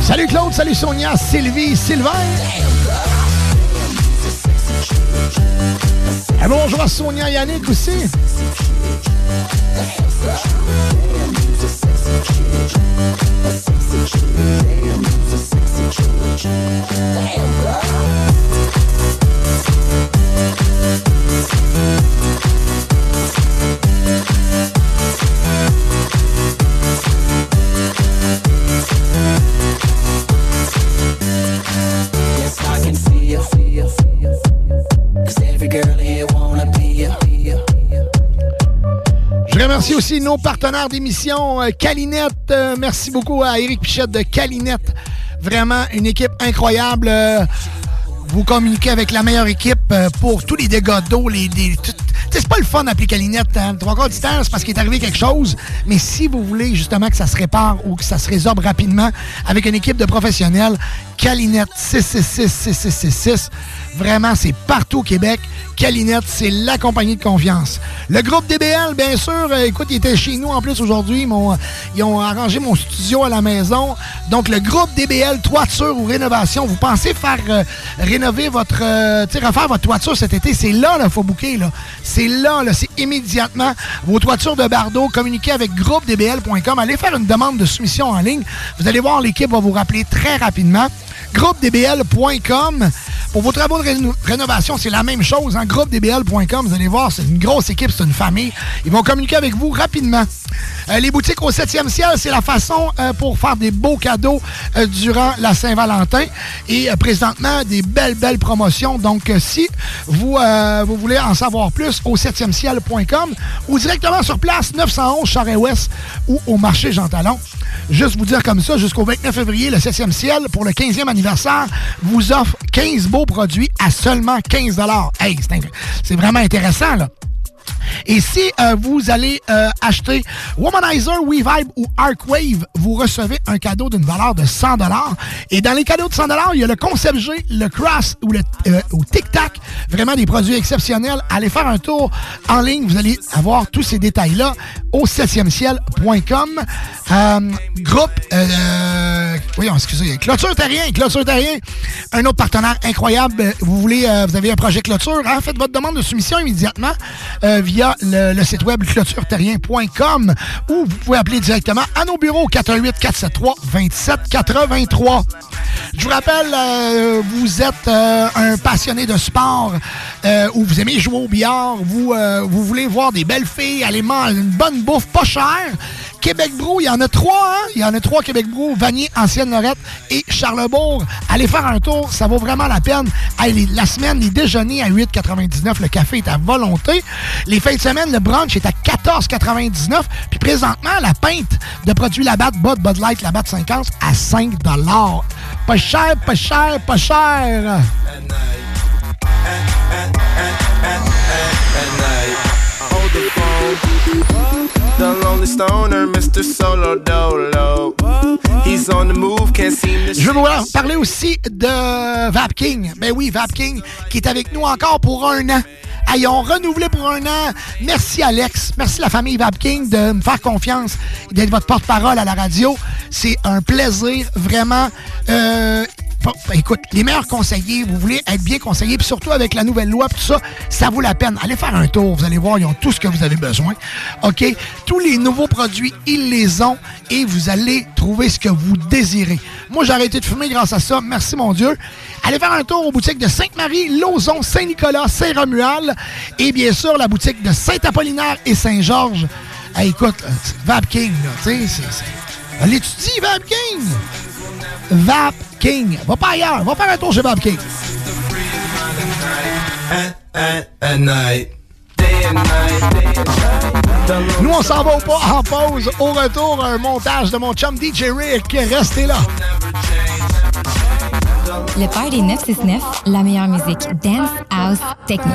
Salut Claude, salut Sonia, Sylvie, Sylvain. Et bonjour à Sonia Yannick aussi. Remercie aussi nos partenaires d'émission, euh, Calinette. Euh, merci beaucoup à Éric Pichette de Calinette. Vraiment une équipe incroyable. Euh, vous communiquez avec la meilleure équipe pour tous les dégâts d'eau, les, pas le fun d'appeler Calinette. Hein? Trois quarts parce qu'il est arrivé quelque chose. Mais si vous voulez justement que ça se répare ou que ça se résorbe rapidement avec une équipe de professionnels, Calinette 666-6666. Vraiment, c'est partout au Québec. Calinette, c'est la compagnie de confiance. Le groupe DBL, bien sûr, euh, écoute, ils étaient chez nous en plus aujourd'hui. Ils, m'ont- ils ont arrangé mon studio à la maison. Donc, le groupe DBL, toiture ou rénovation, vous pensez faire euh, rénover votre, euh, refaire votre toiture cet été, c'est là, il faut bouquer, là. C'est là, c'est immédiatement. Vos toitures de Bardeau, communiquez avec groupedbl.com. Allez faire une demande de soumission en ligne. Vous allez voir, l'équipe va vous rappeler très rapidement. groupedbl.com. Pour vos travaux de réno- rénovation, c'est la même chose. Hein? groupedbl.com, vous allez voir, c'est une grosse équipe, c'est une famille. Ils vont communiquer avec vous rapidement. Euh, les boutiques au 7e ciel, c'est la façon euh, pour faire des beaux cadeaux euh, durant la Saint-Valentin. Et présentement, des belles, belles promotions. Donc, si vous, vous voulez en savoir plus, au 7e ciel.com ou directement sur place, 911 Charest-Ouest ou au marché Jean Talon. Juste vous dire comme ça, jusqu'au 29 février, le 7e ciel, pour le 15e anniversaire, vous offre 15 beaux produits à seulement 15 Hey, c'est vraiment intéressant, là. Et si euh, vous allez euh, acheter Womanizer, WeVibe ou Arcwave, vous recevez un cadeau d'une valeur de 100 Et dans les cadeaux de 100 il y a le Concept G, le Cross ou le euh, ou Tic Tac. Vraiment des produits exceptionnels. Allez faire un tour en ligne. Vous allez avoir tous ces détails-là au 7e ciel.com. Groupe, voyons, excusez, Clôture Terrien, Clôture Terrien, un autre partenaire incroyable. Vous voulez, vous avez un projet clôture, hein? faites votre demande de soumission immédiatement via le, site web clôtureterrien.com ou vous pouvez appeler directement à nos bureaux 418 473 2783. Je vous rappelle, euh, vous êtes euh, un passionné de sport euh, ou vous aimez jouer au billard, vous, vous voulez voir des belles filles, aller manger une bonne bouffe pas chère. Québec Brou, il y en a trois, hein? Il y en a trois Québec Brou, Vanier, Ancienne-Lorette et Charlebourg. Allez faire un tour, ça vaut vraiment la peine. Hey, les- la semaine, les déjeuners à 8,99, le café est à volonté. Les fins de semaine, le brunch est à 14,99. Puis présentement, la pinte de produits Labatt, Bud, Bud Light, Labatt 50 à 5 Pas cher, pas cher, pas cher. The phone. The lonely stoner, Mr. Solo Dolo. He's on the move, can't seem to Je veux vous parler aussi de Vap King. Ben oui, Vap King, qui est avec nous encore pour un an. Ils ont renouvelé pour un an. Merci Alex. Merci la famille Vap King de me faire confiance et d'être votre porte-parole à la radio. C'est un plaisir, vraiment. Euh, écoute, les meilleurs conseillers, vous voulez être bien conseillé, puis surtout avec la nouvelle loi, tout ça, ça vaut la peine. Allez faire un tour, vous allez voir, ils ont tout ce que vous avez besoin. OK? Tous les nouveaux produits, ils les ont et vous allez trouver ce que vous désirez. Moi, j'ai arrêté de fumer grâce à ça. Merci, mon Dieu. Allez faire un tour aux boutiques de Sainte-Marie, Lauson, Saint-Nicolas, Saint-Romuald et bien sûr la boutique de Saint-Apollinaire et Saint-Georges. Hey, écoute, euh, Vap King, là, tu sais, c'est... L'étudie, Vap King! Vap King. Va pas ailleurs, va faire un tour chez Vap King. Nous, on s'en va pas en pause. Au retour, un montage de mon chum DJ Rick. Restez là. Le Party 969, la meilleure musique dance, house, techno.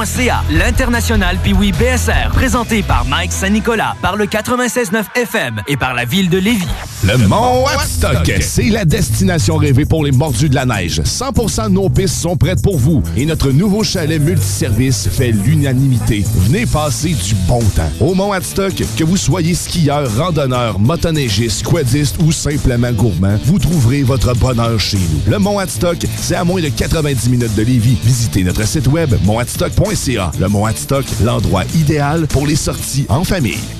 L'International Piwi BSR, présenté par Mike Saint-Nicolas, par le 96.9 FM et par la ville de Lévis. Le Mont Watstock, c'est la destination rêvée pour les mordus de la neige. 100% de nos pistes sont prêtes pour vous et notre nouveau chalet multiservice fait l'unanimité. Venez passer du bon temps. Au Mont Watstock, que vous soyez skieur, randonneur, motoneigiste, quadiste ou simplement gourmand, vous trouverez votre bonheur chez nous. Le Mont Watstock, c'est à moins de 90 minutes de Lévis. Visitez notre site web montwatstock.ca. Le Mont Watstock, l'endroit idéal pour les sorties en famille.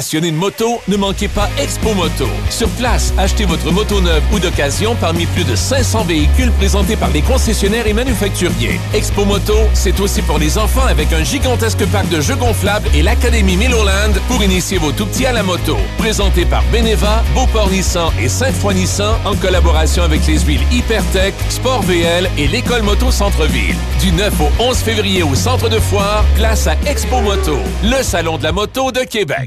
Passionné de moto, ne manquez pas Expo Moto. Sur place, achetez votre moto neuve ou d'occasion parmi plus de 500 véhicules présentés par les concessionnaires et manufacturiers. Expo Moto, c'est aussi pour les enfants avec un gigantesque parc de jeux gonflables et l'Académie Milloland pour initier vos tout-petits à la moto. Présenté par Beneva, Beauport Nissan et Sainte-Foy Nissan en collaboration avec les huiles Hypertech, Sport VL et l'École Moto Centre-Ville. Du 9 au 11 février au centre de foire, place à Expo Moto, le salon de la moto de Québec.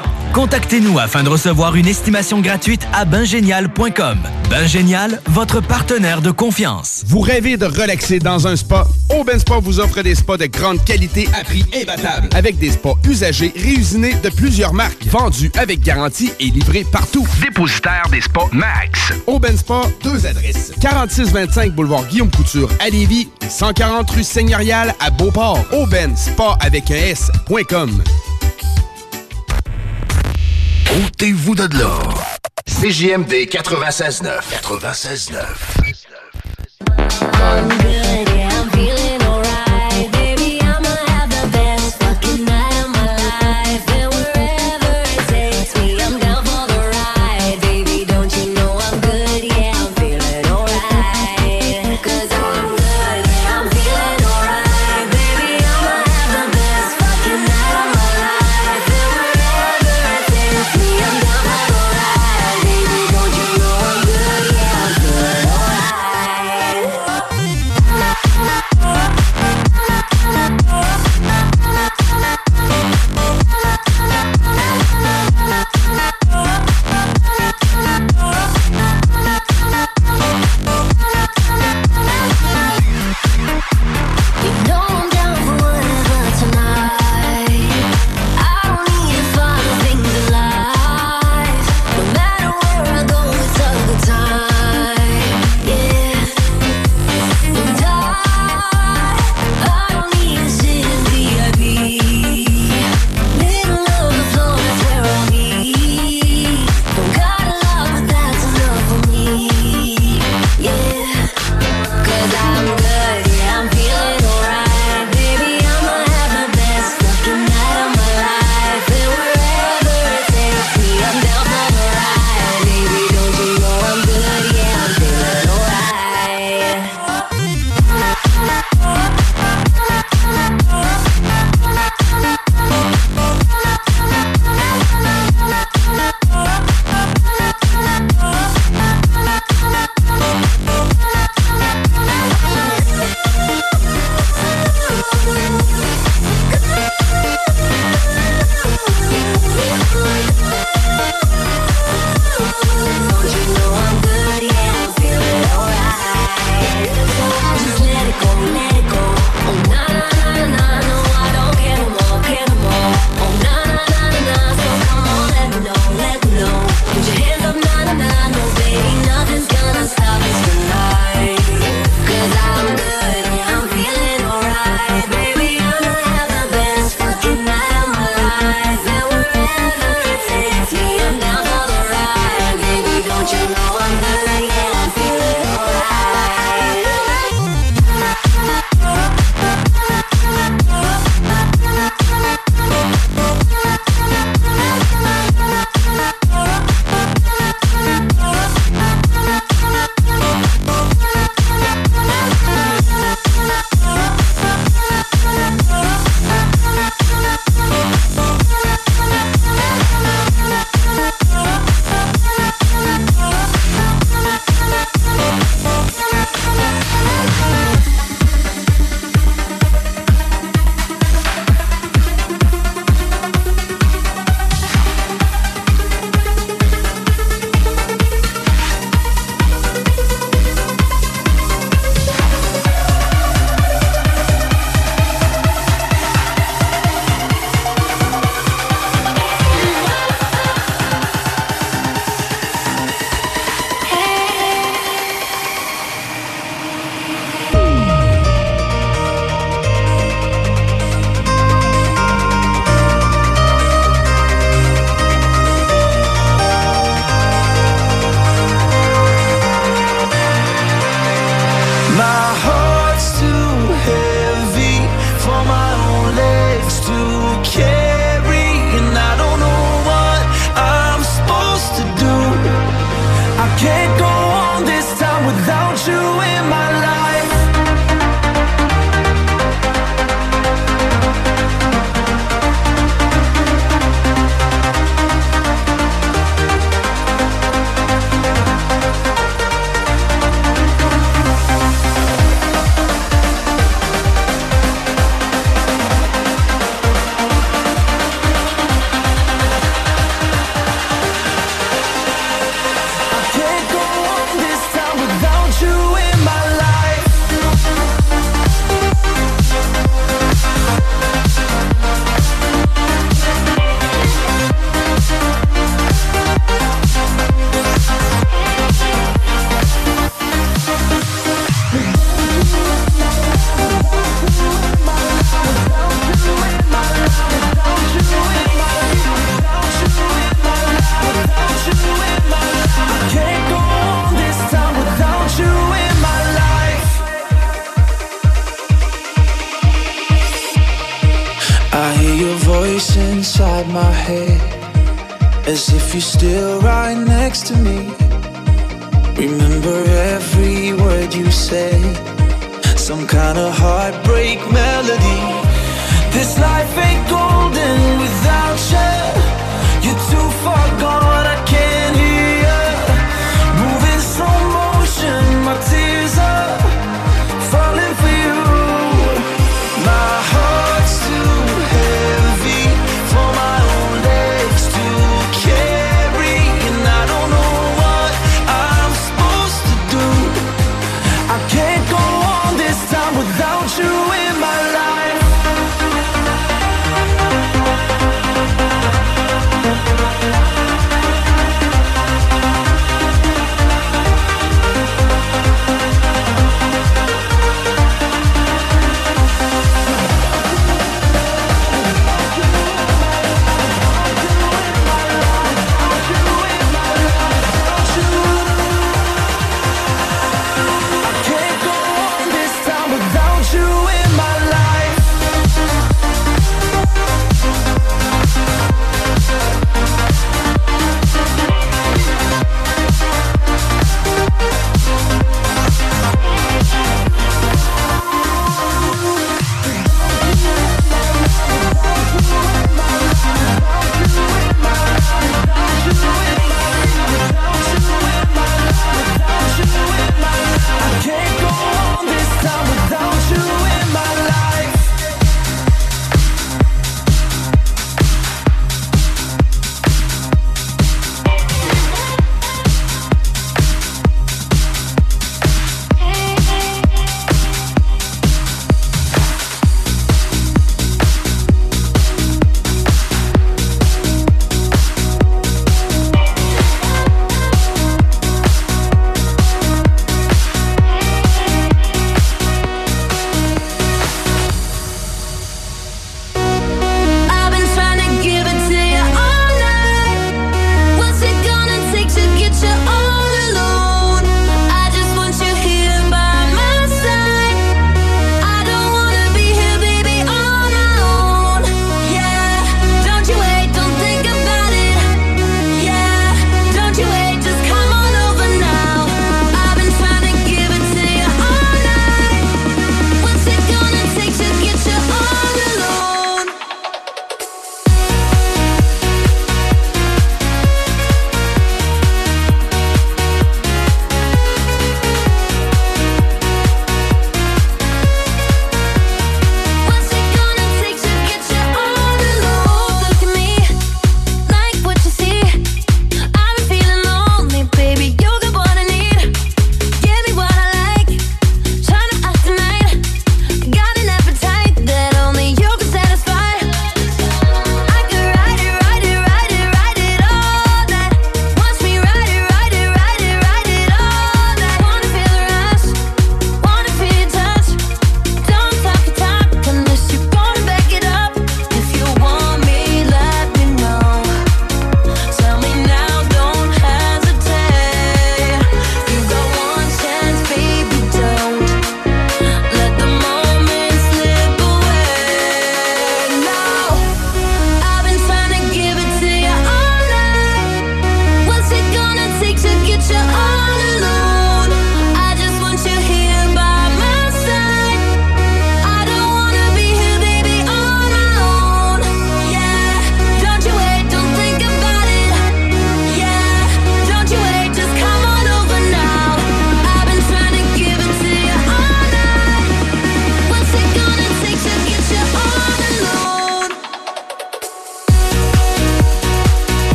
Contactez-nous afin de recevoir une estimation gratuite à bingénial.com. Bingénial, votre partenaire de confiance. Vous rêvez de relaxer dans un spa? Aubin Spa vous offre des spas de grande qualité à prix imbattable. Avec des spas usagés réusinés de plusieurs marques, vendus avec garantie et livrés partout. Dépositaire des spas Max. Aubin Spa, deux adresses. 4625 boulevard Guillaume Couture à Lévis, 140 rue Seigneurial à Beauport. Aubin Spa avec un S.com. Ôtez-vous de là. CJMD 96.9. 96.9.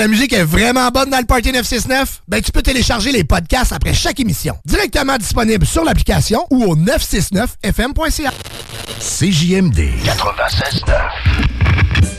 la musique est vraiment bonne dans le Party 969? Ben, tu peux télécharger les podcasts après chaque émission. Directement disponible sur l'application ou au 969fm.ca. CJMD 96.9.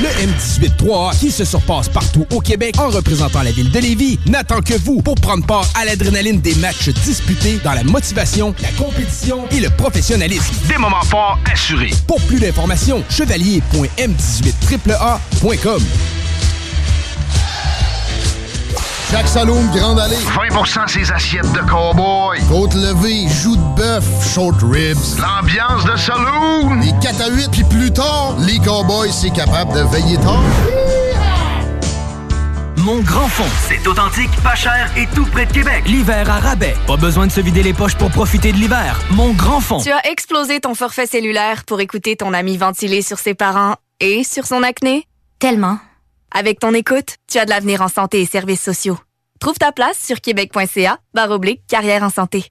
Le M18-3A, qui se surpasse partout au Québec en représentant la ville de Lévis, n'attend que vous pour prendre part à l'adrénaline des matchs disputés dans la motivation, la compétition et le professionnalisme. Des moments forts assurés. Pour plus d'informations, chevalier.m18AAA.com. Chaque saloon Grande Allée. 20% ses assiettes de cowboy. Côte levée, joues de bœuf, short ribs. L'ambiance de saloon. Les 4 à 8, puis plus tard, les cowboys, c'est capable de veiller tard. Mon grand fond, c'est authentique, pas cher et tout près de Québec. L'hiver à rabais. Pas besoin de se vider les poches pour profiter de l'hiver. Mon grand fond. Tu as explosé ton forfait cellulaire pour écouter ton ami ventiler sur ses parents et sur son acné? Tellement. Avec ton écoute, tu as de l'avenir en santé et services sociaux. Trouve ta place sur québec.ca, barre carrière en santé.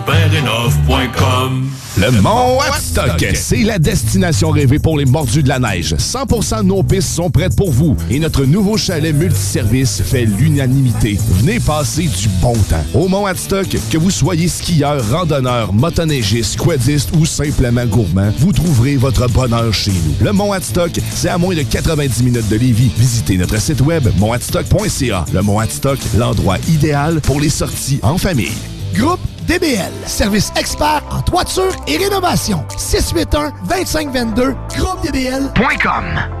Le Mont Watstock, c'est la destination rêvée pour les mordus de la neige. 100% de nos pistes sont prêtes pour vous et notre nouveau chalet multiservice fait l'unanimité. Venez passer du bon temps. Au Mont Watstock, que vous soyez skieur, randonneur, motoneigiste, quadiste ou simplement gourmand, vous trouverez votre bonheur chez nous. Le Mont Watstock, c'est à moins de 90 minutes de Lévis. Visitez notre site web montwatstock.ca. Le Mont Watstock, l'endroit idéal pour les sorties en famille. Groupe DBL, service expert en toiture et rénovation. 681-2522, groupedbl.com.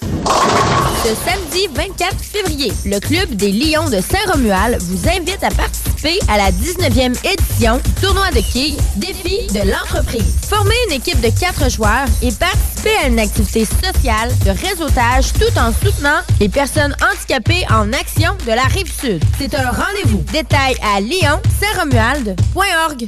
Ce samedi 24 février, le Club des Lions de Saint-Romuald vous invite à participer à la 19e édition tournoi de quilles Défi de l'entreprise. Formez une équipe de quatre joueurs et participez à une activité sociale de réseautage tout en soutenant les personnes handicapées en action de la Rive-Sud. C'est un rendez-vous. Détails à lyon-saint-romuald.org.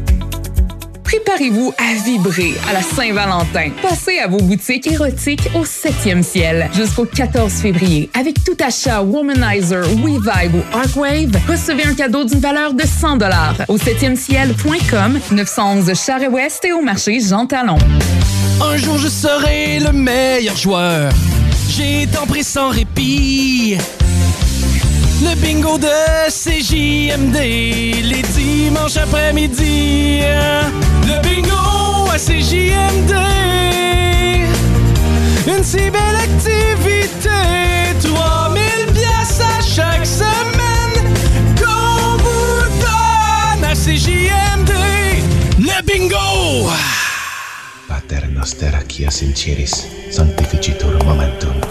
Préparez-vous à vibrer à la Saint-Valentin. Passez à vos boutiques érotiques au 7e ciel jusqu'au 14 février. Avec tout achat Womanizer, WeVibe ou Arcwave, recevez un cadeau d'une valeur de 100 au 7e ciel.com, 911 Charest-Ouest et au marché Jean Talon. Un jour je serai le meilleur joueur. J'ai tant pris sans répit. Le bingo de CJMD, les dimanches après-midi. Le bingo à CJMD. Une si belle activité. 3000 pièces à chaque semaine. Qu'on vous donne à CJMD. Le bingo! Pater noster qui sincieris, sanctificitur momentum.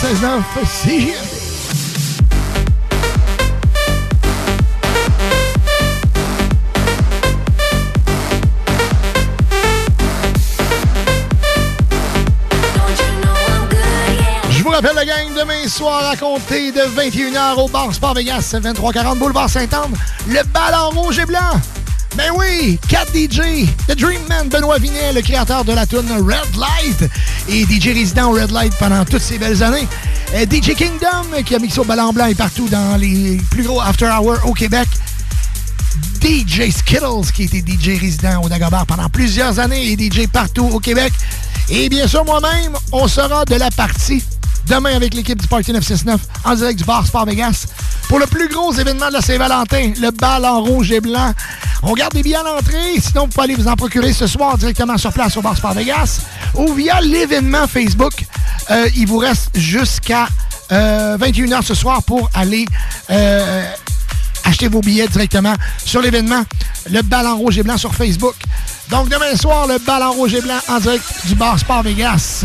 96.9 CJMD. Je vous rappelle la gang demain soir à compter de 21h au bar Sport Vegas 2340 Boulevard Saint-Anne. Le ballon rouge et blanc. Ben oui, 4 DJ, The Dream Man, Benoît Vinet, le créateur de la tune Red Light et DJ résident au Red Light pendant toutes ces belles années. Euh, DJ Kingdom qui a mixé au ballon blanc et partout dans les plus gros after hours au Québec. DJ Skittles, qui était DJ résident au Dagobah pendant plusieurs années et DJ partout au Québec. Et bien sûr, moi-même, on sera de la partie demain avec l'équipe du Party 969 en direct du bar Sport Vegas pour le plus gros événement de la Saint-Valentin, le bal en rouge et blanc. On garde des billets à l'entrée, sinon vous pouvez aller vous en procurer ce soir directement sur place au bar Sport Vegas ou via l'événement Facebook. Euh, il vous reste jusqu'à euh, 21h ce soir pour aller euh, acheter vos billets directement sur l'événement Le Ballon Rouge et Blanc sur Facebook. Donc demain soir, le Ballon Rouge et Blanc en direct du bar Sport Vegas.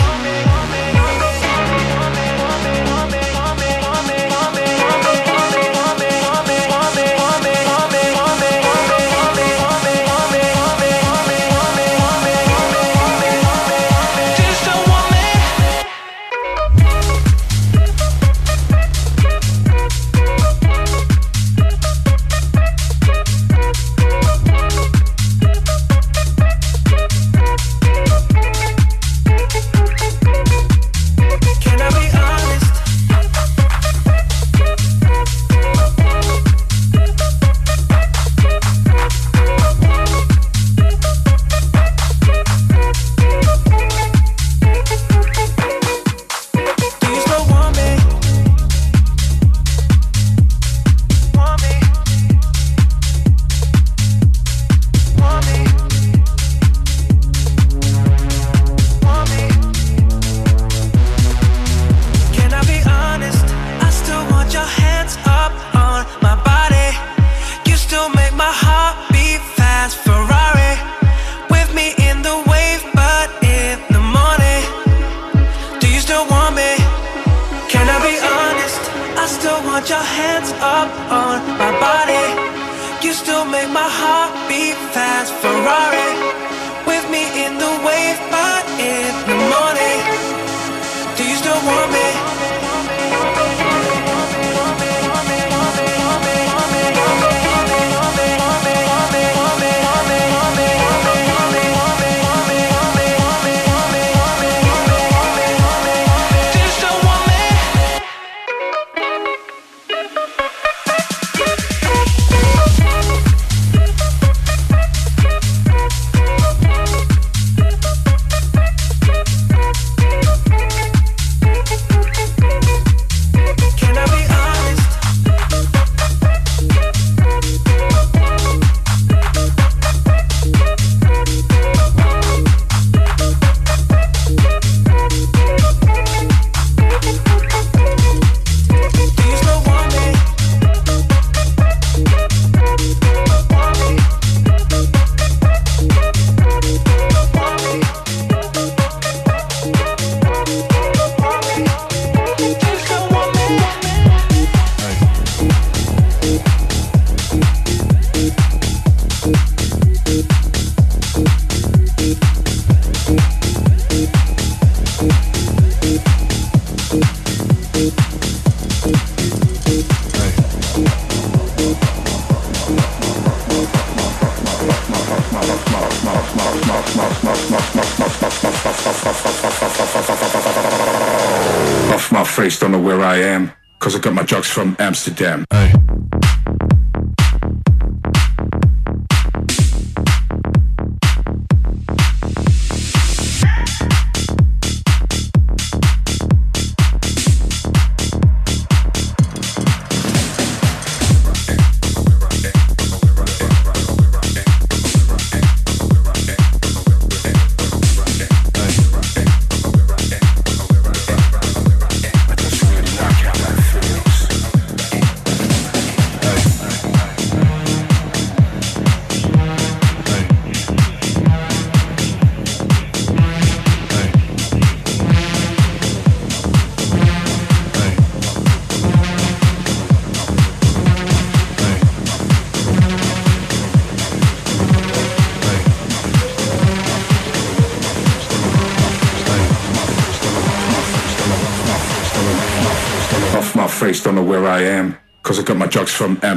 Amsterdam.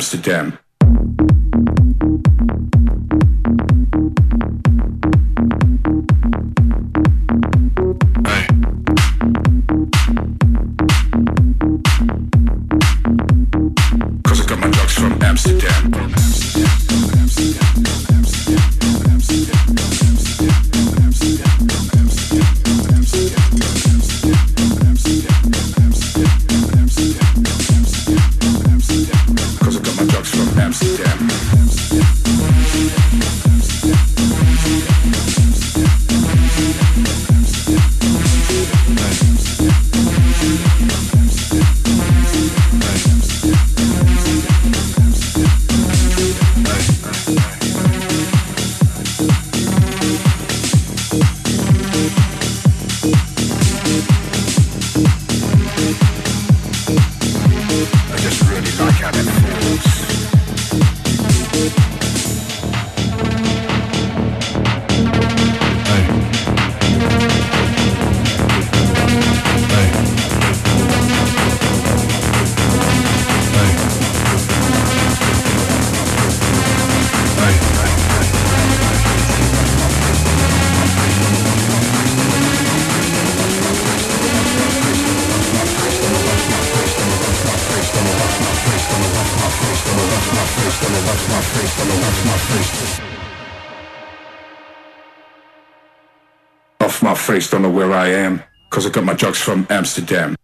Amsterdam Amsterdam.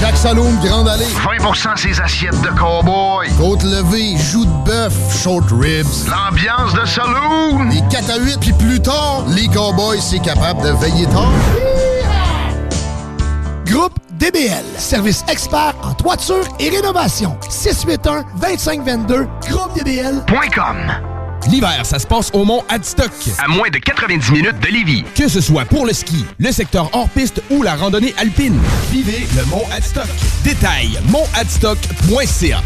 Chaque Saloon Grande Allée. 20% ses assiettes de cowboy. Côte levée, joues de bœuf, short ribs. L'ambiance de saloon. Les 4 à 8, puis plus tard, les cowboys, c'est capable de veiller tard. Groupe DBL, service expert en toiture et rénovation. 681-2522, groupedbl.com. L'hiver, ça se passe au Mont Adstock. À moins de 90 minutes de Lévis. Que ce soit pour le ski, le secteur hors-piste ou la randonnée alpine. Vivez le Mont Adstock. Détail, montadstock.ca.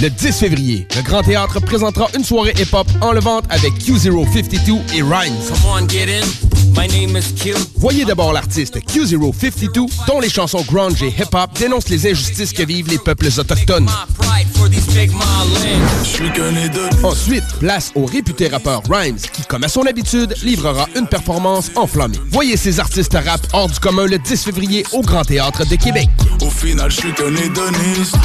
Le 10 février, le Grand Théâtre présentera une soirée hip-hop enlevante avec Q052 et Rhymes. Come on, get in. My name is Q. Voyez d'abord l'artiste Q052, dont les chansons grunge et hip-hop dénoncent les injustices que vivent les peuples autochtones. Ensuite, place au réputé rappeur Rhymes, qui, comme à son habitude, livrera une performance enflammée. Voyez ces artistes rap hors du commun le 10 février au Grand Théâtre de Québec. Au final, je suis hédoniste.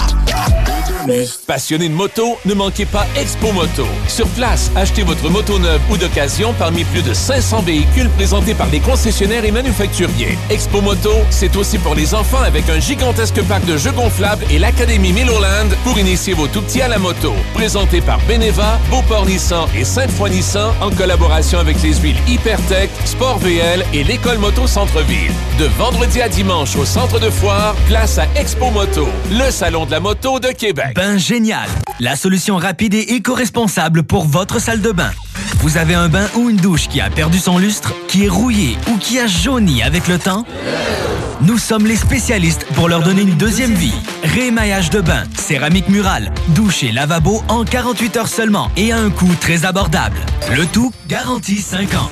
Passionné de moto, ne manquez pas Expo Moto. Sur place, achetez votre moto neuve ou d'occasion parmi plus de 500 véhicules présentés par les concessionnaires et manufacturiers. Expo Moto, c'est aussi pour les enfants avec un gigantesque parc de jeux gonflables et l'Académie Milloland pour initier vos tout-petits à la moto. Présenté par Beneva, Beauport Nissan et Sainte-Foy Nissan en collaboration avec les huiles Hypertech, Sport VL et l'École Moto Centre-Ville. De vendredi à dimanche au centre de foire, place à Expo Moto, le salon de la moto de Québec. Bain Génial, la solution rapide et éco-responsable pour votre salle de bain. Vous avez un bain ou une douche qui a perdu son lustre, qui est rouillé ou qui a jauni avec le temps? Nous sommes les spécialistes pour leur donner une deuxième vie. Rémaillage de bain, céramique murale, douche et lavabo en 48 heures seulement et à un coût très abordable. Le tout garantie 5 ans.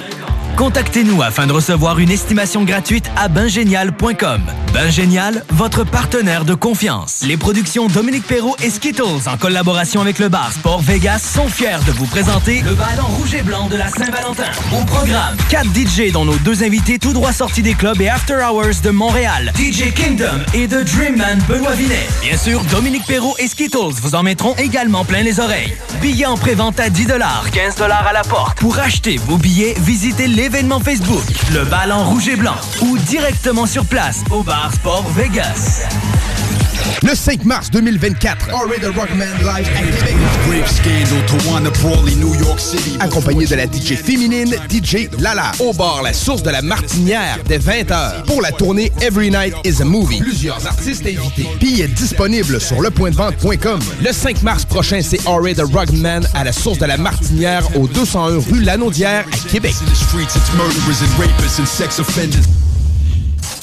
Contactez-nous afin de recevoir une estimation gratuite à baingénial.com. Ben Génial, votre partenaire de confiance. Les productions Dominique Perrault et Skittles, en collaboration avec le bar Sport Vegas, sont fiers de vous présenter le ballon rouge et blanc de la Saint-Valentin. Au programme, 4 DJ dont nos deux invités tout droit sortis des clubs et After Hours de Montréal, DJ Kingdom et The Dreamman Benoît Vinet. Bien sûr, Dominique Perrault et Skittles vous en mettront également plein les oreilles. Billets en pré-vente à 10 15 à la porte. Pour acheter vos billets, visitez l'événement Facebook, le ballon rouge et blanc, ou directement sur place au bar Sport Vegas. Le 5 mars 2024, Already the Rockman Live à Québec. Rape scandal to Wanna Brawley, New York City. Accompagné de la DJ féminine, DJ Lala. Au bar La Source de la Martinière, dès 20h. Pour la tournée Every Night is a Movie. Plusieurs artistes invités. Billets disponibles sur lepointdevente.com. Le 5 mars prochain, c'est Already the Rockman à la Source de la Martinière, au 201 rue Lanaudière, à Québec.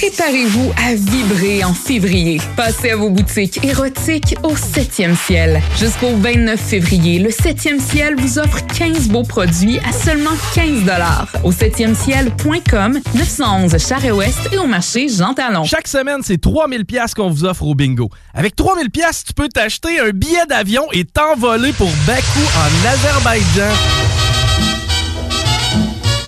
Préparez-vous à vibrer en février. Passez à vos boutiques érotiques au 7e ciel. Jusqu'au 29 février, le 7e ciel vous offre 15 beaux produits à seulement 15 Au 7e ciel.com, 911 Charest-Ouest et au marché Jean Talon. Chaque semaine, c'est 3000 pièces qu'on vous offre au bingo. Avec 3000 pièces, tu peux t'acheter un billet d'avion et t'envoler pour Bakou en Azerbaïdjan.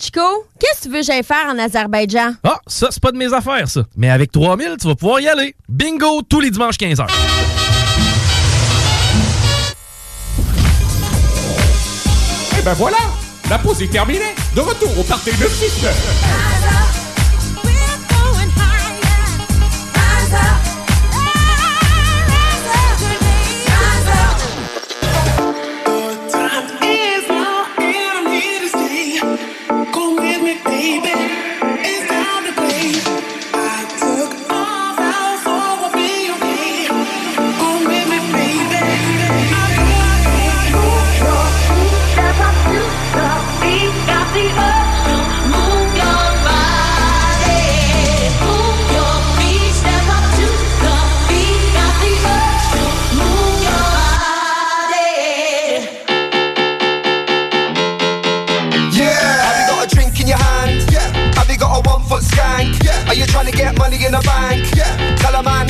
Chico, qu'est-ce que tu veux que j'aille faire en Azerbaïdjan? Ah, ça, c'est pas de mes affaires, ça. Mais avec 3000, tu vas pouvoir y aller. Bingo tous les dimanches 15h. Et ben voilà, la pause est terminée. De retour au party de 6 Are you trying to get money in the bank? Yeah. Tell a man.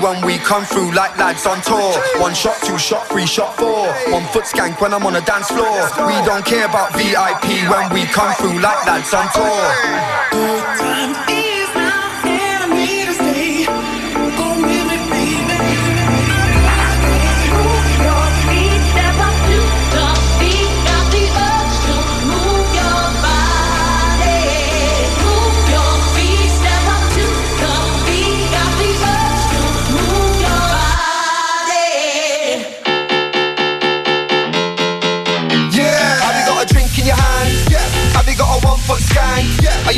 when we come through like lads on tour. One shot, two shot, three shot, four. One foot skank when I'm on the dance floor. We don't care about VIP when we come through like lads on tour.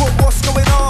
What, what's going on?